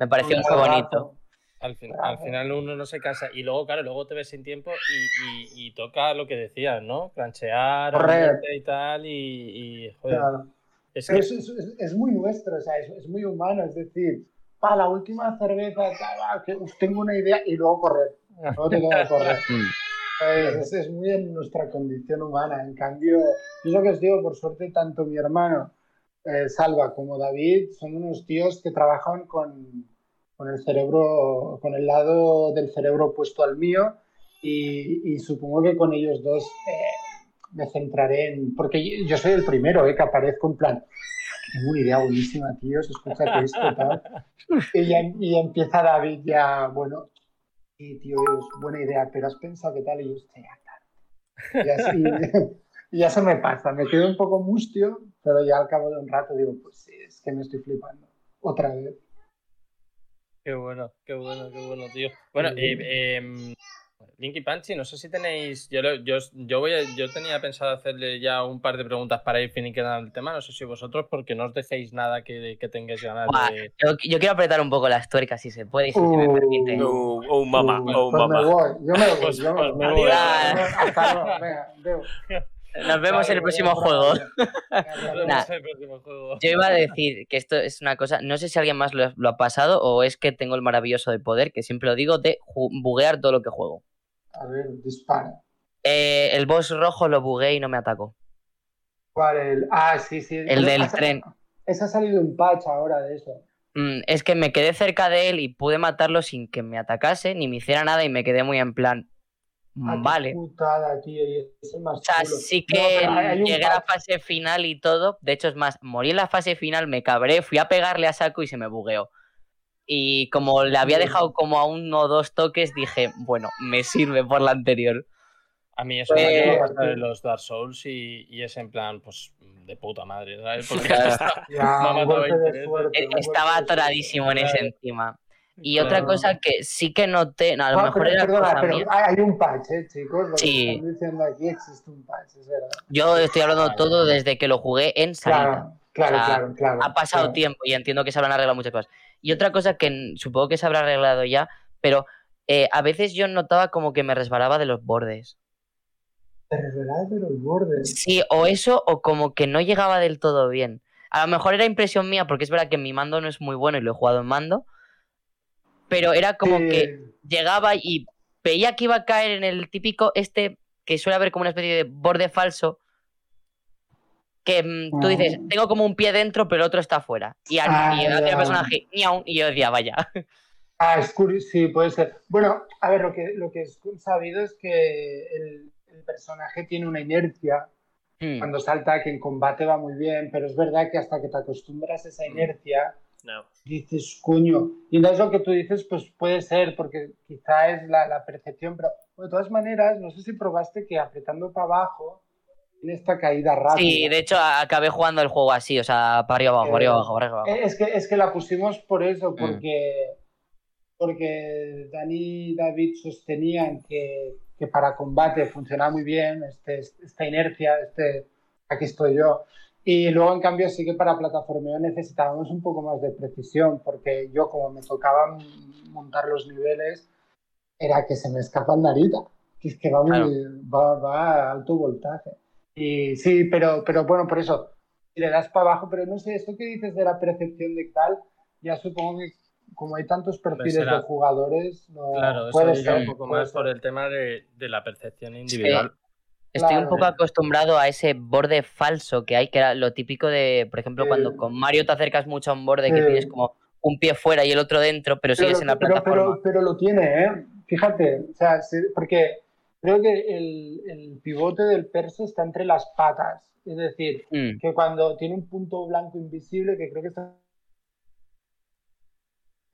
S4: Me pareció muy bonito.
S1: Al, final uno no se cansa. Y luego, claro, luego te ves sin tiempo y, toca lo que decías, ¿no? Cranchear y tal. Y, joder.
S3: Es, es, muy nuestro, o sea, es, muy humano. Es decir, para la última cerveza, que tengo una idea y luego correr. Luego tengo que correr. Mm. es, muy en nuestra condición humana. En cambio, yo lo que os digo, por suerte, tanto mi hermano eh, Salva como David son unos tíos que trabajan con, con el cerebro, con el lado del cerebro opuesto al mío y, supongo que con ellos dos eh, me centraré en, porque yo soy el primero eh, que aparezco en plan, tengo una idea buenísima, tío, se escucha que esto tal. Y, y, empieza David ya, bueno, sí, tío, es buena idea, pero has pensado que tal y yo, estoy Y así, y ya se me pasa, me quedo un poco mustio, pero ya al cabo de un rato digo, pues sí, es que me estoy flipando. Otra vez.
S1: Qué bueno, qué bueno, qué bueno, tío. Bueno, eh, eh, Linky Panchi, no sé si tenéis. Yo, yo, yo, voy yo tenía pensado hacerle ya un par de preguntas para ir finiquetando el tema. No sé si vosotros, porque no os dejéis nada que, que tengáis ganas de.
S4: Yo, yo, quiero apretar un poco las tuercas si se puede y si, me uh, permite.
S2: Oh, oh mamá, oh,
S3: pues
S2: mamá.
S3: Me voy, yo me voy, yo me, pues voy. Hasta luego, venga, veo.
S4: Nos vemos en el próximo juego. Yo iba a decir que esto es una cosa, no sé si alguien más lo, ha pasado o es que tengo el maravilloso de poder, que siempre lo digo, de buguear todo lo que juego.
S3: A ver, dispara.
S4: Eh, el boss rojo lo bugué y no me atacó.
S3: ¿Cuál? El... Ah, sí, sí.
S4: El del tren.
S3: Ese ha salido un patch ahora de eso.
S4: Mm, es que me quedé cerca de él y pude matarlo sin que me atacase ni me hiciera nada y me quedé muy en plan, Vale. o sea, sí que llegué a la fase final y todo. De hecho, es más, morí en la fase final, me cabré, fui a pegarle a saco y se me bugueó. Y como le había dejado como a uno o dos toques, dije, bueno, me sirve por la anterior.
S1: A mí eso me eh, de los Dark Souls y, es en plan, pues, de puta madre, ¿sabes? Porque
S4: estaba atoradísimo en ese encima. Y otra cosa que sí que noté, a lo mejor era
S3: cosa pero hay un patch, ¿eh, chicos? Lo sí. están diciendo aquí existe un patch, es verdad.
S4: Yo estoy hablando todo desde que lo jugué en salida.
S3: Claro, claro, claro,
S4: Ha pasado tiempo y entiendo que se habrán arreglado muchas cosas. Y otra cosa que supongo que se habrá arreglado ya, pero eh, a veces yo notaba como que me resbalaba de los bordes.
S3: ¿Te resbalabas de los bordes?
S4: Sí, o eso, o como que no llegaba del todo bien. A lo mejor era impresión mía, porque es verdad que mi mando no es muy bueno y lo he jugado en mando, pero era como que llegaba y veía que iba a caer en el típico este que suele haber como una especie de borde falso que mm, tú dices, ah. tengo como un pie dentro, pero el otro está afuera. Y, al, ah, el personaje, y yo decía, vaya.
S3: Ah, es curioso, sí, puede ser. Bueno, a ver, lo que, lo que es sabido es que el, personaje tiene una inercia hmm. cuando salta, que en combate va muy bien, pero es verdad que hasta que te acostumbras a esa hmm. Inercia, Dices, coño. Y entonces lo que tú dices, pues puede ser, porque quizá es la, percepción, pero de todas maneras, no sé si probaste que apretando para abajo en esta caída rápida.
S4: Sí, de hecho acabé jugando el juego así, o sea, para arriba abajo, para arriba abajo, para abajo.
S3: Es que, es que la pusimos por eso, mm. porque, porque Dani y David sostenían que, que para combate funcionaba muy bien este, esta inercia, este, aquí estoy yo. Y luego, en cambio, sí que para plataformeo necesitábamos un poco más de precisión, porque yo, como me tocaba montar los niveles, era que se me escapa el narita, que es que va, va, a alto voltaje. Y sí, pero, pero bueno, por eso, le das para abajo, pero no sé, esto que dices de la percepción de tal, ya supongo que como hay tantos perfiles de jugadores, no
S1: claro, puede ser un poco más por el tema de, de la percepción individual.
S4: Estoy un poco acostumbrado a ese borde falso que hay, que era lo típico de, por ejemplo, cuando con Mario te acercas mucho a un borde que tienes como un pie fuera y el otro dentro, pero, sigues en la plataforma.
S3: Pero, pero, lo tiene, ¿eh? Fíjate, o sea, porque creo que el, el pivote del perso está entre las patas. Es decir,
S4: Mm.
S3: que cuando tiene un punto blanco invisible, que creo que está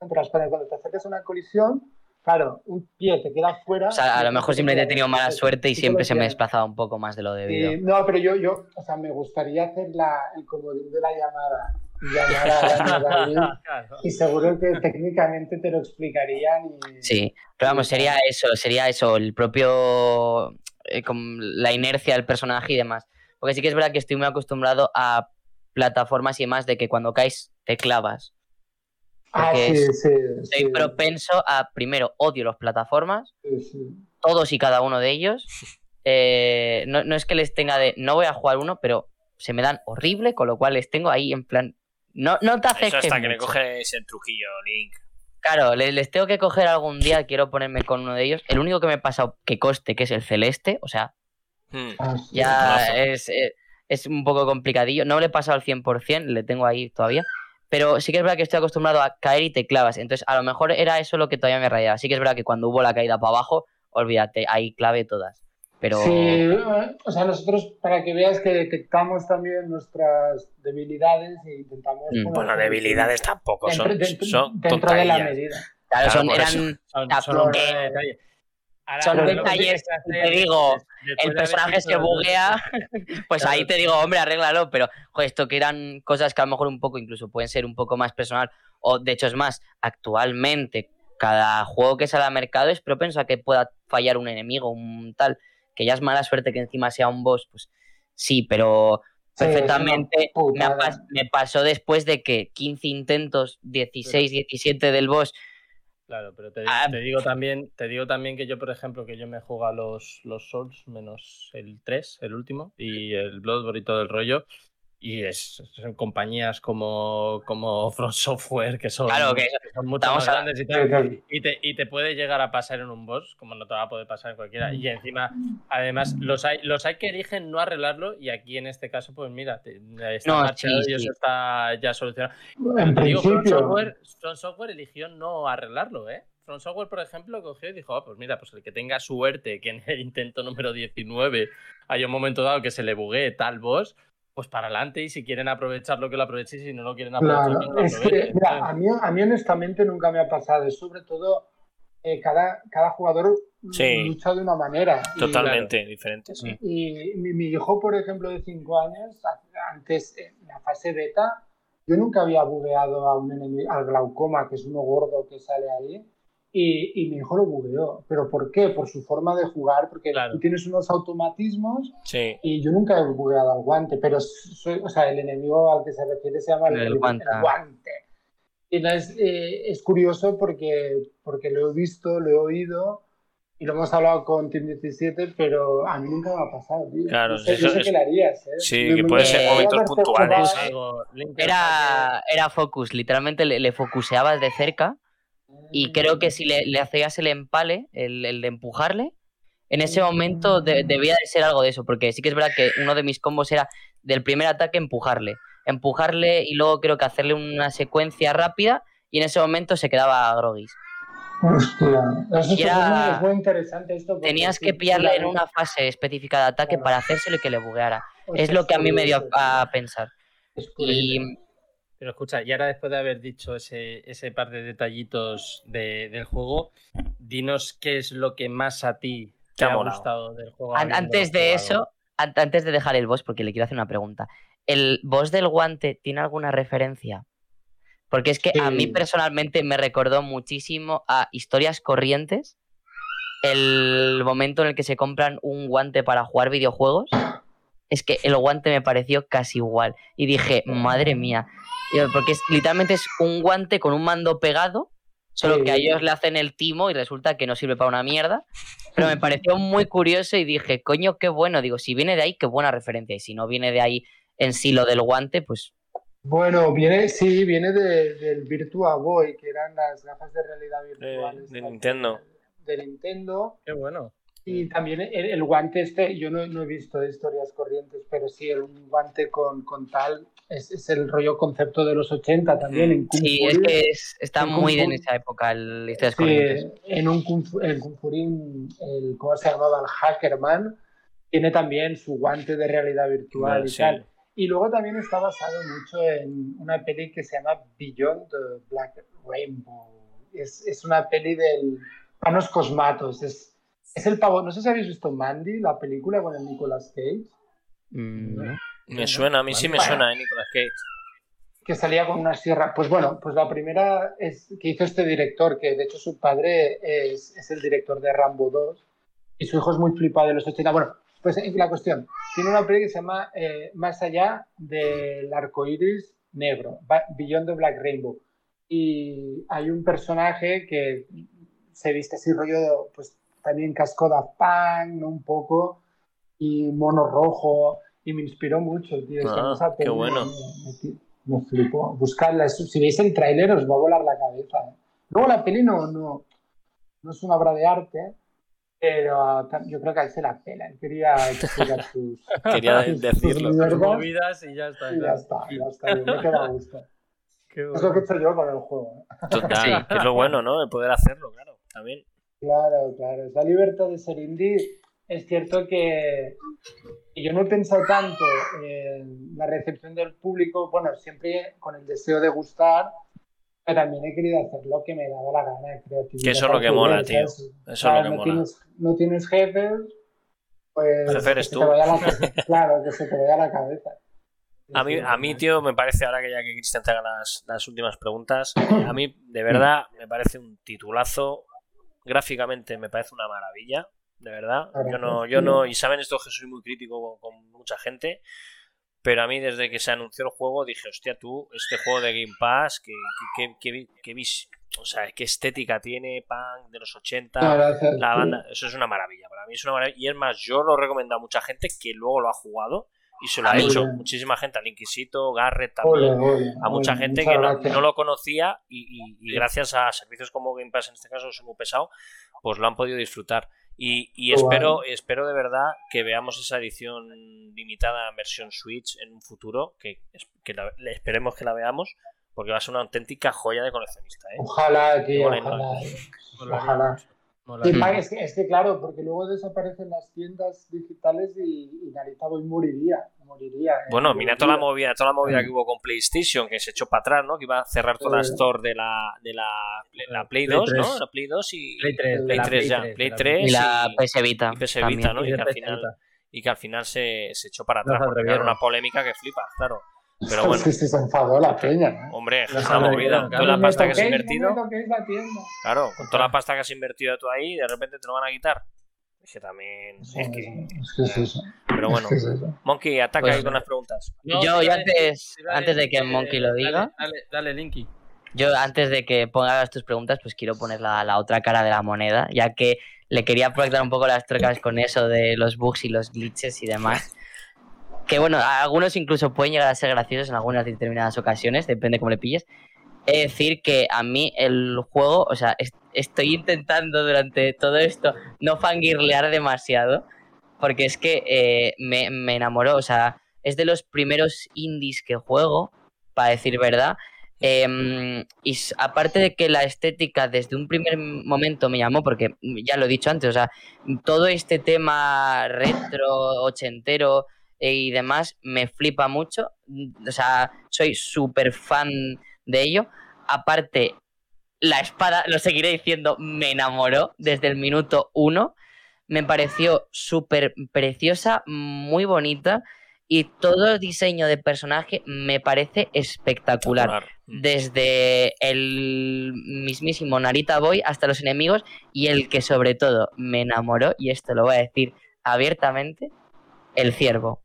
S3: entre las patas, cuando te acercas a una colisión, claro, un pie te queda fuera.
S4: O sea, a lo mejor simplemente he tenido mala suerte y siempre se me
S3: tienes.
S4: desplazaba un poco más de lo debido.
S3: No, pero yo, yo, o sea, me gustaría hacer la, el comodín de la llamada. Llamar a y seguro que técnicamente te lo explicarían. Y...
S4: Sí, pero vamos, sería eso, sería eso, el propio. eh, com- la inercia del personaje y demás. Porque sí que es verdad que estoy muy acostumbrado a plataformas y demás de que cuando caes te clavas.
S3: Ah, sí,
S4: es-
S3: sí.
S4: Soy
S3: sí,
S4: propenso a, primero, odio las plataformas,
S3: sí, sí.
S4: todos y cada uno de ellos. Eh, no, no es que les tenga de. No voy a jugar uno, pero se me dan horrible, con lo cual les tengo ahí en plan. No, no te
S2: Eso
S4: acerques
S2: hasta que le coges el truquillo, Link.
S4: Claro, le- les, tengo que coger algún día, quiero ponerme con uno de ellos. El único que me he pasado que coste, que es el celeste, o sea,
S2: Hmm.
S3: Ah,
S4: ya
S2: Mazo.
S4: es, eh, es un poco complicadillo. No le he pasado al 100%, le tengo ahí todavía. Pero sí que es verdad que estoy acostumbrado a caer y te clavas. Entonces, a lo mejor era eso lo que todavía me rayaba. Sí que es verdad que cuando hubo la caída para abajo, olvídate, ahí clave todas. Pero
S3: Sí, eh, o sea, nosotros para que veas que detectamos también nuestras debilidades e intentamos...
S4: Mm.
S2: Bueno, debilidades tampoco, son,
S3: dentro, dentro-
S2: son
S3: dentro de la medida.
S4: claro,
S2: Claro,
S4: son, eran.
S1: Son, son. Ahora,
S4: son detalles, te digo, el personaje se buguea, pues
S1: Claro.
S4: ahí te digo, hombre, arréglalo, pero esto que eran cosas que a lo mejor un poco, incluso pueden ser un poco más personal, o de hecho es más, actualmente cada juego que sale al mercado es propenso a que pueda fallar un enemigo, un tal, que ya es mala suerte que encima sea un boss, pues sí, pero
S3: Sí,
S4: perfectamente pas- me pasó después de que 15 intentos, 16, 17 del boss,
S1: Claro, pero te,
S4: Ah.
S1: te digo también, te digo también que yo, por ejemplo, que yo me he jugado los, los Souls menos el 3, el último, y el Bloodborne y todo el rollo. Y es, son compañías como, como From Software, que son,
S4: Claro, que
S1: son mucho
S4: estamos
S1: más
S4: a-
S1: grandes y tal. Y te, y te puede llegar a pasar en un boss, como no te va a poder pasar en cualquiera. Y encima, además, los hay, los hay que eligen no arreglarlo. Y aquí en este caso, pues mira, te- está
S4: No,
S1: marchado
S4: sí,
S1: y eso
S4: sí.
S1: está ya solucionado.
S3: En
S1: Te digo,
S3: principio,
S1: Software, From Software eligió no arreglarlo, ¿eh? From Software, por ejemplo, cogió y dijo, "Ah, pues mira, pues el que tenga suerte que en el intento número 19 hay un momento dado que se le buguee tal boss, pues para adelante y si quieren aprovechar lo que lo aprovechen, si no lo quieren aprovechar,
S3: Claro,
S1: lo
S3: es que, mira, a mí, a mí honestamente nunca me ha pasado. Es sobre todo eh, cada, cada jugador
S2: Sí.
S3: lucha de una manera. Y-
S2: Totalmente diferente, sí.
S3: Y mi, mi hijo, por ejemplo, de 5 años, antes en la fase beta, yo nunca había bugueado a un enemigo, al glaucoma, que es uno gordo que sale ahí, y, y lo bugueó. ¿Pero por qué? Por su forma de jugar, porque
S1: Claro.
S3: tú tienes unos automatismos
S2: Sí.
S3: y yo nunca he bugueado al guante, pero soy, o sea, el enemigo al que se refiere se llama el,
S4: El
S3: el-
S4: guante.
S3: el guante. Y entonces eh, es curioso porque, porque lo he visto, lo he oído y lo hemos hablado con Team 17, pero a mí nunca me ha pasado, tío.
S2: Claro,
S3: yo sé,
S2: eso
S3: yo sé
S2: es-
S3: que lo harías, ¿eh?
S2: sí,
S3: Me-
S2: que
S3: me
S2: puede
S4: ser
S2: momentos puntuales.
S1: Algo,
S4: era, era focus, literalmente le, le focuseabas de cerca y creo que si le, le hacías el empale, el, el de empujarle, en ese momento de- debía de ser algo de eso, porque sí que es verdad que uno de mis combos era del primer ataque empujarle, empujarle y luego creo que hacerle una secuencia rápida y en ese momento se quedaba grogis.
S3: Hostia, eso
S4: era-
S3: muy interesante esto.
S4: Tenías que pillarle en una fase específica de ataque
S3: Claro.
S4: para hacérselo y que le bugueara.
S3: pues
S4: Es lo que a mí me dio a pensar. Y
S1: Pero escucha, y ahora después de haber dicho ese, ese par de detallitos de- del juego, dinos qué es lo que más a ti te
S2: Te ha
S1: gustado del juego.
S4: Antes de eso, an- antes de dejar el boss, porque le quiero hacer una pregunta. ¿El boss del guante tiene alguna referencia? Porque es que a mí personalmente me recordó muchísimo a historias corrientes. El momento en el que se compran un guante para jugar videojuegos. Es que el guante me pareció casi igual. Y dije, madre mía. Y- Porque es, literalmente es un guante con un mando pegado. Solo que a ellos le hacen el timo y resulta que no sirve para una mierda. Pero me pareció muy curioso y dije, coño, qué bueno. Digo, si viene de ahí, qué buena referencia. Y si no viene de ahí en sí lo del guante, pues
S3: Bueno, viene, sí, viene de- del Virtua Boy, que eran las gafas de realidad virtual.
S2: de Nintendo.
S3: De, de Nintendo.
S1: Qué bueno.
S3: Y también el, el guante este, yo no, no he visto de historias corrientes, pero sí, el guante con, con tal es, es el rollo concepto de los 80 también. En Kung
S4: Sí, es que es- está
S3: en Kung
S4: muy
S3: Fu-
S4: en esa época el historias
S3: Sí,
S4: corrientes.
S3: en un Kung Fu, el Kung Fury, el, ¿cómo se llamaba? El Hackerman, tiene también su guante de realidad virtual y
S2: sí.
S3: tal. Y luego también está basado mucho en una peli que se llama Beyond the Black Rainbow. Es, es una peli del Panos Cosmatos. Es, es el pavo. No sé si habéis visto Mandy, la película con el Nicolas Cage,
S4: Mm, ¿no?
S2: Me suena, a mí sí me
S3: Vale.
S2: suena, ¿eh, Nicolas Cage.
S3: que salía con una sierra. Pues bueno, pues la primera es que hizo este director, que de hecho su padre es, es el director de Rambo 2 y su hijo es muy flipado de los 80. Bueno, pues eh, la cuestión, tiene una peli que se llama eh, Más allá del arco iris negro, Beyond the Black Rainbow. Y hay un personaje que se viste así rollo, pues también casco Daft Punk, ¿no? Un poco, y mono rojo, y me inspiró mucho, tío. Es que
S2: Ah,
S3: esa
S2: qué bueno.
S3: Me, me- me flipó. Buscadla, es- si veis el tráiler os va a volar la cabeza. ¿eh? Luego la peli no, no, no es una obra de arte, pero yo creo que a él se la pela. Él quería explicar sus,
S2: Quería
S3: sus- sus
S2: decirlo.
S3: mierdas
S1: movidas y ya está.
S3: y ya está, ya está, bien, me queda a gusto.
S1: Qué
S3: Es lo que he hecho yo con el juego. ¿eh?
S2: Total, que es lo bueno, ¿no? El poder hacerlo, claro, también.
S3: Claro, claro. Esa libertad de ser indie es cierto que, yo no he pensado tanto en la recepción del público, bueno, siempre con el deseo de gustar, pero también he querido hacer lo que me daba la gana, creatividad.
S2: Que eso es lo que mola, tío. Eso es lo que
S3: no
S2: mola.
S3: Tienes, no tienes jefes, pues
S2: Jefe eres
S3: que
S2: tú.
S3: la- claro, que se te vaya la cabeza.
S2: A mí, a mí, tío, me parece, ahora que ya que Cristian te haga las, las últimas preguntas, a mí, de verdad, me parece un titulazo. Gráficamente me parece una maravilla, de verdad. Yo no, yo no, y saben esto que soy muy crítico con, con mucha gente, pero a mí desde que se anunció el juego dije, hostia, tú, este juego de Game Pass, que, que, que, que, que vis- o sea, qué estética tiene, punk de los 80,
S3: No, gracias,
S2: la banda, eso es una maravilla. Para mí es una maravilla. Y es más, yo lo recomiendo a mucha gente que luego lo ha jugado y se lo ha
S3: Ole.
S2: hecho. Muchísima gente, al Inquisito, Garrett también.
S3: ole,
S2: A mucha
S3: ole,
S2: gente que no, lo conocía y, y- y gracias a servicios como Game Pass, en este caso, es muy pesado, pues lo han podido disfrutar. Y, y espero, espero de verdad que veamos esa edición limitada en versión Switch en un futuro, que, la- le- esperemos que la veamos, porque va a ser una auténtica joya de coleccionista. ¿eh?
S3: Ojalá, tío,
S2: Mola,
S3: ojalá. Ojalá. Es, que, es que claro, porque luego desaparecen las tiendas digitales y, y Narita Boy moriría, moriría. ¿eh?
S2: Bueno, mira toda la movida, toda la movida que hubo con PlayStation, que se echó para atrás, ¿no? Que iba a cerrar toda la store de la, de la, la Play
S1: Play
S2: 2, ¿no?
S1: 3.
S2: La Play 2 y
S1: Play 3,
S2: Play
S3: la
S2: 3 ya,
S1: Play
S2: Play
S1: 3,
S2: 3
S4: Y la PS Vita.
S2: y PS
S4: también.
S2: Vita, ¿no?
S1: Y
S2: Y que al final, y que al final se, se echó para atrás, porque era una polémica que flipa, claro. Pero bueno,
S3: Sí, sí, se enfadó la peña. ¿no?
S2: hombre, es
S1: se
S2: una movida.
S1: claro.
S2: Toda la pasta que has invertido,
S3: la
S2: claro, con toda la pasta que has invertido tú ahí, de repente te lo van a quitar. Es que también, es
S3: Es
S2: que...
S3: que es eso.
S2: Pero bueno,
S3: Es que es eso.
S2: Monkey, ataca
S1: Pues,
S2: ahí con las preguntas.
S1: No,
S4: Yo-
S1: a
S4: antes-
S1: a
S4: antes de que Monkey lo
S1: dale-
S4: diga.
S1: Dale, dale, Linky.
S4: Yo antes de que pongas tus preguntas, pues quiero poner la, la otra cara de la moneda, ya que le quería proyectar un poco las trocas con eso de los bugs y los glitches y demás. Que bueno, algunos incluso pueden llegar a ser graciosos en algunas determinadas ocasiones, depende cómo le pilles. Es decir, que a mí el juego, o sea, es- estoy intentando durante todo esto no fangirlear demasiado, porque es que eh, me, me enamoró, o sea, es de los primeros indies que juego, para decir verdad. Em, y aparte de que la estética desde un primer momento me llamó, porque ya lo he dicho antes, o sea, todo este tema retro, ochentero eh, y demás me flipa mucho. O sea, soy súper fan de ello. Aparte, la espada, lo seguiré diciendo, me enamoró desde el minuto uno. Me pareció súper preciosa, muy bonita. Y todo el diseño de personaje me parece espectacular
S2: Mm.
S4: desde el mismísimo Narita Boy hasta los enemigos y el que sobre todo me enamoró, y esto lo voy a decir abiertamente, el ciervo.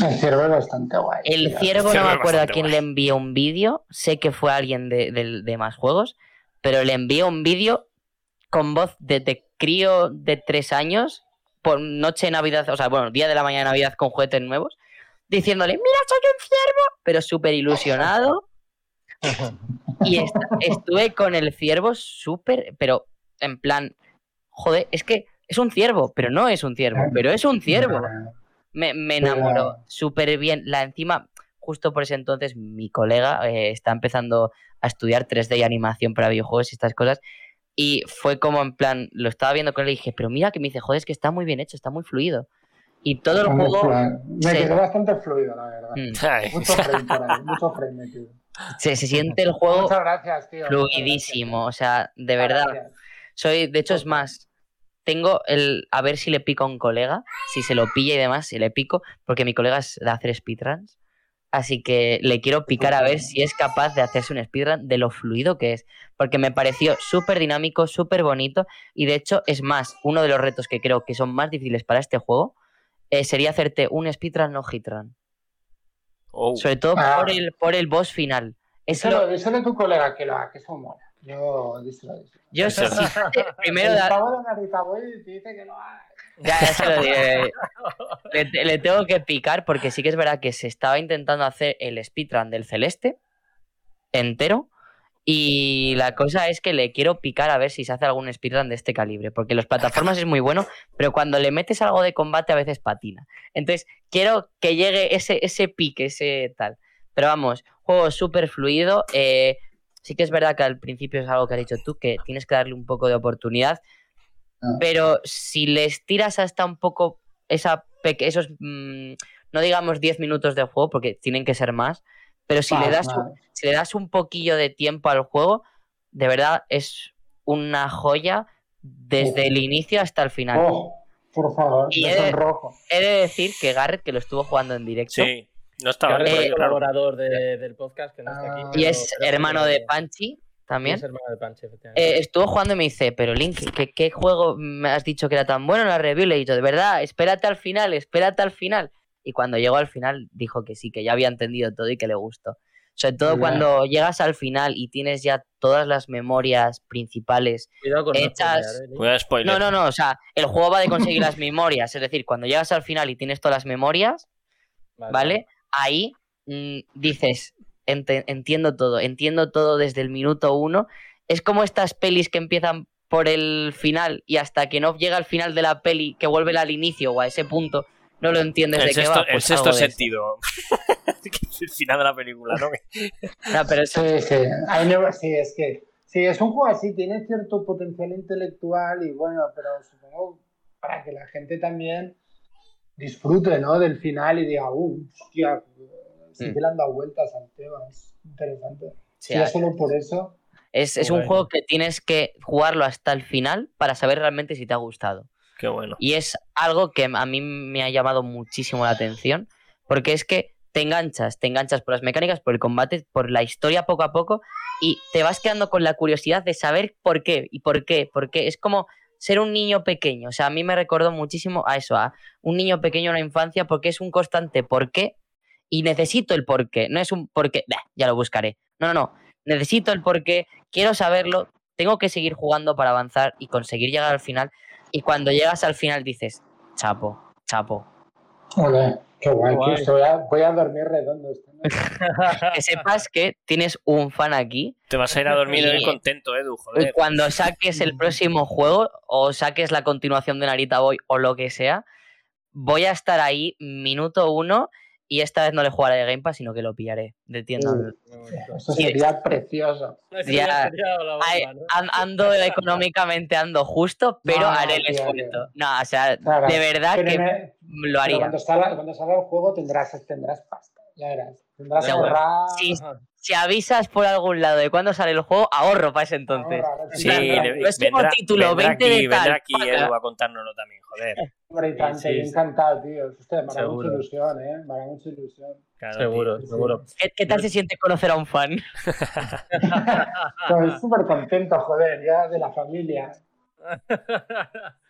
S3: El ciervo es bastante guay.
S4: El ciervo no me acuerdo a quién
S2: guay.
S4: le envió un vídeo, sé que fue alguien de, de- de más juegos, pero le envió un vídeo con voz de, de crío de tres años, por noche de Navidad, o sea, bueno, día de la mañana de Navidad con juguetes nuevos, diciéndole, mira, soy un ciervo, pero súper ilusionado. Y est- estuve con el ciervo súper, pero en plan, joder, es que es un ciervo, pero no es un ciervo, pero es un ciervo. Me, me
S3: Pero-
S4: enamoró súper bien. La encima, justo por ese entonces, mi colega eh, está empezando a estudiar 3D y animación para videojuegos y estas cosas. Y fue como en plan, lo estaba viendo con él y dije, pero mira que me dice, joder, es que está muy bien hecho, está muy fluido. Y todo el juego
S3: fluido. Me
S4: se-
S3: quedó bastante fluido, la verdad.
S4: mm,
S3: Mucho frame por ahí, mucho frame metido.
S4: se, se siente el juego
S3: Muchas gracias, tío. muchas
S4: fluidísimo. O sea, de verdad.
S3: Gracias.
S4: Soy, de hecho, es más, tengo el. A ver si le pico a un colega, si se lo pilla y demás, si le pico, porque mi colega es de hacer speedruns. Así que le quiero picar a ver si es capaz de hacerse un speedrun de lo fluido que es. Porque me pareció súper dinámico, súper bonito. Y de hecho, es más, uno de los retos que creo que son más difíciles para este juego eh, sería hacerte un speedrun no hitrun.
S2: oh.
S4: Sobre todo
S3: Ah.
S4: por, el, por el boss final. Es
S3: Díselo,
S4: lo-
S3: díselo a tu colega que lo haga, que eso mola. Yo,
S4: yo sí, primero
S3: el pavo de dice que.
S4: Ya, lo diré. Le, le tengo que picar porque sí que es verdad que se estaba intentando hacer el speedrun del celeste entero. Y la cosa es que le quiero picar a ver si se hace algún speedrun de este calibre. Porque los plataformas es muy bueno, pero cuando le metes algo de combate a veces patina. Entonces, quiero que llegue ese, ese pique, ese tal. Pero vamos, juego súper fluido. eh, sí que es verdad que al principio es algo que has dicho tú, que tienes que darle un poco de oportunidad.
S3: Ah.
S4: Pero si les tiras hasta un poco esa peque- esos, mm, no digamos 10 minutos de juego, porque tienen que ser más, pero si, le das, un- si le das un poquillo de tiempo al juego, de verdad es una joya desde el inicio hasta el final.
S3: Oh, por favor,
S4: Y he de-
S3: sonrojo.
S4: He de decir que Garrett, que lo estuvo jugando en directo,
S2: Sí, no estaba
S1: es
S2: claro.
S1: colaborador de- del podcast que no está aquí.
S3: Ah.
S4: y
S1: pero
S4: es hermano de Panchi también.
S1: Es hermano de Panchi, efectivamente.
S4: Eh, estuvo jugando y me dice, pero Link, ¿qué, ¿qué juego me has dicho que era tan bueno en la review? Le he dicho, de verdad, espérate al final, espérate al final. Y cuando llegó al final dijo que sí, que ya había entendido todo y que le gustó. Sobre todo cuando llegas al final y tienes ya todas las memorias principales.
S1: Cuidado con no
S4: hechas-
S1: eh.
S2: Cuidado, spoiler.
S4: No, no, no, o sea, el juego va de conseguir las memorias. Es decir, cuando llegas al final y tienes todas las memorias, ¿vale? Ahí mm, dices, "Ente- entiendo todo, entiendo todo desde el minuto uno. Es como estas pelis que empiezan por el final y hasta que no llega al final de la peli, que vuelve al inicio o a ese punto, no lo entiendes
S2: El
S4: de qué
S2: sexto,
S4: va.
S2: el
S4: Pues
S2: sexto
S4: de eso.
S2: sentido. el final de la película, ¿no?
S4: No, pero eso-
S3: Sí, sí. Ahí no- sí, es que. Sí, es un juego así, tiene cierto potencial intelectual y bueno, pero supongo para que la gente también disfrute, ¿no? Del final y diga, uh, hostia, sí
S4: Mm.
S3: que le han dado vueltas al tema, es interesante.
S4: sí,
S3: Sí, ya solo por eso.
S4: es, es un juego que tienes que jugarlo hasta el final para saber realmente si te ha gustado.
S2: Qué bueno.
S4: Y es algo que a mí me ha llamado muchísimo la atención, porque es que te enganchas, te enganchas por las mecánicas, por el combate, por la historia poco a poco, y te vas quedando con la curiosidad de saber por qué y por qué, porque es como ser un niño pequeño, o sea, a mí me recordó muchísimo a eso, a un niño pequeño en la infancia, porque es un constante por qué, y necesito el por qué, no es un por qué, "Bah, ya lo buscaré, no, no, no, necesito el por qué, quiero saberlo, tengo que seguir jugando para avanzar y conseguir llegar al final, y cuando llegas al final dices, chapo, chapo.
S3: Joder, qué guay,
S1: Guay.
S3: que esto, voy, a, voy a dormir redondo. esta.
S4: Que sepas que tienes un fan aquí
S2: Te vas a ir a dormir
S4: Y-
S2: contento, Edu,
S4: y
S2: joder.
S4: cuando saques el próximo juego o saques la continuación de Narita Boy o lo que sea, voy a estar ahí minuto uno y esta vez no le jugaré de Game Pass, sino que lo pillaré de tienda. Sí.
S3: sería precioso.
S4: Ando económicamente ando justo, pero
S3: No,
S4: haré el esfuerzo. No, o sea,
S3: Claro,
S4: de verdad
S3: Pero,
S4: que
S3: me-
S4: lo haría.
S3: cuando, salga, cuando salga el juego tendrás, tendrás pasta, ya verás. Tendrás
S4: Seguro.
S1: Ajá.
S4: Si avisas por algún lado de cuándo sale el juego, ahorro para ese entonces.
S3: ahorrar,
S2: Sí, vendrá,
S4: título,
S2: vendrá
S4: 20
S2: aquí,
S4: de tal,
S2: vendrá aquí. Edu a contárnoslo también, joder.
S3: Hombre,
S1: Sí, sí.
S3: encantado, tío. Usted, me hará mucha
S1: Seguro.
S3: ilusión, ¿eh? Me hará mucha ilusión.
S2: Claro,
S1: Seguro,
S3: Sí.
S1: seguro.
S4: ¿Qué, qué tal se siente conocer a un fan?
S3: Estoy súper contento, joder, ya de la familia.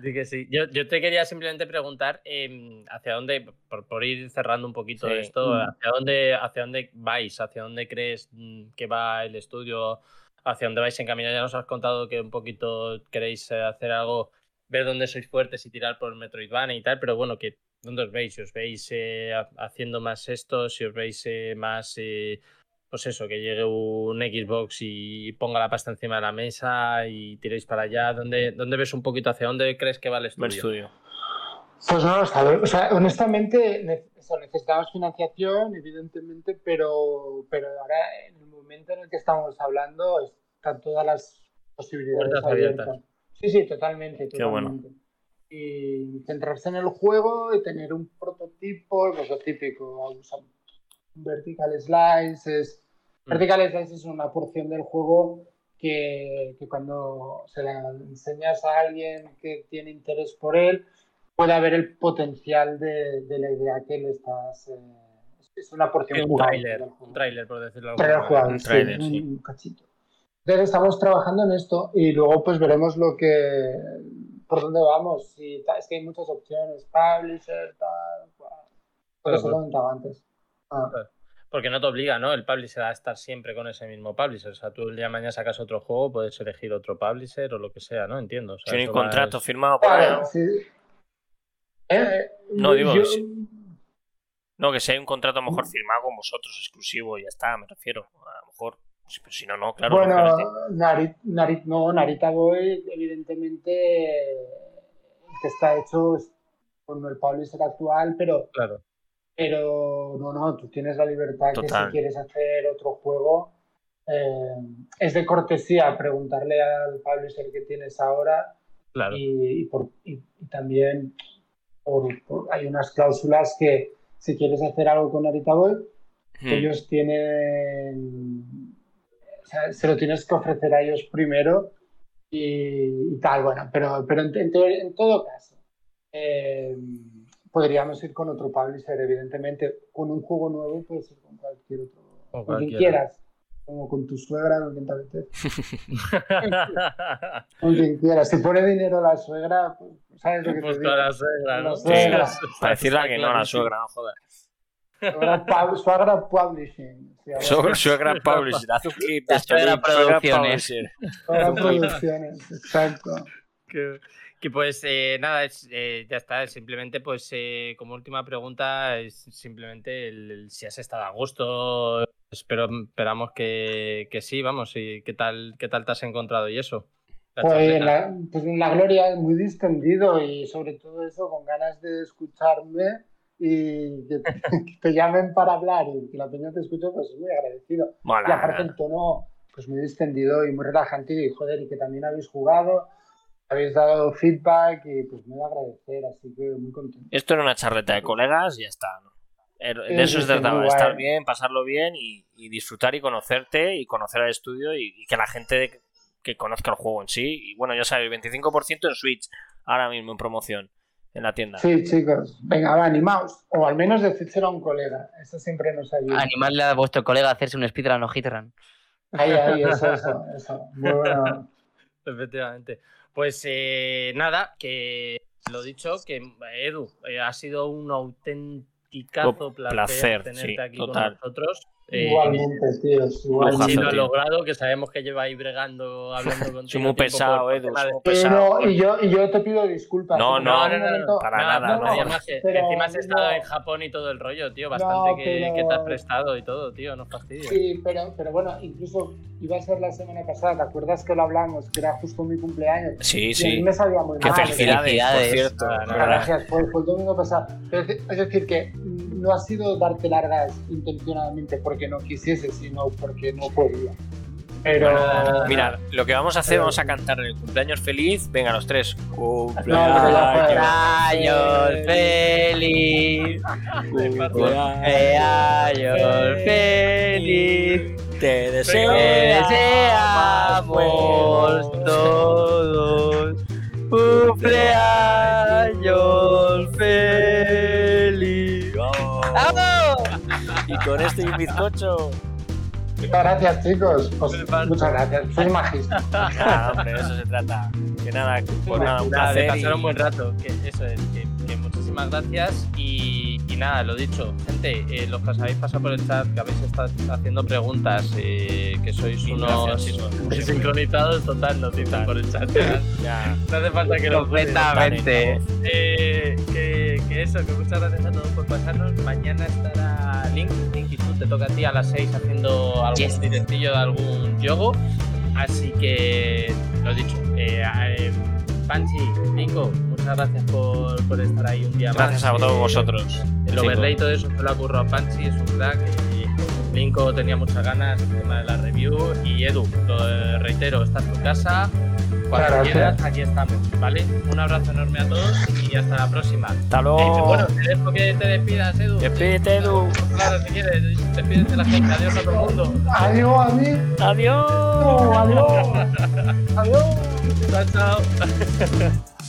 S1: Sí que sí. Yo, yo te quería simplemente preguntar em, hacia dónde, por, por ir cerrando un poquito
S2: Sí.
S1: esto,
S3: Mm.
S1: hacia dónde, hacia dónde vais, hacia dónde crees mm, que va el estudio, hacia dónde vais encaminados. Ya nos has contado que un poquito queréis eh, hacer algo, ver dónde sois fuertes y tirar por Metroidvania y tal, pero bueno, que ¿dónde os veis? Si os veis eh, ha- haciendo más esto, si os veis eh, más eh, pues eso, que llegue un Xbox y ponga la pasta encima de la mesa y tiréis para allá? ¿Dónde, dónde ves un poquito hacia dónde crees que va el
S2: El
S1: estudio?
S3: Pues no lo sabe. O sea, honestamente, necesitamos financiación, evidentemente, pero, pero ahora, en el momento en el que estamos hablando, están todas las posibilidades abiertas.
S1: abiertas.
S3: Sí, sí, totalmente.
S2: Qué bueno.
S3: Y centrarse en el juego y tener un prototipo, pues lo típico, vertical slices.
S1: Mm.
S3: Vertical slices es una porción del juego que, que cuando se la enseñas a alguien que tiene interés por él, puede haber el potencial de, de la idea que le estás. eh, es una porción
S1: Un tráiler, un tráiler, por decirlo
S3: Trailer jugable,
S2: Un
S3: sí, un-
S2: sí.
S3: un cachito. Entonces estamos trabajando en esto y luego pues veremos lo que por dónde vamos. Ta- es que hay muchas opciones, publisher, tal, cual. Por eso
S1: claro.
S3: comentaba antes. Ah,
S1: Porque no te obliga, ¿no? El publisher a estar siempre con ese mismo publisher. O sea, tú el día de mañana sacas otro juego, puedes elegir otro publisher o lo que sea, ¿no? Entiendo. O sea,
S2: Tiene un contrato
S1: es-
S2: firmado por ¿no?
S3: sí. Eh,
S2: No, digo,
S3: yo-
S2: sí. No, que si hay un contrato a lo mejor firmado con vosotros, exclusivo, y ya está, me refiero. A lo mejor, pero si no, no, claro.
S3: bueno. Narit, Narit- no, Narita Boy, evidentemente, que está hecho con el publisher actual, pero
S1: Claro.
S3: Pero no, no, tú tienes la libertad que
S2: Total.
S3: si quieres hacer otro juego, eh, es de cortesía preguntarle al publisher que tienes ahora
S1: Claro.
S3: y, y por- y- y también por- por- hay unas cláusulas que si quieres hacer algo con Narita Boy,
S2: Hmm.
S3: ellos tienen, o sea, se lo tienes que ofrecer a ellos primero y, tal, bueno, pero, pero en, en en todo caso, eh, podríamos ir con otro publisher, evidentemente, con un juego nuevo puedes ir con cualquier otro,
S1: Con
S3: con quien
S1: cualquiera.
S3: quieras, como con tu suegra, con quien te con quien quieras. Si pone dinero la suegra, pues, ¿sabes lo que
S1: Pues
S3: te digo?
S1: con la suegra, ¿no?
S3: La suegra.
S1: Sí,
S2: Para decirle que no a la suegra, no jodas.
S3: Suegra, pub- suegra Publishing.
S2: Suegra, suegra Publisher, haz un clip de
S4: suegra Producciones.
S3: Suegra Producciones, exacto.
S1: Que, que pues eh, nada, es, eh, ya está. es Simplemente, pues eh, como última pregunta, es simplemente el, el si has estado a gusto. Espero, esperamos que, que sí, vamos. Y qué tal, qué tal te has encontrado y eso.
S3: Pues la, pues en la gloria muy distendido y sobre todo eso con ganas de escucharme y que, que te llamen para hablar y que la peña te escuche, pues muy agradecido.
S2: Mola.
S3: Y aparte el tono pues muy distendido y muy relajante y joder, y que también habéis jugado, habéis dado feedback y pues muy agradecer, así que muy contento.
S2: Esto era una charleta de colegas y ya está. ¿no? Er- De eso se trataba, de estar bien, pasarlo bien y, y disfrutar y conocerte y conocer al estudio y, y que la gente que conozca el juego en sí. Y bueno, ya sabéis, 25% en Switch ahora mismo en promoción en la tienda.
S3: Sí, chicos, venga, va, animaos. O al menos decídselo a un colega, eso siempre nos ayuda.
S4: Animarle a vuestro colega a hacerse un speedrun o hitrun.
S3: Ahí, ahí, eso, eso, eso. Muy bueno.
S1: Efectivamente. Pues eh, nada, que lo dicho, que Edu, eh, ha sido un autenticazo
S2: Un
S1: placer,
S2: placer,
S1: tenerte
S2: sí,
S1: aquí
S2: total.
S1: con nosotros. Eh,
S3: Igualmente, tíos,
S1: Sí,
S3: igualmente.
S1: lo ha
S2: tío.
S1: logrado, que sabemos que lleva ahí bregando, hablando contigo.
S2: Soy muy pesado,
S1: por-
S2: Edu,
S3: Eh,
S2: pesado.
S3: no, y yo, y yo te pido disculpas.
S2: No, no,
S1: no, no,
S3: momento-
S2: para
S1: Nada,
S2: nada,
S1: no,
S2: no.
S1: además que
S3: Pero
S1: encima has estado
S3: no.
S1: en Japón y todo el rollo, tío.
S3: No,
S1: Bastante que,
S3: pero-
S1: que te has prestado y todo, tío. No fastidies.
S3: Sí, pero, pero bueno, incluso iba a ser la semana pasada, ¿te acuerdas que lo hablamos? Que era justo mi cumpleaños.
S2: Sí,
S3: Y a mí
S2: sí.
S3: me sabía muy
S2: Qué
S3: mal.
S2: felicidades,
S4: Felicidades.
S2: por cierto.
S1: Ah, no.
S3: Gracias, fue, fue el domingo pasado. Pero es, es decir, que no ha sido darte largas intencionadamente porque no quisiese, sino porque no podía. Pero.
S1: Bueno,
S2: Mira, lo que vamos a hacer, vamos a cantar el cumpleaños feliz. Venga, los tres.
S4: Cumpleaños feliz. Cumpleaños feliz.
S2: Te
S4: Te deseamos todos. Cumpleaños feliz.
S2: Con este y un bizcocho.
S3: Muchas gracias, chicos. Pues, muchas gracias. Soy magista.
S2: Ah, hombre, de eso se trata. Que nada, pues nada, un placer.
S1: pasar un buen rato. Que eso es, que, que muchísimas gracias. Y, y nada, lo dicho, gente, eh, los que os habéis pasado por el chat, que habéis estado haciendo preguntas, eh, que sois
S2: Sí,
S1: unos sincronizados, total, nos dicen por el chat.
S2: Ya.
S1: No hace falta que lo
S4: Completamente.
S1: Eh, que, que eso, que muchas gracias a todos por pasarnos. Mañana estará Link. Link y tú te toca a ti a las 6 haciendo algún
S4: Yes.
S1: directillo de algún yogo. Así que, lo dicho, eh, eh, Panchi, Linko, muchas gracias por, por estar ahí un día
S2: Gracias
S1: más.
S2: a todos
S1: Eh,
S2: vosotros.
S1: El overlay y todo eso se lo ha currado a Panchi, es un crack. Linko tenía muchas ganas, el tema de la review. Y Edu, lo eh, reitero, estás en tu casa. Cuando
S3: Claro,
S1: quieras, aquí estamos, ¿vale? Un abrazo enorme a todos y hasta la próxima.
S2: Hasta
S1: Eh,
S2: luego.
S1: bueno, te dejo que te despidas, Edu.
S2: Despídete, Edu.
S1: Claro, si quieres, despídete de la gente. Adiós a todo el mundo.
S3: Adiós, a mí.
S2: Adiós.
S3: Adiós. Adiós.
S1: Chao, chao.